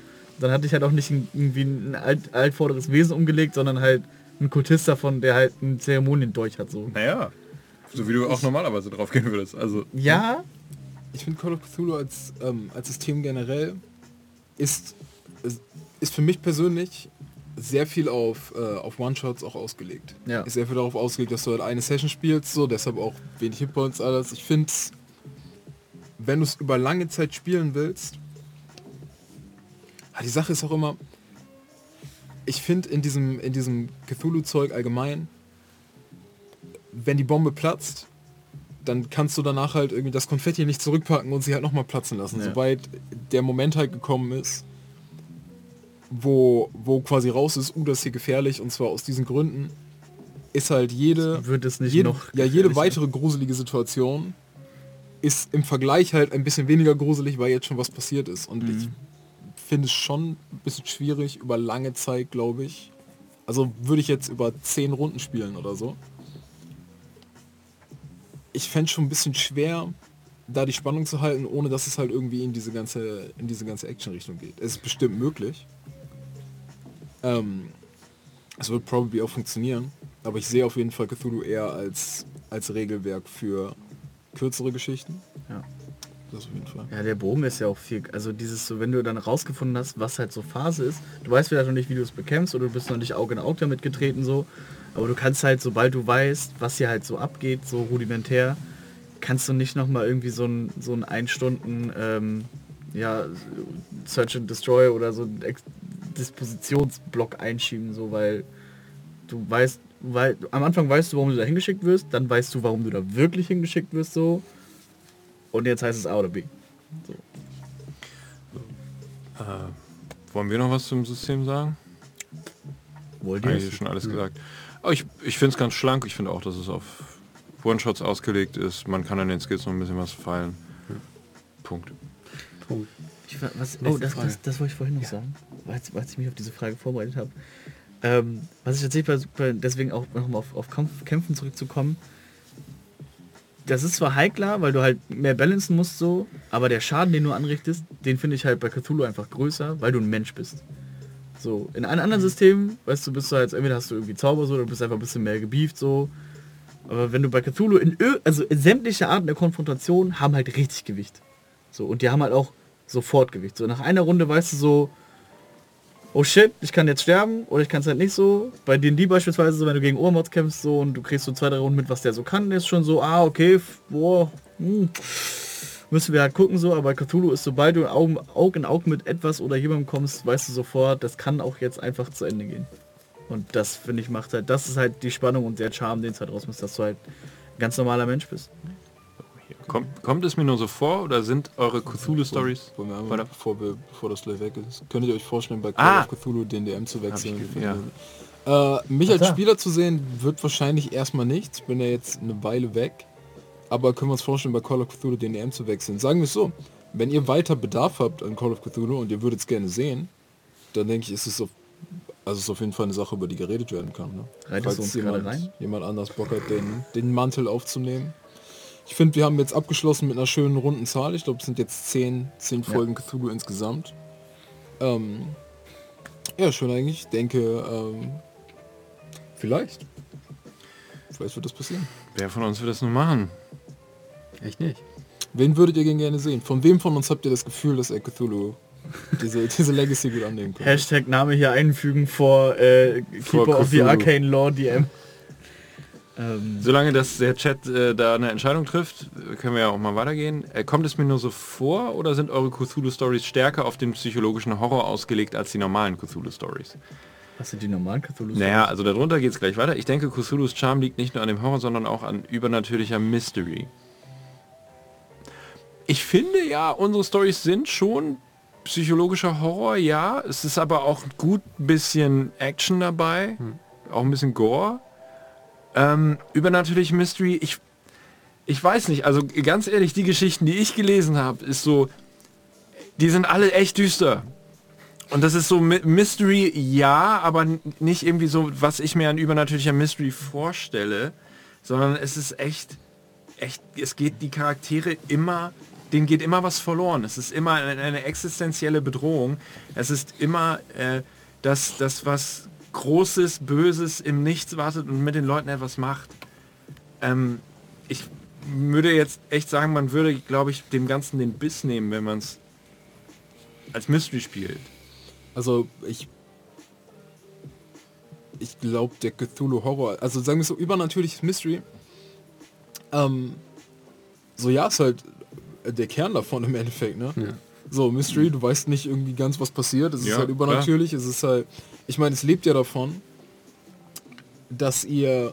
Dann hatte ich halt auch nicht ein, irgendwie ein alt, altvorderes Wesen umgelegt, sondern halt ein Kultist davon, der halt einen Zeremonien durch hat. So. Naja, so wie du auch normalerweise drauf gehen würdest. Also, Ja, Ich finde Call of Cthulhu als, ähm, als System generell ist, ist- ist für mich persönlich sehr viel auf, äh, auf One-Shots auch ausgelegt. Ja. Ist sehr viel darauf ausgelegt, dass du halt eine Session spielst, so deshalb auch wenig Hitpoints, alles. Ich finde wenn du es über lange Zeit spielen willst, ah, die Sache ist auch immer, ich finde in diesem, in diesem Cthulhu-Zeug allgemein, wenn die Bombe platzt, dann kannst du danach halt irgendwie das Konfetti nicht zurückpacken und sie halt nochmal platzen lassen. Ja. Sobald der Moment halt gekommen ist, wo, wo quasi raus ist, uh, das ist hier gefährlich und zwar aus diesen Gründen, ist halt jede, wird es nicht jede, noch. ja, jede weitere gruselige Situation ist im Vergleich halt ein bisschen weniger gruselig, weil jetzt schon was passiert ist. Und Mhm. ich finde es schon ein bisschen schwierig über lange Zeit, glaube ich. Also würde ich jetzt über zehn Runden spielen oder so. ich fände schon ein bisschen schwer, da die Spannung zu halten, ohne dass es halt irgendwie in diese ganze, in diese ganze Action-Richtung geht. Es ist bestimmt möglich. Ähm, es wird probably auch funktionieren, aber ich sehe auf jeden Fall Cthulhu eher als, als Regelwerk für kürzere Geschichten. Ja. Das auf jeden Fall. Ja, der Bogen ist ja auch viel, also dieses so, wenn du dann rausgefunden hast, was halt so Phase ist, du weißt vielleicht noch nicht, wie du es bekämpfst oder du bist noch nicht Auge in Auge damit getreten so, aber du kannst halt, sobald du weißt, was hier halt so abgeht, so rudimentär, kannst du nicht nochmal irgendwie so ein, so ein ein Stunden, ähm, ja, Search and Destroy oder so ein Ex Dispositionsblock einschieben, so, weil du weißt, weil am Anfang weißt du, warum du da hingeschickt wirst, dann weißt du, warum du da wirklich hingeschickt wirst, so, und jetzt heißt es A oder B. So. Äh, wollen wir noch was zum System sagen? Wollt Eigentlich schon alles gesagt. Aber ich, ich finde es ganz schlank. Ich finde auch, dass es auf One-Shots ausgelegt ist. Man kann an den Skills noch ein bisschen was feilen. Punkt. Punkt. Ich, wa- was, oh, das, das, das wollte ich vorhin noch sagen, weil, jetzt- weil ich mich auf diese Frage vorbereitet habe. Ähm, was ich tatsächlich bei, bei, deswegen auch nochmal auf, auf Kampf, Kämpfen zurückzukommen. Das ist zwar heikler, weil du halt mehr balancen musst so, aber der Schaden, den du anrichtest, den finde ich halt bei Cthulhu einfach größer, weil du ein Mensch bist. So, in einem anderen System, weißt du, bist du halt, entweder hast du irgendwie Zauber so, oder du bist einfach ein bisschen mehr gebieft so. Aber wenn du bei Cthulhu in, also in sämtliche Arten der Konfrontation haben halt richtig Gewicht. So, und die haben halt auch sofort Gewicht. So, nach einer Runde weißt du so, oh shit, ich kann jetzt sterben oder ich kann es halt nicht so. Bei D&D beispielsweise, wenn du gegen Ohrmods kämpfst so und du kriegst so zwei, drei Runden mit, was der so kann, ist schon so, ah, okay, boah, hm, müssen wir halt gucken so, aber Cthulhu ist, sobald du Augen, Aug in Aug mit etwas oder jemandem kommst, weißt du sofort, das kann auch jetzt einfach zu Ende gehen. Und das, finde ich, macht halt, das ist halt die Spannung und der Charme, den es halt rausmacht, dass du halt ein ganz normaler Mensch bist. Kommt, kommt es mir nur so vor oder sind eure Cthulhu-Stories? Bevor, bevor das gleich weg ist. Könnt ihr euch vorstellen, bei Call Ah! of Cthulhu den DM zu wechseln? Äh, mich als. Spieler zu sehen, wird wahrscheinlich erstmal nichts. Ich bin ja jetzt eine Weile weg. Aber können wir uns vorstellen, bei Call of Cthulhu den DM zu wechseln? Sagen wir es so, wenn ihr weiter Bedarf habt an Call of Cthulhu und ihr würdet es gerne sehen, dann denke ich, ist es auf, also es ist auf jeden Fall eine Sache, über die geredet werden kann. Ne? Uns jemand, jemand anders Bock hat, den, den Mantel aufzunehmen. Ich finde, wir haben jetzt abgeschlossen mit einer schönen runden Zahl. Ich glaube, es sind jetzt zehn, zehn Folgen Cthulhu insgesamt. Ähm, ja, schön eigentlich. Ich denke, ähm, vielleicht. Vielleicht wird das passieren. Wer von uns wird das nun machen? Ich nicht. Wen würdet ihr denn gerne sehen? Von wem von uns habt ihr das Gefühl, dass er Cthulhu diese, diese Legacy gut annehmen könnte? Hashtag Name hier einfügen vor äh, Vor Keeper of the. Arcane Lore DM. Ähm, Solange das der Chat äh, da eine Entscheidung trifft, können wir ja auch mal weitergehen. Äh, kommt es mir nur so vor oder sind eure Cthulhu-Stories stärker auf den psychologischen Horror ausgelegt als die normalen Cthulhu-Stories? was sind die normalen Cthulhu? Naja, also darunter geht es gleich weiter. Ich denke, Cthulhus Charme liegt nicht nur an dem Horror, sondern auch an übernatürlicher Mystery. Ich finde ja, unsere Stories sind schon psychologischer Horror, ja. Es ist aber auch gut ein bisschen Action dabei, auch ein bisschen Gore. Ähm, übernatürliche Mystery, ich, ich weiß nicht, also ganz ehrlich, die Geschichten, die ich gelesen habe, ist so, die sind alle echt düster. Und das ist so Mystery, ja, aber nicht irgendwie so, was ich mir an übernatürlicher Mystery vorstelle, sondern es ist echt, echt, es geht die Charaktere immer, denen geht immer was verloren. Es ist immer eine, eine existenzielle Bedrohung. Es ist immer äh, das, das, was Großes, Böses im Nichts wartet und mit den Leuten etwas macht. Ähm, ich würde jetzt echt sagen, man würde, glaube ich, dem Ganzen den Biss nehmen, wenn man es als Mystery spielt. Also ich ich glaube der Cthulhu Horror, also sagen wir so übernatürliches Mystery. Ähm, so ja, ist halt der Kern davon im Endeffekt, ne? So Mystery, du weißt nicht irgendwie ganz was passiert, es Ja, ist halt übernatürlich, es ist halt, ich meine, es lebt ja davon, dass ihr,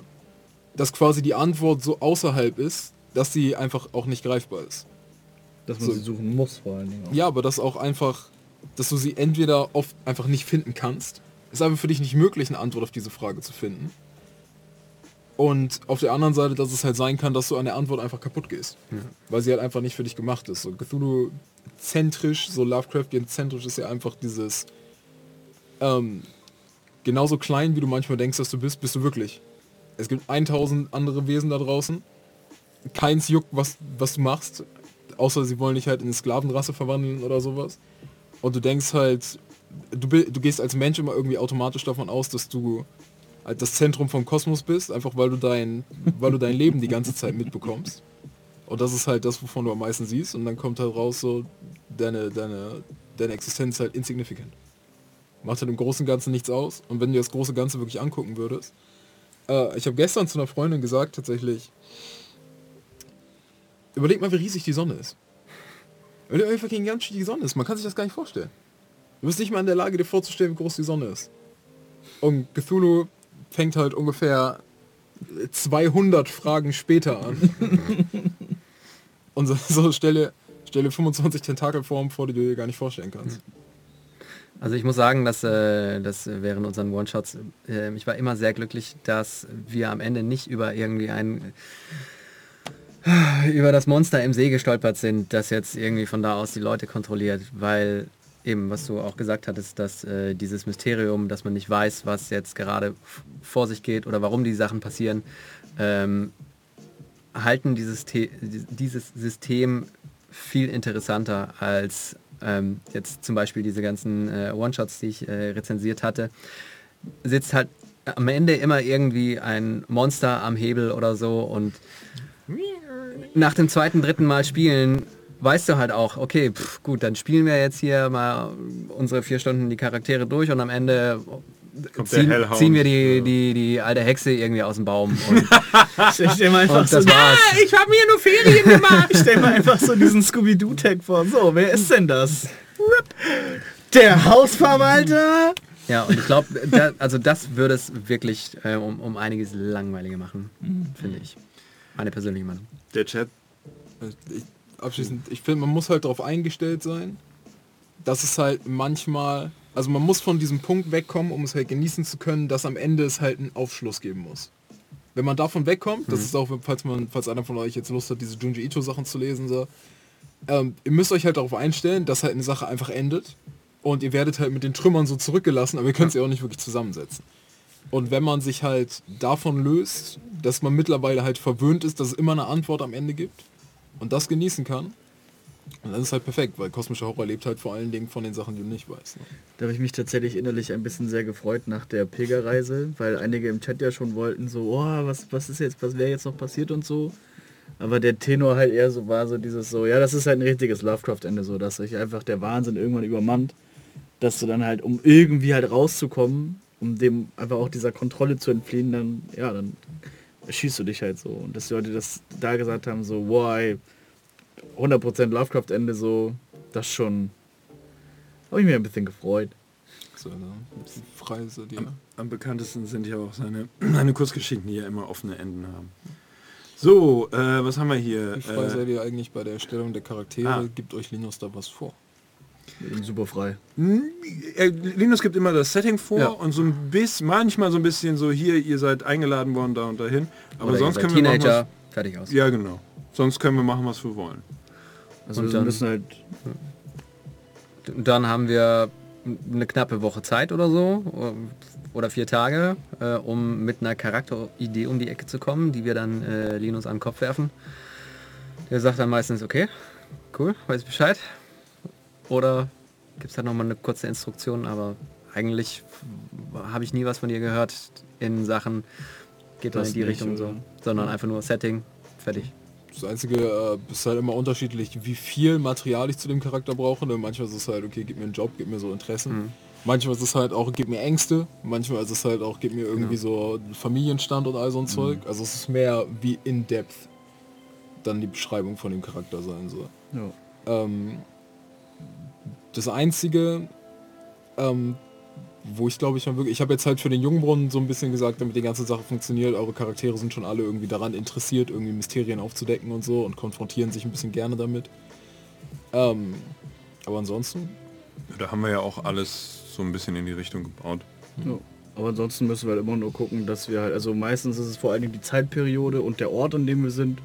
dass quasi die Antwort so außerhalb ist, dass sie einfach auch nicht greifbar ist. Dass man So. sie suchen muss vor allen Dingen. Auch. Ja, aber das auch einfach, dass du sie entweder oft einfach nicht finden kannst. Ist einfach für dich nicht möglich, eine Antwort auf diese Frage zu finden. Und auf der anderen Seite, dass es halt sein kann, dass du an der Antwort einfach kaputt gehst. Weil sie halt einfach nicht für dich gemacht ist. So Cthulhu-zentrisch, so Lovecraftian-zentrisch ist ja einfach dieses ähm, genauso klein, wie du manchmal denkst, dass du bist, bist du wirklich. Es gibt 1000 andere Wesen da draußen keins juckt, was, was du machst, außer sie wollen dich halt in eine Sklavenrasse verwandeln oder sowas. Und du denkst halt, du, du gehst als Mensch immer irgendwie automatisch davon aus, dass du halt das Zentrum vom Kosmos bist, einfach weil du dein, weil du dein Leben die ganze Zeit mitbekommst. Und das ist halt das, wovon du am meisten siehst. Und dann kommt halt raus, so deine, deine, deine Existenz ist halt insignificant. Macht halt im Großen und Ganzen nichts aus. Und wenn du das große Ganze wirklich angucken würdest, äh, ich habe gestern zu einer Freundin gesagt, tatsächlich, überleg mal, wie riesig die Sonne ist. Überleg mal, wie ganz die Sonne ist. Man kann sich das gar nicht vorstellen. Du bist nicht mal in der Lage, dir vorzustellen, wie groß die Sonne ist. Und Cthulhu fängt halt ungefähr 200 Fragen später an. Und so, so stelle, stelle 25 Tentakelformen vor, die du dir gar nicht vorstellen kannst. Also ich muss sagen, dass, äh, dass während unseren One-Shots, äh, ich war immer sehr glücklich, dass wir am Ende nicht über irgendwie ein über das Monster im See gestolpert sind, das jetzt irgendwie von da aus die Leute kontrolliert, weil eben, was du auch gesagt hattest, dass äh, dieses Mysterium, dass man nicht weiß, was jetzt gerade vor sich geht oder warum die Sachen passieren, ähm, halten dieses, The dieses System viel interessanter als ähm, jetzt zum Beispiel diese ganzen äh, One-Shots, die ich äh, rezensiert hatte. Sitzt halt am Ende immer irgendwie ein Monster am Hebel oder so und nach dem zweiten, dritten Mal spielen weißt du halt auch, okay, pff, gut, dann spielen wir jetzt hier mal unsere vier Stunden die Charaktere durch und am Ende ziehen, ziehen wir die, Ja. die, die alte Hexe irgendwie aus dem Baum. Und, Ich stell mir einfach und so, das war's. ich habe mir nur Ferien gemacht. Ich stell mir einfach so diesen Scooby-Doo-Tag vor. So, wer ist denn das? Der Hausverwalter. Ja, und ich glaube, da, also das würde es wirklich äh, um, um einiges langweiliger machen, finde ich. Meine persönliche Meinung. Der Chat, Ich, abschließend, ich finde, man muss halt darauf eingestellt sein, dass es halt manchmal, also man muss von diesem Punkt wegkommen, um es halt genießen zu können, dass am Ende es halt einen Aufschluss geben muss. Wenn man davon wegkommt, das ist auch, falls man, falls einer von euch jetzt Lust hat, diese Junji Ito Sachen zu lesen, so, ähm, ihr müsst euch halt darauf einstellen, dass halt eine Sache einfach endet und ihr werdet halt mit den Trümmern so zurückgelassen, aber ihr könnt sie auch nicht wirklich zusammensetzen. Und wenn man sich halt davon löst, dass man mittlerweile halt verwöhnt ist, dass es immer eine Antwort am Ende gibt und das genießen kann, und dann ist halt perfekt, weil kosmischer Horror lebt halt vor allen Dingen von den Sachen, die du nicht weißt. Ne? Da habe ich mich tatsächlich innerlich ein bisschen sehr gefreut nach der Pilgerreise, weil einige im Chat ja schon wollten so, oh, was, was ist jetzt, was wäre jetzt noch passiert und so. Aber der Tenor halt eher so war so dieses so, ja, das ist halt ein richtiges Lovecraft-Ende, so dass sich einfach der Wahnsinn irgendwann übermannt, dass du dann halt, um irgendwie halt rauszukommen, um dem einfach auch dieser Kontrolle zu entfliehen, dann, ja, dann erschießt du dich halt so. Und dass die Leute das da gesagt haben, so, wow, ey, 100% Lovecraft-Ende, so, das schon, habe ich mir ein bisschen gefreut. So, ne? Die Freise, die, am bekanntesten sind ja auch seine, seine Kurzgeschichten, die ja immer offene Enden haben. So, äh, was haben wir hier? wie frei Äh, seid ihr eigentlich bei der Erstellung der Charaktere? ah. Gibt euch Linus da was vor? Super frei. äh, Linus gibt immer das Setting vor Ja. und so ein bisschen, manchmal so ein bisschen so hier, ihr seid eingeladen worden, da und dahin. Aber Oder sonst ihr seid können wir Teenager, fertig aus. was, Ja, genau. Sonst können wir machen, was wir wollen. Also Und wir dann- müssen halt, dann haben wir eine knappe Woche Zeit oder so, oder vier Tage, äh, um mit einer Charakteridee um die Ecke zu kommen, die wir dann äh, Linus an den Kopf werfen. Der sagt dann meistens, okay, cool, weiß Bescheid. Oder gibt es halt nochmal eine kurze Instruktion, aber eigentlich habe ich nie was von dir gehört in Sachen, geht Das in die nicht, Richtung so, sondern einfach nur Setting, fertig. Das Einzige äh, ist halt immer unterschiedlich, wie viel Material ich zu dem Charakter brauche. Ne? Manchmal ist es halt, okay, gib mir einen Job, gib mir so Interessen. Manchmal ist es halt auch, gib mir Ängste. Manchmal ist es halt auch, gib mir irgendwie so Familienstand und all so ein Zeug. Also es ist mehr wie in depth dann die Beschreibung von dem Charakter sein soll. ja. Ähm, das Einzige, ähm, wo ich glaube ich mal wirklich, ich habe jetzt halt für den Jungbrunnen so ein bisschen gesagt, damit die ganze Sache funktioniert, eure Charaktere sind schon alle irgendwie daran interessiert, irgendwie Mysterien aufzudecken und so und konfrontieren sich ein bisschen gerne damit. Ähm, aber ansonsten, Da haben wir ja auch alles so ein bisschen in die Richtung gebaut. Ja. Aber ansonsten müssen wir halt immer nur gucken, dass wir halt, also meistens ist es vor allen Dingen die Zeitperiode und der Ort, an dem wir sind.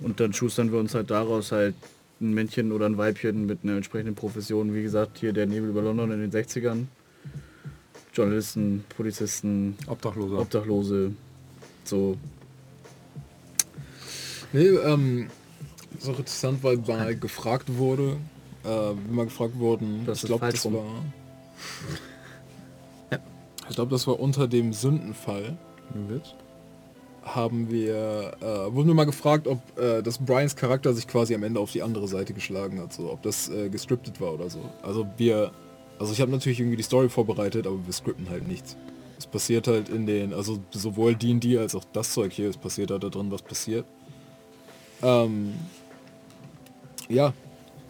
Und dann schustern wir uns halt daraus halt ein Männchen oder ein Weibchen mit einer entsprechenden Profession. Wie gesagt, hier der Nebel über London in den 60ern. Journalisten, Polizisten, Obdachloser. Obdachlose. So. Nee, ähm, ist auch interessant, weil mal gefragt wurde, äh, wie mal gefragt wurden, Das ich glaube, das war... Ja. Ich glaube, das war unter dem Sündenfall. haben wir, äh, wurden wir mal gefragt, ob äh, das Brians Charakter sich quasi am Ende auf die andere Seite geschlagen hat, so ob das äh, gescriptet war oder so. Also wir, also ich habe natürlich irgendwie die Story vorbereitet, aber wir scripten halt nichts. Es passiert halt in den, also sowohl D&D als auch das Zeug hier, es passiert halt da drin, was passiert. Ähm, ja,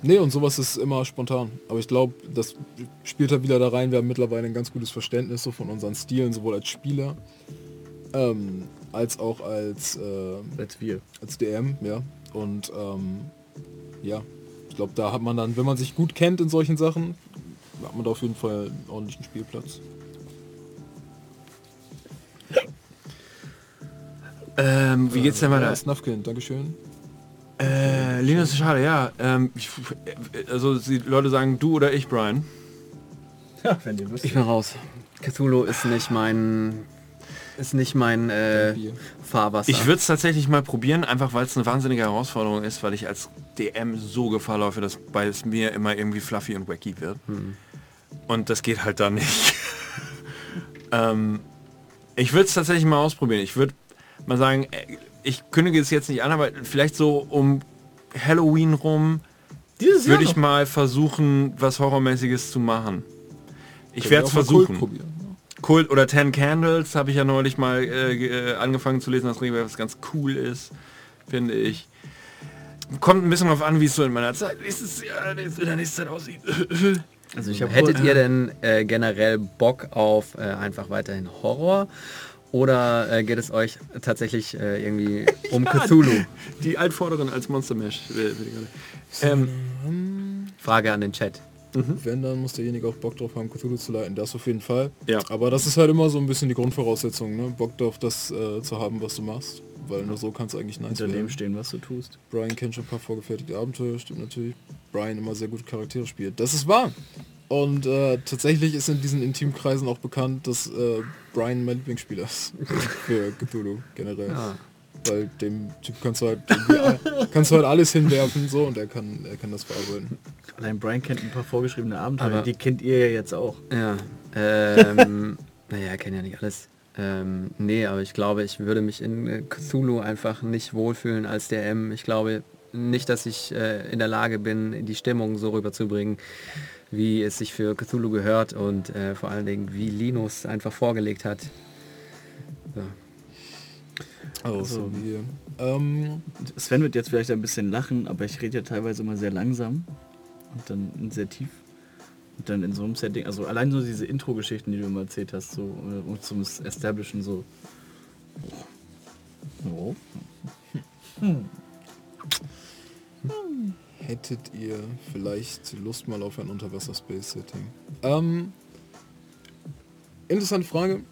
nee, und sowas ist immer spontan. Aber ich glaube, das spielt halt wieder da rein. Wir haben mittlerweile ein ganz gutes Verständnis so von unseren Stilen, sowohl als Spieler ähm, als auch als, äh, Als wir. als DM, ja. Und ähm, ja, ich glaube, da hat man dann, wenn man sich gut kennt in solchen Sachen, hat man da auf jeden Fall einen ordentlichen Spielplatz. Ähm, wie geht's denn Ja, weiter? Snuffkind, Dankeschön. Äh, Linus ist schade, ja. Ähm, ich, also die Leute sagen du oder ich, Brian. Ja, wenn ihr wisst. Ich bin raus. Cthulhu ist nicht mein ist nicht mein äh. Fahrwasser. Ich würde es tatsächlich mal probieren, einfach weil es eine wahnsinnige Herausforderung ist, weil ich als DM so Gefahr laufe, dass bei es mir immer irgendwie fluffy und wacky wird. Und das geht halt da nicht. ähm, ich würde es tatsächlich mal ausprobieren. Ich würde mal sagen, äh, ich kündige es jetzt nicht an, aber vielleicht so um Halloween rum würde ich mal versuchen, was Horrormäßiges zu machen. Ich werde es versuchen. Kult oder Ten Candles habe ich ja neulich mal äh, äh, angefangen zu lesen, das Regelwerk, was ganz cool ist, finde ich. Kommt ein bisschen drauf an, wie es so in meiner Zeit nächstes Jahr, in der nächsten Zeit aussieht. Also Hättet ihr denn äh, generell Bock auf äh, einfach weiterhin Horror? Oder äh, geht es euch tatsächlich äh, irgendwie um Cthulhu? Die Altvorderen als Monster Mash. äh, gerade. Ähm, Frage an den Chat. Wenn, dann muss derjenige auch Bock drauf haben, Cthulhu zu leiten. Das auf jeden Fall. Ja. Aber das ist halt immer so ein bisschen die Grundvoraussetzung, ne? Bock drauf, das äh, zu haben, was du machst. Weil nur so kannst du eigentlich nice hinter dem werden. stehen, was du tust. Brian kennt schon ein paar vorgefertigte Abenteuer, stimmt natürlich. Brian immer sehr gute Charaktere spielt. Das ist wahr. Und äh, tatsächlich ist in diesen Intimkreisen auch bekannt, dass äh, Brian mein Lieblingsspieler ist. Für Cthulhu generell. Ah. Weil dem Typ kannst du halt kannst du halt alles hinwerfen so und er kann er kann das verarbeiten. Allein Brian kennt ein paar vorgeschriebene Abenteuer, Aber- die kennt ihr ja jetzt auch. Ja. Ähm, naja, kenne ja nicht alles. Ähm, nee, aber ich glaube, ich würde mich in äh, Cthulhu einfach nicht wohlfühlen als DM. Ich glaube nicht, dass ich äh, in der Lage bin, die Stimmung so rüberzubringen, wie es sich für Cthulhu gehört und äh, vor allen Dingen, wie Linus einfach vorgelegt hat. So. Also, Also- wie hier. Ähm, Sven wird jetzt vielleicht ein bisschen lachen, aber ich rede ja teilweise immer sehr langsam und dann sehr tief. Und dann in so einem Setting, also allein so diese Intro-Geschichten, die du immer erzählt hast, so um zum Establishen so. Oh. hättet ihr vielleicht Lust mal auf ein Unterwasser-Space-Setting? Ähm, interessante Frage.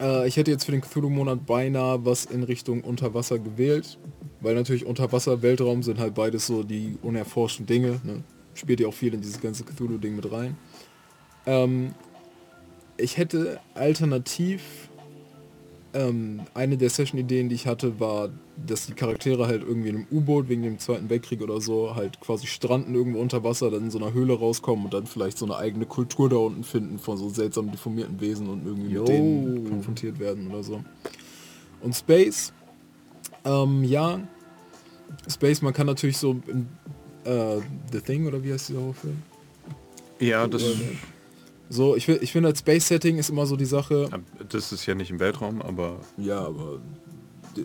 Äh, ich hätte jetzt für den Cthulhu-Monat beinahe was in Richtung Unterwasser gewählt, weil natürlich Unterwasser, Weltraum sind halt beides so die unerforschten Dinge. Ne? Spielt ja auch viel in dieses ganze Cthulhu-Ding mit rein. Ähm, ich hätte alternativ ähm, eine der Session-Ideen, die ich hatte, war, dass die Charaktere halt irgendwie in einem U-Boot wegen dem Zweiten Weltkrieg oder so halt quasi stranden irgendwo unter Wasser, dann in so einer Höhle rauskommen und dann vielleicht so eine eigene Kultur da unten finden von so seltsam deformierten Wesen und irgendwie Jo. mit denen konfrontiert werden oder so. Und Space, ähm, ja, Space, man kann natürlich so in, äh, The Thing oder wie heißt dieser Horrorfilm? ja, das, So, ich, ich finde, als Space-Setting ist immer so die Sache, das ist ja nicht im Weltraum, aber ja, aber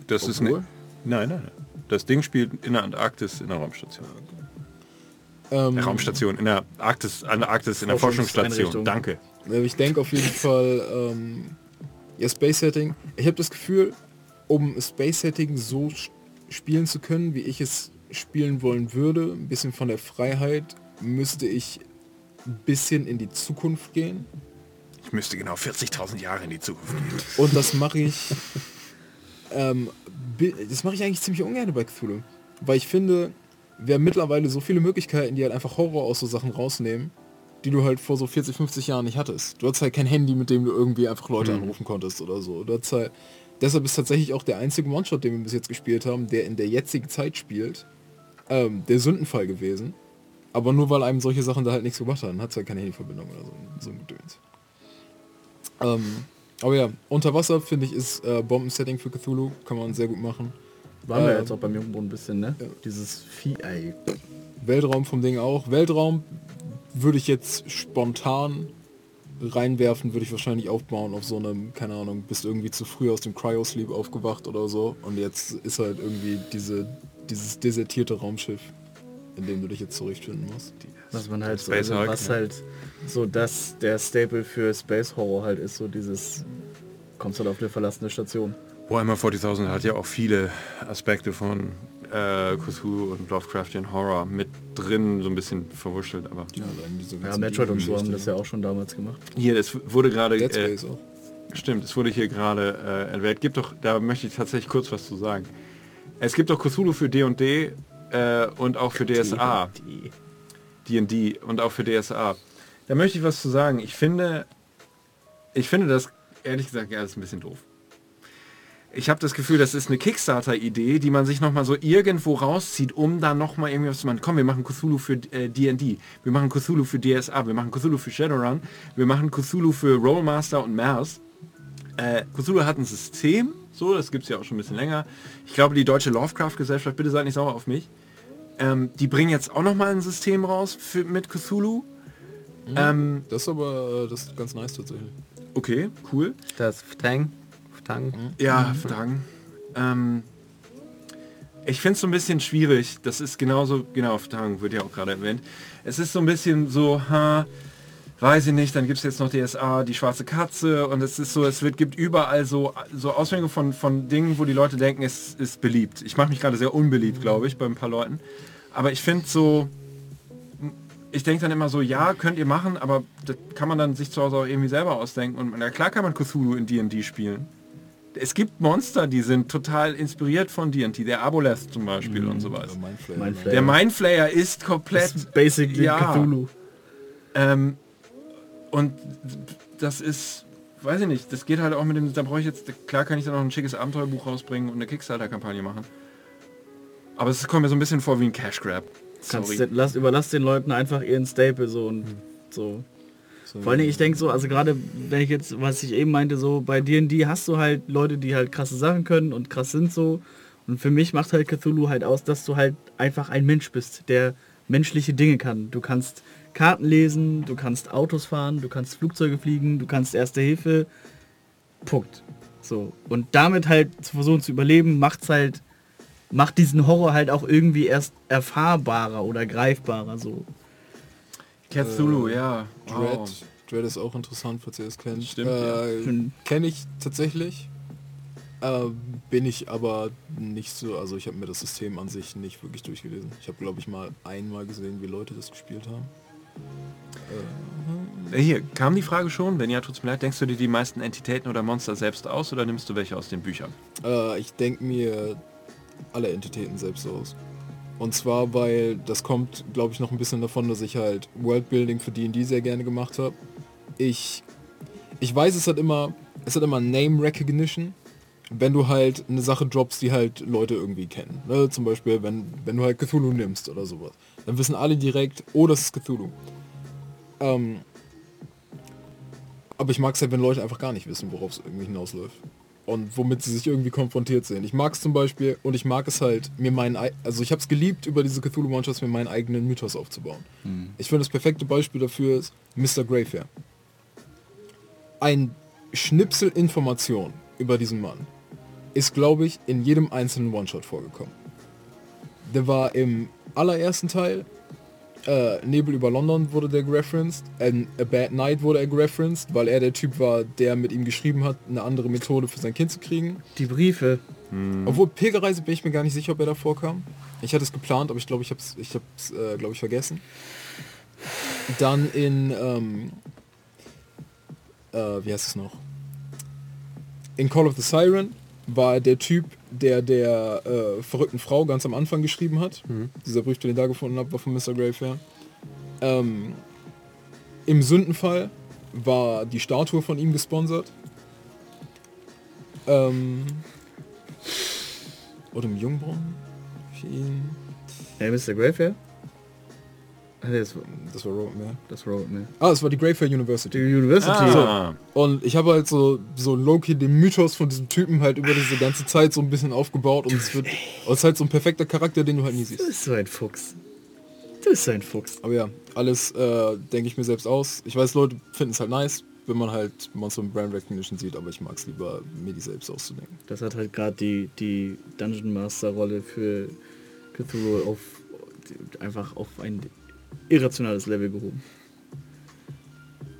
das ist Obwohl? ne, Nein, nein, nein. Das Ding spielt in der Antarktis in der Raumstation. ähm, In der Raumstation, in der Arktis, an der Arktis, in der Forschungsstation. Danke. Ich denke auf jeden Fall, ähm, ja, Space Setting. Ich habe das Gefühl, um Space Setting so spielen zu können, wie ich es spielen wollen würde, ein bisschen von der Freiheit, müsste ich ein bisschen in die Zukunft gehen. Ich müsste genau 40.000 Jahre in die Zukunft gehen. Und das mache ich, ähm, das mache ich eigentlich ziemlich ungern bei Cthulhu. Weil ich finde, wir haben mittlerweile so viele Möglichkeiten, die halt einfach Horror aus so Sachen rausnehmen, die du halt vor so 40, 50 Jahren nicht hattest. Du hattest halt kein Handy, mit dem du irgendwie einfach Leute anrufen konntest oder so. Du halt, deshalb ist tatsächlich auch der einzige One-Shot, den wir bis jetzt gespielt haben, der in der jetzigen Zeit spielt, ähm, der Sündenfall gewesen. Aber nur weil einem solche Sachen da halt nichts gemacht haben, hat es halt keine Handyverbindung oder so, so ein Gedöns. Ähm, aber ja, unter Wasser finde ich ist äh, Bombensetting für Cthulhu, kann man sehr gut machen. Waren wir Ähm, jetzt auch beim Jungboden ein bisschen, ne? ja. Dieses Vieh, ey. Weltraum vom Ding auch. Weltraum würde ich jetzt spontan reinwerfen, würde ich wahrscheinlich aufbauen auf so einem, keine Ahnung, bist irgendwie zu früh aus dem Cryosleep aufgewacht oder so und jetzt ist halt irgendwie diese, dieses desertierte Raumschiff, in dem du dich jetzt zurechtfinden musst. Was man halt so, Space also, Hulk, was ja. halt so das der Staple für Space Horror halt ist, so dieses kommst halt auf eine verlassene Station. Warhammer 40.000 hat ja auch viele Aspekte von äh, Cthulhu und Lovecraftian Horror mit drin, so ein bisschen verwurschtelt, aber Ja, diese Ja, Metroid und so haben das ja auch schon damals gemacht. hier, es wurde gerade, äh, stimmt, es wurde hier gerade äh, erwähnt, gibt doch, da möchte ich tatsächlich kurz was zu sagen. Es gibt doch Cthulhu für D&D äh, und auch für DSA. D&D und auch für DSA. Da möchte ich was zu sagen. Ich finde, ich finde das ehrlich gesagt ja, das ist ein bisschen doof. Ich habe das Gefühl, das ist eine Kickstarter-Idee, die man sich noch mal so irgendwo rauszieht, um dann noch mal irgendwie was zu machen. Komm, wir machen Cthulhu für äh, D&D, wir machen Cthulhu für DSA, wir machen Cthulhu für Shadowrun, wir machen Cthulhu für Rollmaster und Mars. Äh, Cthulhu hat ein System, so, das gibt es ja auch schon ein bisschen länger. Ich glaube, die Deutsche Lovecraft-Gesellschaft, bitte seid nicht sauer auf mich, ähm, die bringen jetzt auch noch mal ein System raus für, mit Cthulhu. Ähm, Das ist aber äh, das ist ganz nice tatsächlich. okay, cool. Das Ftang. Ftang. Ja, Fragen. Ähm, ich finde es so ein bisschen schwierig. Das ist genauso, genau, Fragen wird ja auch gerade erwähnt. Es ist so ein bisschen so, ha, weiß ich nicht, dann gibt es jetzt noch DSA, die schwarze Katze und es ist so, es wird, gibt überall so, so Auswirkungen von, von Dingen, wo die Leute denken, es ist beliebt. Ich mache mich gerade sehr unbeliebt, glaube ich, bei ein paar Leuten. Aber ich finde so, ich denke dann immer so, ja, könnt ihr machen, aber das kann man dann sich zu Hause auch irgendwie selber ausdenken. Und na klar kann man Cthulhu in D&D spielen. Es gibt Monster, die sind total inspiriert von D&D. Der Aboleth zum Beispiel und sowas. Mindflayer. Der Mindflayer ist komplett... Das ist basically ja. Cthulhu. Ähm, und das ist, weiß ich nicht, das geht halt auch mit dem, da brauche ich jetzt, klar kann ich da noch ein schickes Abenteuerbuch rausbringen und eine Kickstarter-Kampagne machen. Aber es kommt mir so ein bisschen vor wie ein Cash Grab. Sorry. lass, überlass den Leuten einfach ihren Staple so und so. So, Vor allen Dingen, ich denke so, also gerade wenn ich jetzt, was ich eben meinte, so bei D&D hast du halt Leute, die halt krasse Sachen können und krass sind so. Und für mich macht halt Cthulhu halt aus, dass du halt einfach ein Mensch bist, der menschliche Dinge kann. Du kannst Karten lesen, du kannst Autos fahren, du kannst Flugzeuge fliegen, du kannst Erste Hilfe. Punkt. So. Und damit halt zu versuchen zu überleben, macht's halt, macht diesen Horror halt auch irgendwie erst erfahrbarer oder greifbarer so. Cthulhu, Äh, ja. Dread, Wow. Dread ist auch interessant, falls ihr es kennt. Stimmt, äh, ja. Kenne ich tatsächlich. Äh, bin ich aber nicht so, also ich habe mir das System an sich nicht wirklich durchgelesen. Ich habe glaube ich mal einmal gesehen, wie Leute das gespielt haben. Äh, Hier, kam die Frage schon? Wenn ja, tut's mir leid. Denkst du dir die meisten Entitäten oder Monster selbst aus oder nimmst du welche aus den Büchern? Äh, ich denke mir alle Entitäten selbst aus. Und zwar, weil das kommt, glaube ich, noch ein bisschen davon, dass ich halt Worldbuilding für D&D sehr gerne gemacht habe. Ich, ich weiß, es hat immer, es hat immer Name Recognition, wenn du halt eine Sache droppst, die halt Leute irgendwie kennen. Ne? Zum Beispiel, wenn, wenn du halt Cthulhu nimmst oder sowas. Dann wissen alle direkt, oh, das ist Cthulhu. Ähm, aber ich mag es halt, wenn Leute einfach gar nicht wissen, worauf es irgendwie hinausläuft. Und womit sie sich irgendwie konfrontiert sehen. Ich mag es zum Beispiel und ich mag es halt, mir meinen, ei- also ich habe es geliebt, über diese Cthulhu-Monsters mir meinen eigenen Mythos aufzubauen. Ich finde das perfekte Beispiel dafür ist Mr. Greyfair. Ein Schnipsel Information über diesen Mann ist, glaube ich, in jedem einzelnen One-Shot vorgekommen. Der war im allerersten Teil, äh, Nebel über London wurde der gereferenced, in A Bad Night wurde er gereferenced, weil er der Typ war, der mit ihm geschrieben hat, eine andere Methode für sein Kind zu kriegen. Die Briefe. Obwohl Pilgerreise bin ich mir gar nicht sicher, ob er da vorkam. Ich hatte es geplant, aber ich glaube, ich habe es, ich hab's, äh, glaube ich, vergessen. Dann in, ähm, äh, wie heißt es noch? In Call of the Siren war der Typ, der der äh, verrückten Frau ganz am Anfang geschrieben hat. Dieser Brief, den ich da gefunden habe, war von Mr. Greyfair. Ähm, Im Sündenfall war die Statue von ihm gesponsert. Ähm, oder im Jungbrunnen. Für ihn. Hey, Mr. Greyfair? Ah, nee, Das, Das war Roadmare. das Roadman. Ah, es war die Greyfair Die University. University. Ah, Und ich habe halt so, so Loki den Mythos von diesem Typen halt über diese ganze Zeit so ein bisschen aufgebaut und es wird und es ist halt so ein perfekter Charakter, den du halt nie Du siehst. bist so ein Fuchs. Du bist so ein Fuchs. Aber ja, alles äh, denke ich mir selbst aus. Ich weiß, Leute finden es halt nice, wenn man halt Monster und Brand Recognition sieht, aber ich mag es lieber, mir die selbst auszudenken. Das hat halt gerade die, die Dungeon Master Rolle für Cthulhu auf einfach auf ein irrationales Level gehoben.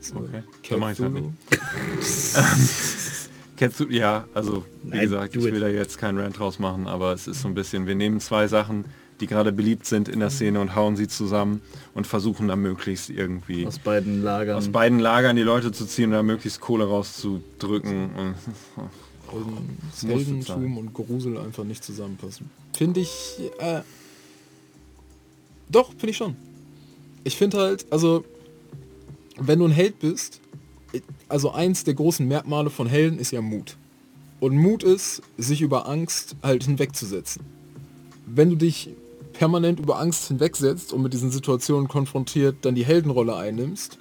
So, Okay, dann mach ich's halt Cthulhu. Kennst du, ja, also wie Nein, gesagt, do ich it. will da jetzt keinen Rant draus machen, aber es ist so ein bisschen, wir nehmen zwei Sachen, die gerade beliebt sind in der Szene und hauen sie zusammen und versuchen dann möglichst irgendwie Aus beiden Lagern. aus beiden Lagern die Leute zu ziehen und da möglichst Kohle rauszudrücken. Heldentum und Grusel einfach nicht zusammenpassen. Finde ich, äh, doch, finde ich schon. Ich finde halt, also, wenn du ein Held bist, also eins der großen Merkmale von Helden ist ja Mut. Und Mut ist, sich über Angst halt hinwegzusetzen. Wenn du dich permanent über Angst hinwegsetzt und mit diesen Situationen konfrontiert dann die Heldenrolle einnimmst,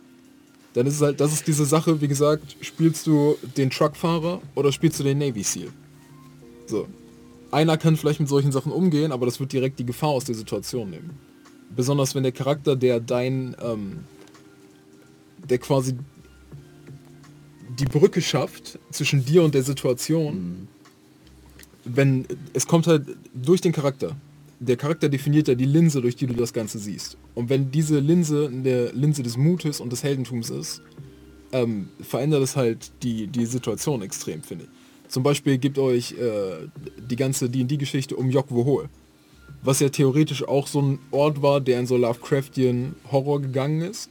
dann ist es halt, das ist diese Sache, wie gesagt, spielst du den Truckfahrer oder spielst du den Navy Seal? So. Einer kann vielleicht mit solchen Sachen umgehen, aber das wird direkt die Gefahr aus der Situation nehmen. Besonders wenn der Charakter, der dein, ähm, der quasi die Brücke schafft zwischen dir und der Situation, wenn es kommt halt durch den Charakter. Der Charakter definiert ja die Linse, durch die du das Ganze siehst. Und wenn diese Linse eine Linse des Mutes und des Heldentums ist, ähm, verändert es halt die, die Situation extrem, finde ich. Zum Beispiel gibt euch äh, die ganze D&D-Geschichte um Yok Wohol, was ja theoretisch auch so ein Ort war, der in so Lovecraftian Horror gegangen ist.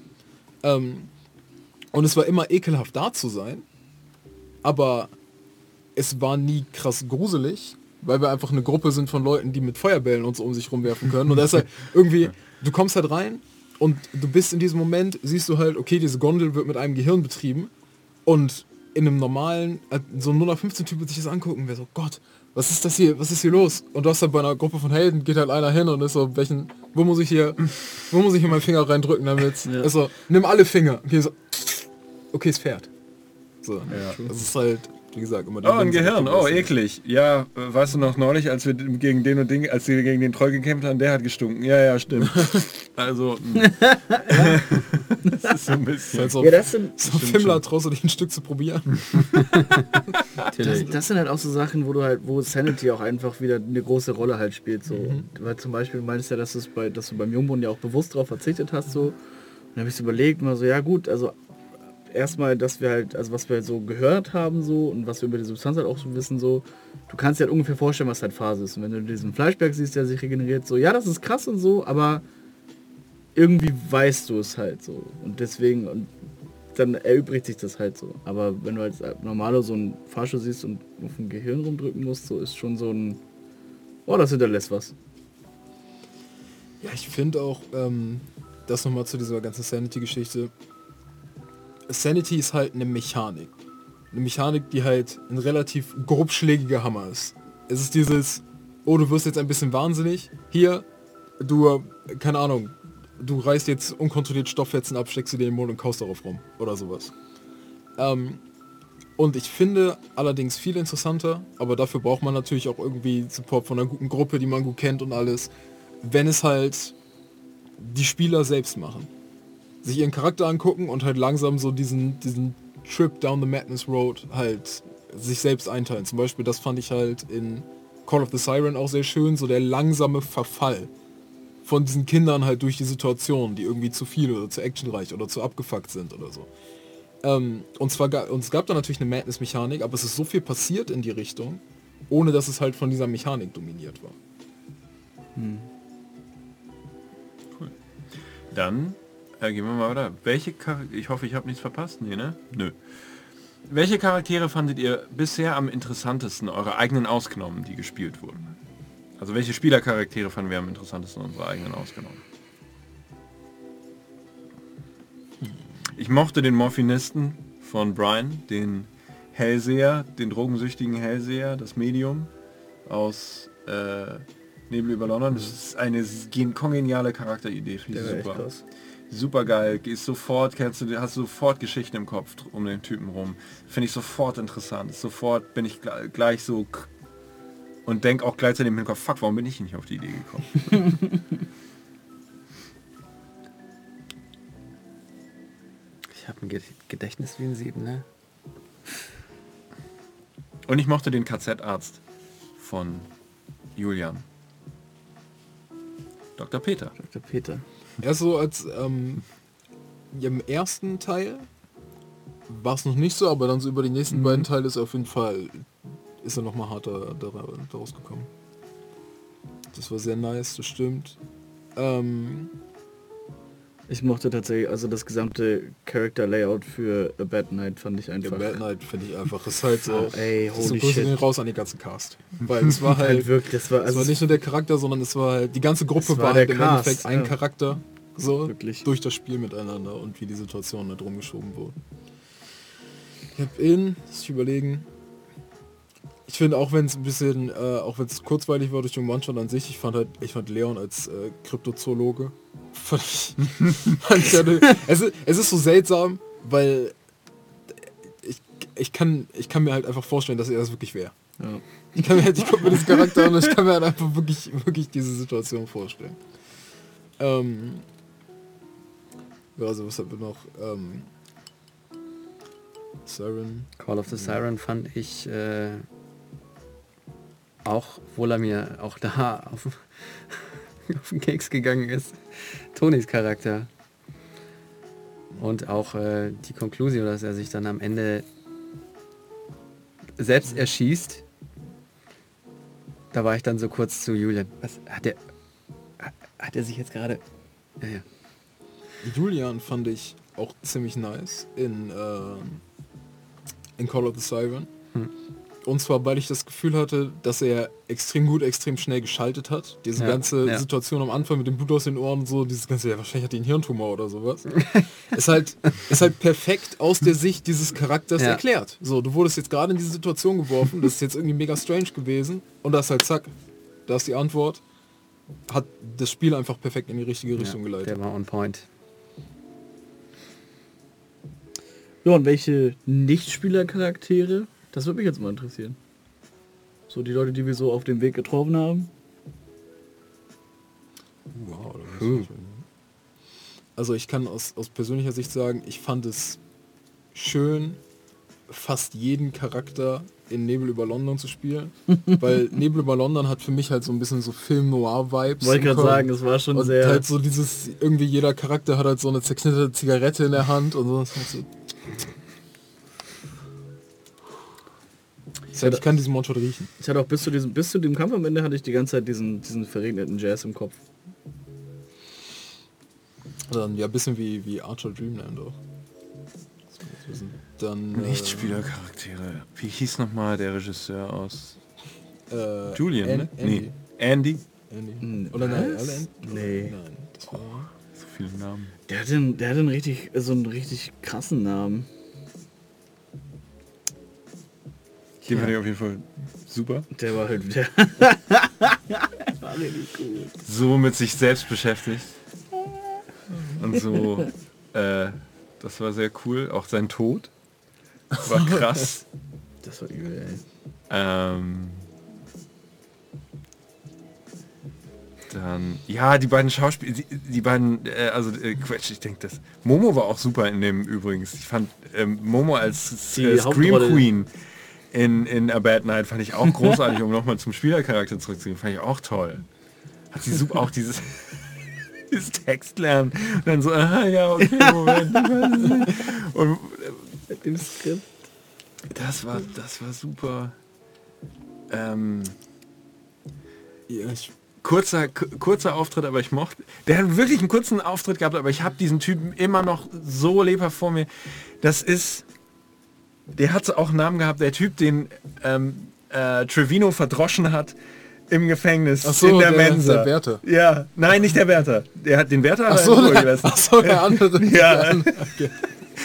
Ähm, und es war immer ekelhaft da zu sein, aber es war nie krass gruselig, weil wir einfach eine Gruppe sind von Leuten, die mit Feuerbällen und so um sich rumwerfen können. Und halt irgendwie, du kommst halt rein und du bist in diesem Moment, siehst du halt, okay, diese Gondel wird mit einem Gehirn betrieben und in einem normalen, äh, so ein 015 Typ wird sich das angucken, wäre so, Gott, was ist das hier, was ist hier los? Und du hast halt bei einer Gruppe von Helden, geht halt einer hin und ist so, welchen, wo muss ich hier, wo muss ich hier meinen Finger reindrücken damit? Ja. Ist so, nimm alle Finger. Okay, so, okay, es fährt. So, das ist halt, wie gesagt, immer Oh, ein Gehirn, oh, eklig. Ja, weißt du noch neulich, als wir gegen den und den, als wir gegen den Troll gekämpft haben, der hat gestunken. Ja, ja, stimmt. also, mh. das ist so ein bisschen. halt so, Ja, das sind, so Fimmler traust du dich ein Stück zu probieren. das, das sind halt auch so Sachen, wo du halt, wo Sanity auch einfach wieder eine große Rolle halt spielt. So. Und, weil zum Beispiel du meinst ja, dass, du's bei, dass du beim Jungbrunnen ja auch bewusst darauf verzichtet hast. So. Und dann habe ich so überlegt, mal so, ja gut, also erstmal, dass wir halt, also was wir so gehört haben so und was wir über die Substanz halt auch so wissen, so, du kannst dir halt ungefähr vorstellen, was halt Phase ist. Und wenn du diesen Fleischberg siehst, der sich regeneriert, so, ja, das ist krass und so, aber irgendwie weißt du es halt so. Und deswegen, und dann erübrigt sich das halt so. Aber wenn du als normaler so ein Farschuh siehst und auf ein Gehirn rumdrücken musst, so ist schon so ein, oh, das hinterlässt was. Ja, ich finde auch, ähm, das nochmal zu dieser ganzen Sanity-Geschichte. Sanity ist halt eine Mechanik. Eine Mechanik, die halt ein relativ grobschlägiger Hammer ist. Es ist dieses, oh, du wirst jetzt ein bisschen wahnsinnig. Hier, du, äh, keine Ahnung, du reißt jetzt unkontrolliert Stofffetzen ab, steckst sie dir in den Mund und kaust darauf rum. Oder sowas. Ähm, und ich finde allerdings viel interessanter, aber dafür braucht man natürlich auch irgendwie Support von einer guten Gruppe, die man gut kennt und alles, wenn es halt die Spieler selbst machen. Sich ihren Charakter angucken und halt langsam so diesen, diesen Trip down the Madness Road halt sich selbst einteilen. Zum Beispiel, das fand ich halt in Call of the Siren auch sehr schön, so der langsame Verfall von diesen Kindern halt durch die Situation, die irgendwie zu viel oder zu actionreich oder zu abgefuckt sind oder so. Ähm, und zwar ga, und es gab da natürlich eine Madness-Mechanik, aber es ist so viel passiert in die Richtung, ohne dass es halt von dieser Mechanik dominiert war. Dann äh, gehen wir mal weiter. Welche Char ich hoffe, ich habe nichts verpasst. Nee, ne? Nö. Welche Charaktere fandet ihr bisher am interessantesten, eure eigenen ausgenommen, die gespielt wurden? Also welche Spielercharaktere fanden wir am interessantesten, unsere eigenen ausgenommen? Ich mochte den Morphinisten von Brian, den Hellseher, den drogensüchtigen Hellseher, das Medium aus äh, Nebel über London. Das ist eine gen- kongeniale Charakteridee. Finde ich super. Super geil. Gehst sofort, kennst du, hast sofort Geschichten im Kopf um den Typen rum. Finde ich sofort interessant. Sofort bin ich gle- gleich so und denk auch gleichzeitig im Kopf, fuck, warum bin ich nicht auf die Idee gekommen? Ich habe ein Ge- Gedächtnis wie ein Sieben, ne? Und ich mochte den KZ-Arzt von Julian. Dr. Peter. Dr. Peter. Erst so als ähm, im ersten Teil war es noch nicht so, aber dann so über die nächsten beiden Teile ist er auf jeden Fall ist er noch mal harter dara- daraus gekommen. Das war sehr nice, das stimmt. Ähm, Ich mochte tatsächlich, also das gesamte Character Layout für A Bad Night fand ich einfach. Bad Night finde ich einfach, ist halt so. Oh, ey, so holy Grüße shit. raus an den ganzen Cast. Weil es war Halt halt, wirklich, das war, es also war nicht nur der Charakter, sondern es war halt, die ganze Gruppe Es war war, halt im Cast, Endeffekt ein ja. Charakter. So, Wirklich. durch das Spiel miteinander und wie die Situationen da drum geschoben wurden. Ich hab in, muss ich überlegen. Ich finde auch wenn es ein bisschen, äh, auch wenn es kurzweilig war durch den One-Shot an sich, ich fand halt, ich fand Leon als äh, Kryptozoologe. Fand ich, fand ich es, ist, es ist so seltsam, weil ich, ich, kann, ich kann mir halt einfach vorstellen, dass er das wirklich wäre. ja. Ich kann mir halt, ich gucke mir das Charakter an und ich kann mir halt einfach wirklich, wirklich diese Situation vorstellen. Ähm, ja, also was haben wir noch? Ähm, Siren. Call of the Siren fand ich äh, auch, obwohl er mir auch da auf, auf den Keks gegangen ist, Tonys Charakter. Und auch äh, die Konklusion, dass er sich dann am Ende selbst erschießt. Da war ich dann so kurz zu Julian. Was hat er. hat- Hat er sich jetzt gerade. Ja, ja. Julian fand ich auch ziemlich nice in, ähm, in Call of the Siren. Hm. Und zwar, weil ich das Gefühl hatte, dass er extrem gut, extrem schnell geschaltet hat. Diese Ja, ganze ja. Situation am Anfang mit dem Blut aus den Ohren und so, dieses ganze, ja, wahrscheinlich hat er einen Hirntumor oder sowas. ist halt, ist halt perfekt aus der Sicht dieses Charakters Ja. erklärt. So, du wurdest jetzt gerade in diese Situation geworfen, das ist jetzt irgendwie mega strange gewesen. Und das halt zack, da ist die Antwort. Hat das Spiel einfach perfekt in die richtige Richtung geleitet. der war on point. Ja, und welche Nicht-Spieler-Charaktere? Das würde mich jetzt mal interessieren. So die Leute, die wir so auf dem Weg getroffen haben. Wow, schon- Also ich kann aus, aus persönlicher Sicht sagen, ich fand es schön, fast jeden Charakter in Nebel über London zu spielen. weil Nebel über London hat für mich halt so ein bisschen so Film-Noir-Vibes. Wollte gerade sagen, es war schon Und sehr... halt so dieses, irgendwie jeder Charakter hat halt so eine zerknitterte Zigarette in der Hand und so. Heißt, ich kann diesen Monster riechen. Ich hatte auch bis zu diesem, bis zu dem Kampf am Ende hatte ich die ganze Zeit diesen, diesen verregneten Jazz im Kopf. Dann ja, ein bisschen wie, wie Archer Dreamland auch. Dann äh, Nichtspielercharaktere. Wie hieß nochmal der Regisseur aus äh, Julian, An- ne? Andy. Nee. Andy. Andy. Oder nein, was? alle Andy? Nee. Nein, das war... So viele Namen. Der hat einen, der hat einen richtig, so einen richtig krassen Namen. Den fand ich auf jeden Fall super. Der war halt der war richtig gut. So mit sich selbst beschäftigt. Und so, äh, das war sehr cool. Auch sein Tod war krass. Das war übel, ey. Ähm, dann, ja, die beiden Schauspieler, die, die beiden, äh, also äh, Quatsch, ich denke das. Momo war auch super in dem übrigens. Ich fand ähm, Momo als Die äh, Scream. Queen in, in A Bad Night fand ich auch großartig, um nochmal zum Spielercharakter zurückzugehen. Fand ich auch toll. Hat sie super auch dieses, dieses Text lernen. Und dann so, aha, ja, okay, Moment. ich weiß es nicht. Und Mit dem Skript. das war, das war super. Ähm, Ja, ich, kurzer, kurzer Auftritt, aber ich mochte. Der hat wirklich einen kurzen Auftritt gehabt, aber ich habe diesen Typen immer noch so lebhaft vor mir. Das ist. Der hat auch einen Namen gehabt, der Typ, den ähm, äh, Trevino verdroschen hat im Gefängnis so, in der, der- Mensa. der Wärter. Ja, nein, nicht der Wärter. Der hat den Wärter ach so, der, ach so, der andere. Ja.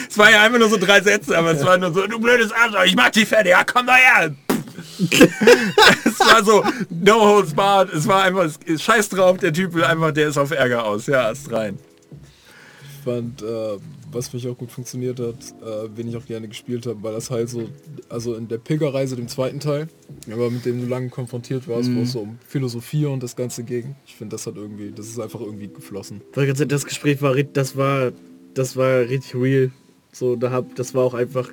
Es war ja einfach nur so drei Sätze, aber es war nur so, du blödes Arschloch, ich mach dich fertig, ja komm doch her. es war so, no holds barred, es war einfach, scheiß drauf, der Typ will einfach, der ist auf Ärger aus, ja, ist rein. Fand, äh, was für mich auch gut funktioniert hat, äh, wen ich auch gerne gespielt habe, weil das halt so, also in der Pilgerreise, dem zweiten Teil, aber mit dem du lange konfrontiert warst, wo es so um Philosophie und das Ganze ging. Ich finde, das hat irgendwie, das ist einfach irgendwie geflossen. Das Gespräch war, das war, das war richtig real. So, da hab, das war auch einfach,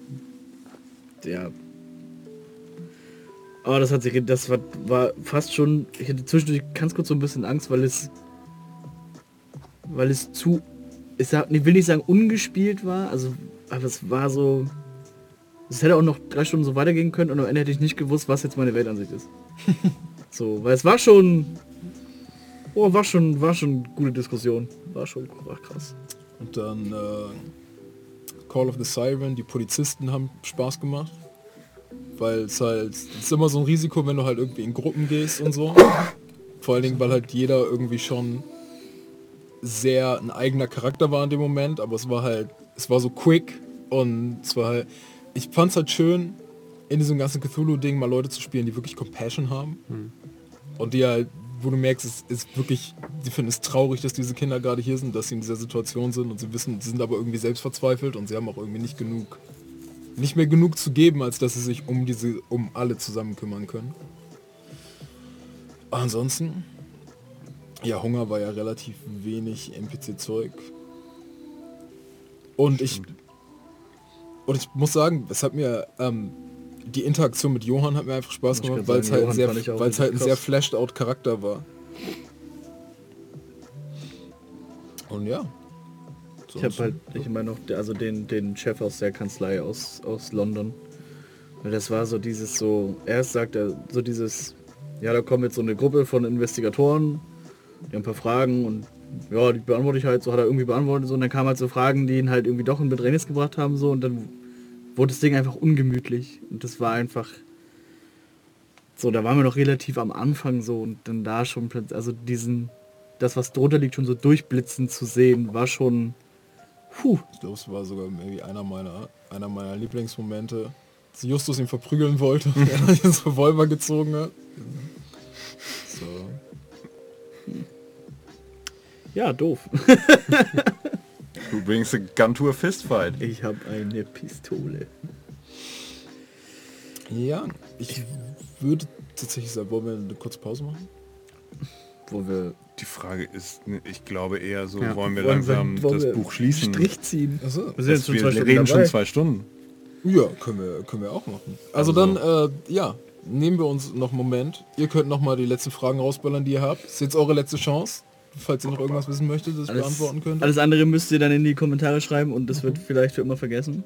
ja. Aber das hat sich, das war, war fast schon, ich hatte zwischendurch ganz kurz so ein bisschen Angst, weil es, weil es zu, ich, sag, will nicht sagen ungespielt war, also, aber es war so, es hätte auch noch drei Stunden so weitergehen können und am Ende hätte ich nicht gewusst, was jetzt meine Weltansicht ist. so, weil es war schon, oh, war schon, war schon gute Diskussion, war schon, war krass. Und dann äh, Call of the Siren, die Polizisten haben Spaß gemacht. Weil es halt, es ist immer so ein Risiko, wenn du halt irgendwie in Gruppen gehst und so. Vor allen Dingen, weil halt jeder irgendwie schon sehr ein eigener Charakter war in dem Moment, aber es war halt, es war so quick und es war halt, ich fand es halt schön, in diesem ganzen Cthulhu-Ding mal Leute zu spielen, die wirklich Compassion haben. Und die halt, wo du merkst, es ist wirklich, sie finden es traurig, dass diese Kinder gerade hier sind, dass sie in dieser Situation sind und sie wissen, sie sind aber irgendwie selbst verzweifelt und sie haben auch irgendwie nicht genug, nicht mehr genug zu geben, als dass sie sich um diese, um alle zusammen kümmern können. Ansonsten, ja, Hunger war ja relativ wenig NPC-Zeug. Und ich, und ich muss sagen, es hat mir, ähm, die Interaktion mit Johann hat mir einfach Spaß gemacht, weil es halt, sehr, halt ein sehr flashed out Charakter war. Und ja. Ich habe halt, ich meine noch, also den, den Chef aus der Kanzlei aus, aus London. Und das war so dieses so, erst sagt er so dieses, ja, da kommt jetzt so eine Gruppe von Investigatoren, ein paar Fragen und ja, die beantworte ich halt, so hat er irgendwie beantwortet so. Und dann kamen halt so Fragen, die ihn halt irgendwie doch in Bedrängnis gebracht haben so. Und dann wurde das Ding einfach ungemütlich. Und das war einfach so, da waren wir noch relativ am Anfang so. Und dann da schon, plötzlich- also diesen, das was drunter liegt, schon so durchblitzen zu sehen, war schon, puh, Ich glaube, es war sogar irgendwie einer meiner, einer meiner Lieblingsmomente, als Justus ihn verprügeln wollte er das Revolver gezogen hat. So. Ja, doof. Du bringst eine Gun-Tour Fistfight. Ich habe eine Pistole. Ja, ich würde tatsächlich sagen, wollen wir eine kurze Pause machen? Wo wir Die Frage ist, ne, ich glaube eher so, Ja. wollen wir wollen wir- langsam wollen das wir Buch schließen? Strich ziehen. Achso. Wir sind jetzt Das, schon wir zwei Stunden reden dabei. schon zwei Stunden. Ja, können wir, können wir auch machen. Also, dann, äh, ja, nehmen wir uns noch einen Moment. Ihr könnt noch mal die letzten Fragen rausballern, die ihr habt. Ist jetzt eure letzte Chance, falls ihr noch irgendwas wissen möchtet, das ich beantworten könnt. alles andere müsst ihr dann in die Kommentare schreiben und das wird vielleicht für immer vergessen.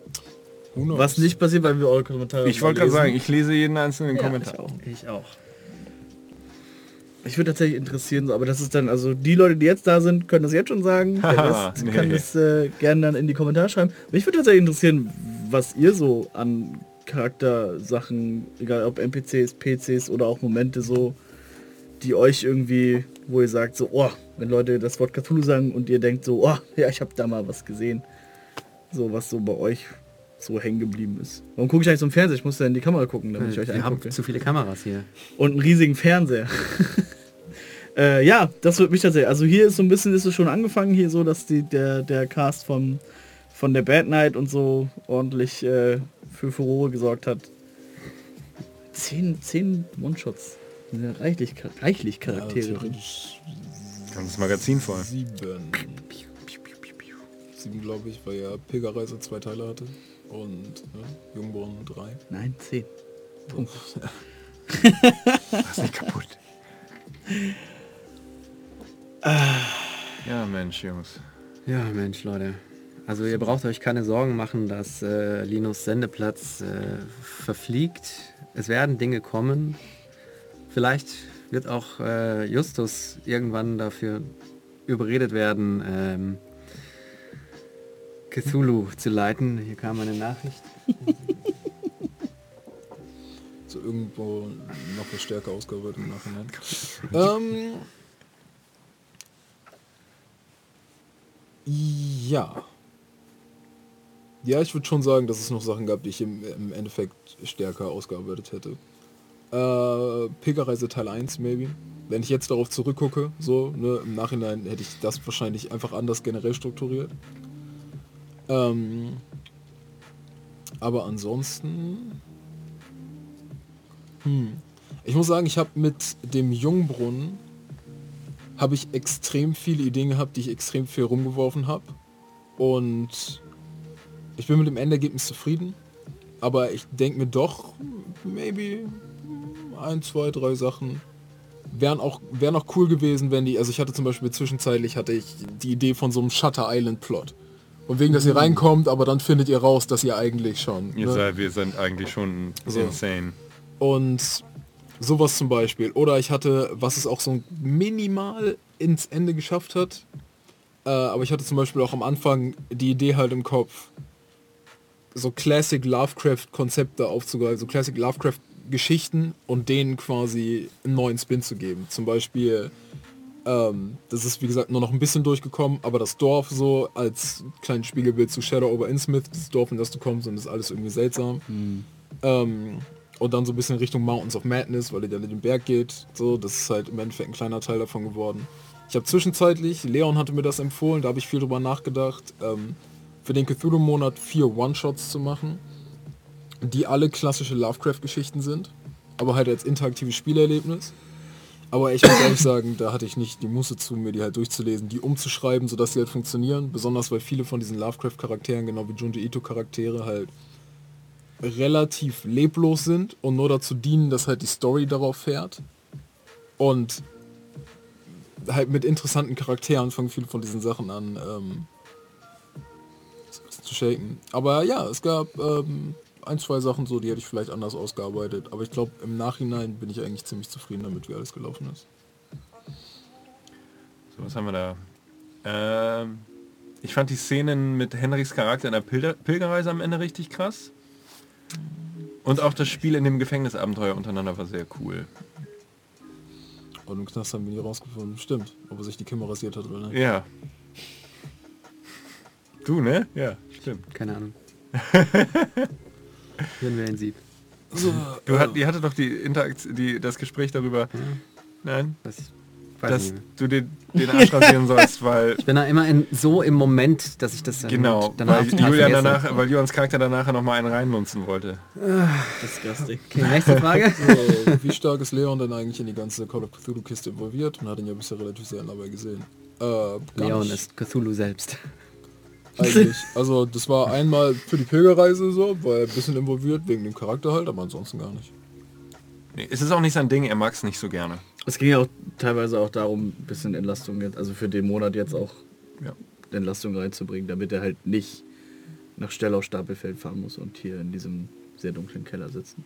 Was nicht passiert, weil wir eure Kommentare Ich wollte gerade sagen, ich lese jeden einzelnen Ja, Kommentar. ich auch. Ich auch. Ich würde tatsächlich interessieren, aber das ist dann, also die Leute, die jetzt da sind, können das jetzt schon sagen. Der Rest nee. kann das äh, gerne dann in die Kommentare schreiben. Mich würde tatsächlich interessieren, was ihr so an Charaktersachen, egal ob NPCs, PCs oder auch Momente so, die euch irgendwie, wo ihr sagt, so, oh, wenn Leute das Wort Cthulhu sagen und ihr denkt so, oh, ja, ich habe da mal was gesehen. So, was so bei euch so hängen geblieben ist. Warum gucke ich eigentlich so im Fernseher? Ich muss ja in die Kamera gucken, damit ich euch Wir haben zu viele Kameras hier. und einen riesigen Fernseher. äh, ja, das wird mich tatsächlich. Also hier ist so ein bisschen ist es schon angefangen hier so, dass die der der Cast von von der Bad Night und so ordentlich äh, für Furore gesorgt hat. Zehn, zehn One-Shots. Sind ja Reichlich, reichlich Charaktere. drin. Ganzes Magazin voll. sieben. Sieben, glaube ich, weil ja Pilgerreise zwei Teile hatte. Und ne, Jungbrunnen drei. Nein, zehn. Das ist nicht kaputt. Ja, Mensch, Jungs. Ja, Mensch, Leute. Also ihr braucht euch keine Sorgen machen, dass äh, Linus Sendeplatz äh, verfliegt. Es werden Dinge kommen. Vielleicht wird auch äh, Justus irgendwann dafür überredet werden, ähm, Cthulhu zu leiten. Hier kam eine Nachricht. So irgendwo noch was stärker ausgearbeitet im Nachhinein. ähm, ja. Ja, ich würde schon sagen, dass es noch Sachen gab, die ich im, im Endeffekt stärker ausgearbeitet hätte. Äh, Pilgerreise Teil 1, maybe. Wenn ich jetzt darauf zurückgucke, so, ne, im Nachhinein hätte ich das wahrscheinlich einfach anders generell strukturiert. Ähm, aber ansonsten... Hm. Ich muss sagen, ich habe mit dem Jungbrunnen habe ich extrem viele Ideen gehabt, die ich extrem viel rumgeworfen habe. Und ich bin mit dem Endergebnis zufrieden. Aber ich denke mir doch, maybe ein, zwei, drei Sachen wären auch, wären auch cool gewesen, wenn die, also ich hatte zum Beispiel zwischenzeitlich hatte ich die Idee von so einem Shutter Island Plot. Und wegen, dass ihr reinkommt, aber dann findet ihr raus, dass ihr eigentlich schon. Ihr ne? seid, wir sind eigentlich schon So. insane. Und sowas zum Beispiel. Oder ich hatte, was es auch so minimal ins Ende geschafft hat, äh, aber ich hatte zum Beispiel auch am Anfang die Idee halt im Kopf, so Classic Lovecraft-Konzepte aufzugreifen, so Classic Lovecraft-Geschichten und denen quasi einen neuen Spin zu geben. Zum Beispiel, ähm, das ist wie gesagt nur noch ein bisschen durchgekommen, aber das Dorf so als kleines Spiegelbild zu Shadow over Innsmouth, das Dorf, in das du kommst und das ist alles irgendwie seltsam. Ähm, und dann so ein bisschen Richtung Mountains of Madness, weil ihr dann in den Berg geht. So, das ist halt im Endeffekt ein kleiner Teil davon geworden. Ich habe zwischenzeitlich, Leon hatte mir das empfohlen, da habe ich viel drüber nachgedacht, ähm, für den Cthulhu-Monat vier One-Shots zu machen, die alle klassische Lovecraft-Geschichten sind, aber halt als interaktives Spielerlebnis. Aber ich muss ehrlich sagen, da hatte ich nicht die Muße zu, mir die halt durchzulesen, die umzuschreiben, sodass sie halt funktionieren. Besonders weil viele von diesen Lovecraft-Charakteren, genau wie Junji Ito-Charaktere, halt relativ leblos sind und nur dazu dienen, dass halt die Story darauf fährt. Und halt mit interessanten Charakteren fangen viele von diesen Sachen an ähm, zu shaken. Aber ja, es gab ähm, ein, zwei Sachen so, die hätte ich vielleicht anders ausgearbeitet. Aber ich glaube, im Nachhinein bin ich eigentlich ziemlich zufrieden damit, wie alles gelaufen ist. So, was haben wir da? Ähm, ich fand die Szenen mit Henrys Charakter in der Pilger Pilgerreise am Ende richtig krass. Und auch das Spiel in dem Gefängnisabenteuer untereinander war sehr cool. Und im Knast haben wir nie rausgefunden. Stimmt, ob er sich die Kimme rasiert hat oder nicht. Ja. Du, ne? Ja, stimmt. Keine Ahnung. Hören wir ein Sieb. So, Du hat, die hatte doch die Interaktion, die, das Gespräch darüber. Nein, Was ich weiß dass du den, den Arsch rasieren sollst, weil Ich bin da immer in, so im Moment, dass ich das dann genau, danach weil Julian danach, weil Julians Charakter danach noch mal einen reinlunzen wollte. Disgusting. Okay, nächste Frage. so, wie stark ist Leon denn eigentlich in die ganze Call of Cthulhu Kiste involviert? Und hat ihn ja bisher relativ sehr dabei gesehen. Äh, Leon nicht. ist Cthulhu selbst. Eigentlich. Also das war einmal für die Pilgerreise so, weil ein bisschen involviert wegen dem Charakter halt, aber ansonsten gar nicht. Nee, es ist auch nicht sein Ding, er mag es nicht so gerne. Es ging ja auch teilweise auch darum, ein bisschen Entlastung jetzt, also für den Monat jetzt auch Ja. Entlastung reinzubringen, damit er halt nicht nach Stell auf Stapelfeld fahren muss und hier in diesem sehr dunklen Keller sitzen.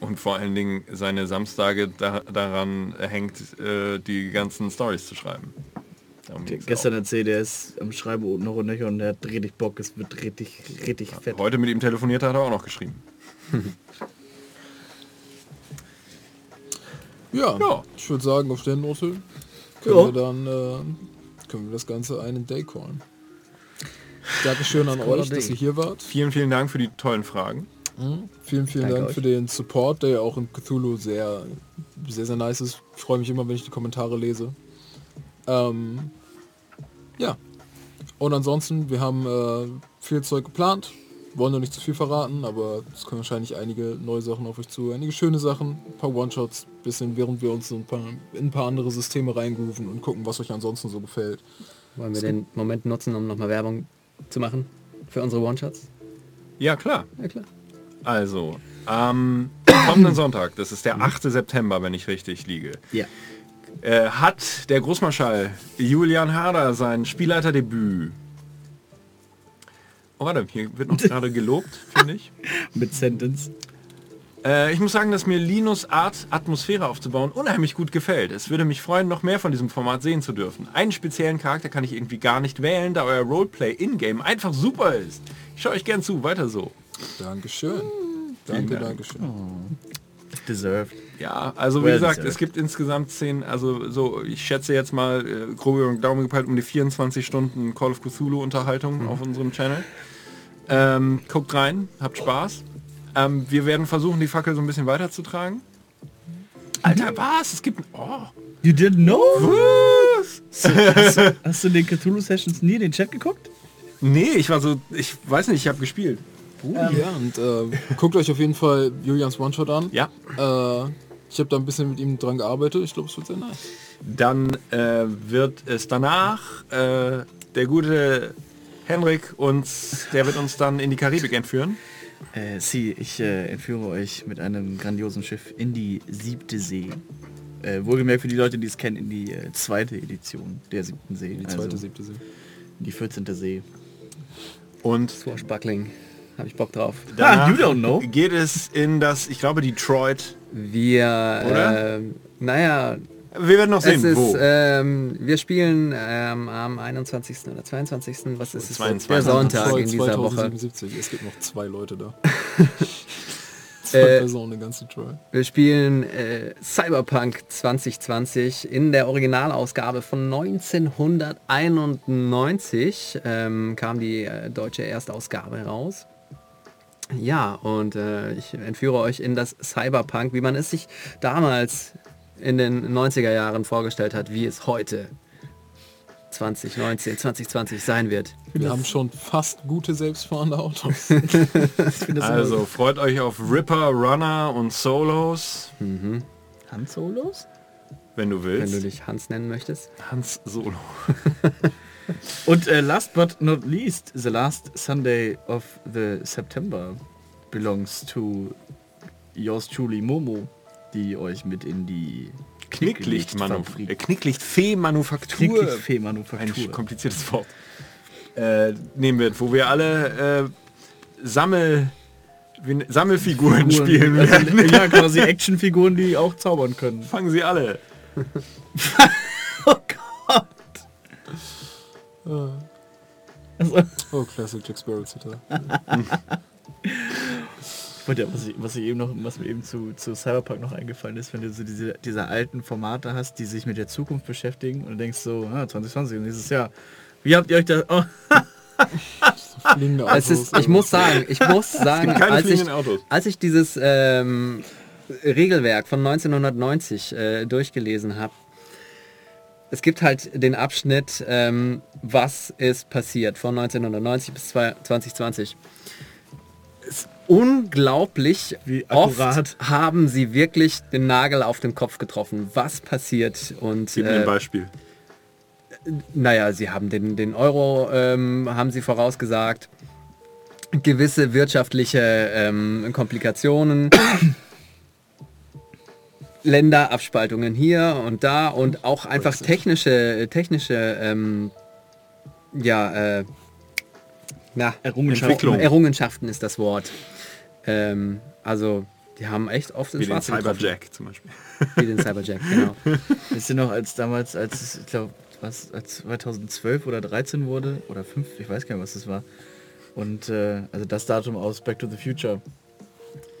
Und vor allen Dingen seine Samstage da, daran hängt, äh, die ganzen Stories zu schreiben. Der gestern erzählt, er ist am Schreiben und noch und nöcher und er hat richtig Bock, es wird richtig, richtig auch. fett. Heute mit ihm telefoniert hat er auch noch geschrieben. Ja, Ja. ich würde sagen, auf der Note können Ja. wir dann äh, können wir das Ganze einen Day callen. Dankeschön an euch, dass ihr hier wart. Vielen, vielen Dank für die tollen Fragen. Vielen, vielen Danke Dank euch. für den Support, der ja auch in Cthulhu sehr, sehr, sehr nice ist. Ich freue mich immer, wenn ich die Kommentare lese. Ähm, ja. Und ansonsten, wir haben äh, viel Zeug geplant. Wollen noch nicht zu viel verraten, aber es kommen wahrscheinlich einige neue Sachen auf euch zu. Einige schöne Sachen, ein paar One-Shots, bisschen während wir uns ein paar, in ein paar andere Systeme reingrooven und gucken, was euch ansonsten so gefällt. Wollen wir den Moment nutzen, um nochmal Werbung zu machen für unsere One-Shots? Ja, klar. Ja klar. Also, am kommenden Sonntag, das ist der 8. September, wenn ich richtig liege, Ja. Äh, hat der Großmarschall Julian Harder sein Spielleiterdebüt. Oh, warte, hier wird noch gerade gelobt, finde ich. Mit Sentence. Äh, ich muss sagen, dass mir Linus Art, Atmosphäre aufzubauen, unheimlich gut gefällt. Es würde mich freuen, noch mehr von diesem Format sehen zu dürfen. Einen speziellen Charakter kann ich irgendwie gar nicht wählen, da euer Roleplay in-game einfach super ist. Ich schaue euch gern zu, weiter so. Dankeschön. Danke, Dank. Dankeschön. Deserved. Ja, also wie Well gesagt, deserved. es gibt insgesamt zehn, also so, ich schätze jetzt mal äh, grob über den Daumen gepeilt um die 24 Stunden Call of Cthulhu Unterhaltung auf unserem Channel. Ähm, guckt rein, habt Spaß. Ähm, wir werden versuchen, die Fackel so ein bisschen weiterzutragen. Alter, was? Es gibt... Oh. You didn't know? Was? Hast, du- hast du den Cthulhu Sessions nie in den Chat geguckt? Nee, ich war so... Ich weiß nicht, ich habe gespielt. Ja, und äh, guckt euch auf jeden Fall Julians One-Shot an. Ja. Äh, ich habe da ein bisschen mit ihm dran gearbeitet. Ich glaube, es wird sehr nice. Dann äh, wird es danach äh, der gute Henrik uns, der wird uns dann in die Karibik entführen. Äh, Sie, ich äh, entführe euch mit einem grandiosen Schiff in die siebte See. Äh, wohlgemerkt für die Leute, die es kennen, in die äh, zweite Edition der siebten See. Die zweite, also siebte See. in die 14. See. Und Swashbuckling. Habe ich Bock drauf. Ah, you don't know. geht es in das, ich glaube, Detroit. Wir, ähm, naja, Wir werden noch sehen, es ist, wo. ähm, wir spielen ähm, am 21. oder 22. Was ist es? 22. Der Sonntag Detroit in dieser Woche. 2077. Es gibt noch zwei Leute da. zwei Äh, Personen in ganz Detroit. Wir spielen äh, Cyberpunk 2020 in der Originalausgabe von 1991 ähm, kam die äh, deutsche Erstausgabe raus. Ja, und äh, ich entführe euch in das Cyberpunk, wie man es sich damals in den 90er Jahren vorgestellt hat, wie es heute 2019, 2020 sein wird. Wir haben schon fast gute selbstfahrende Autos. Also freut euch auf Ripper, Runner und Solos, Han Solos? wenn du Wenn willst. du dich Hans nennen möchtest. Hans Solo. Und äh, last but not least, the last Sunday of the September belongs to yours truly Momo, die euch mit in die Knicklicht-Manufaktur. Äh, Knicklicht-Fee-Manufaktur. Ein Knicklichtfee-Manufaktur. kompliziertes Wort. Äh, nehmen wird, wo wir alle äh, Sammel, Sammelfiguren spielen werden. Also, ja, quasi Actionfiguren, die auch zaubern können. Fangen sie alle. Oh Gott. Also, Oh, Classic Jack Sparrow Zitat. und ja, was, ich, was, ich eben noch, was mir eben zu, zu Cyberpunk noch eingefallen ist, wenn du so diese, diese alten Formate hast, die sich mit der Zukunft beschäftigen und du denkst so, ah, 2020 und dieses Jahr. Wie habt ihr euch da... Oh, Fliegende Es Autos. ist, ich muss sagen, ich muss sagen, Keine als ich, als ich dieses ähm, Regelwerk von 1990 äh, durchgelesen habe, es gibt halt den Abschnitt, ähm, was ist passiert von 1990 bis 2020. Es ist unglaublich, Wie oft haben sie wirklich den Nagel auf den Kopf getroffen, was passiert und Gib mir ein äh, Beispiel. naja, sie haben den, den Euro, ähm, haben sie vorausgesagt, gewisse wirtschaftliche ähm, Komplikationen, Länderabspaltungen hier und da und auch einfach technische, technische, ähm, ja, äh, na, Errungenschaften. Errungenschaften ist das Wort. Ähm, also, die haben echt oft Wie ins den Schwarze getroffen. Cyberjack zum Beispiel. Wie den Cyberjack, genau. Wisst ihr noch, als damals, als es, ich glaube, was, als 2012 oder 13 wurde, oder 5, ich weiß gar nicht, was das war. Und äh, also das Datum aus Back to the Future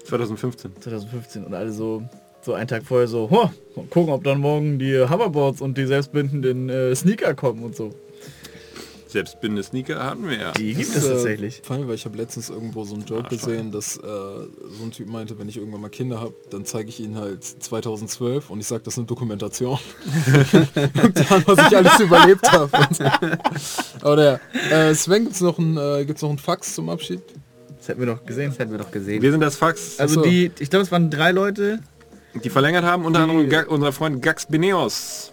2015. 2015 und alle so, so einen Tag vorher so, ho, mal gucken, ob dann morgen die Hoverboards und die selbstbindenden äh, Sneaker kommen und so. Selbstbindende Sneaker hatten wir ja. Die gibt es äh, tatsächlich. Funny, weil ich habe letztens irgendwo so einen Joke gesehen, dass äh, so ein Typ meinte, wenn ich irgendwann mal Kinder habe, dann zeige ich ihnen halt 2012 und ich sage, das ist eine Dokumentation. Guck dir an, was ich alles überlebt habe. Aber der, äh, Sven, gibt's noch ein, äh, gibt's noch ein Fax zum Abschied? Das hätten wir doch gesehen. Das hätten wir doch gesehen. Wir sind das Fax, Also Achso. die, ich glaube, es waren drei Leute. Die verlängert haben, unter anderem unser Freund Gax Beneos.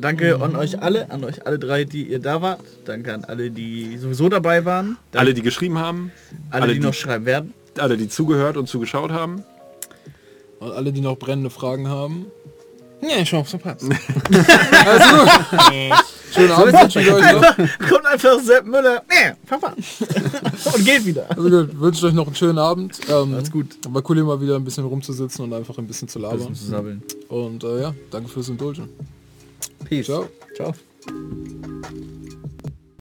Danke an euch alle, an euch alle drei, die ihr da wart. Danke an alle, die sowieso dabei waren. Danke Alle, die geschrieben haben, alle, alle, die die- noch schreiben werden. alle, die zugehört und zugeschaut haben. Und alle, die noch brennende Fragen haben. Ja, ich hoffe, passt. also gut. Schönen Abend wünsche ich euch noch. Kommt einfach Sepp Müller. Nee, Papa. und geht wieder. Also gut, wünsche euch noch einen schönen Abend. Ähm, Alles gut. War cool, hier mal wieder ein bisschen rumzusitzen und einfach ein bisschen zu labern. Bisschen zu sabbeln. Und äh, ja, danke fürs Indulgen. Peace. Ciao. Ciao.